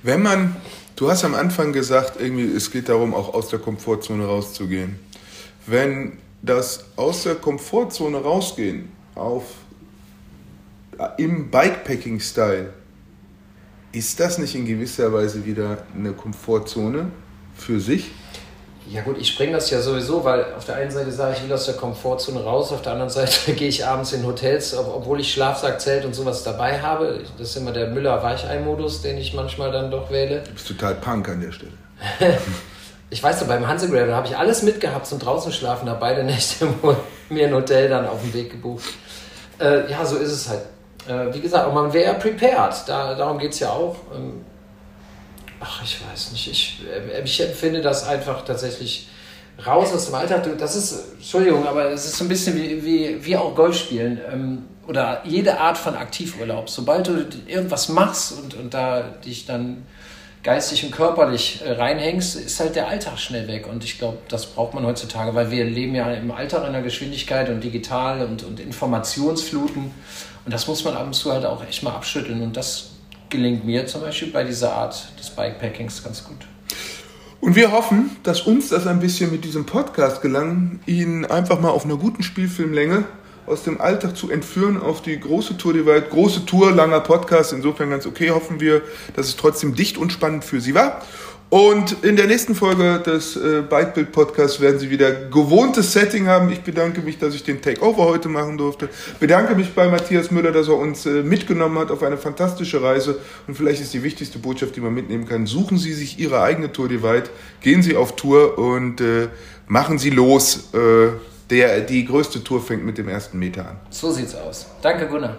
Wenn man, du hast am Anfang gesagt, irgendwie, es geht darum, auch aus der Komfortzone rauszugehen. Wenn das aus der Komfortzone rausgehen auf im Bikepacking-Style, ist das nicht in gewisser Weise wieder eine Komfortzone für sich? Ja gut, ich springe das ja sowieso, weil auf der einen Seite sage ich, ich will aus der Komfortzone raus, auf der anderen Seite gehe ich abends in Hotels, obwohl ich Schlafsack, Zelt und sowas dabei habe. Das ist immer der Müller-Weichei-Modus, den ich manchmal dann doch wähle. Du bist total Punk an der Stelle. ich weiß noch, beim Hansegravel habe ich alles mitgehabt zum draußen schlafen, habe beide Nächte mir ein Hotel dann auf dem Weg gebucht. Äh, ja, so ist es halt. Äh, wie gesagt, man wäre prepared, da, darum geht es ja auch. Ähm, ach, ich weiß nicht, ich, äh, ich empfinde das einfach tatsächlich raus aus dem Alltag. Das ist, Entschuldigung, aber es ist so ein bisschen wie, wie, wie auch Golf spielen ähm, oder jede Art von Aktivurlaub. Sobald du irgendwas machst und, und da dich dann geistig und körperlich äh, reinhängst, ist halt der Alltag schnell weg. Und ich glaube, das braucht man heutzutage, weil wir leben ja im Alltag in der Geschwindigkeit und digital und, und Informationsfluten. Und das muss man ab und zu halt auch echt mal abschütteln. Und das gelingt mir zum Beispiel bei dieser Art des Bikepackings ganz gut. Und wir hoffen, dass uns das ein bisschen mit diesem Podcast gelang, Ihnen einfach mal auf einer guten Spielfilmlänge aus dem Alltag zu entführen auf die große Tour die Welt. Große Tour, langer Podcast, insofern ganz okay. Hoffen wir, dass es trotzdem dicht und spannend für Sie war. Und in der nächsten Folge des äh, Bikebild Podcasts werden Sie wieder gewohntes Setting haben. Ich bedanke mich, dass ich den Takeover heute machen durfte. Bedanke mich bei Matthias Müller, dass er uns äh, mitgenommen hat auf eine fantastische Reise. Und vielleicht ist die wichtigste Botschaft, die man mitnehmen kann. Suchen Sie sich Ihre eigene Tour die weit. Gehen Sie auf Tour und äh, machen Sie los. Äh, der, die größte Tour fängt mit dem ersten Meter an. So sieht's aus. Danke, Gunnar.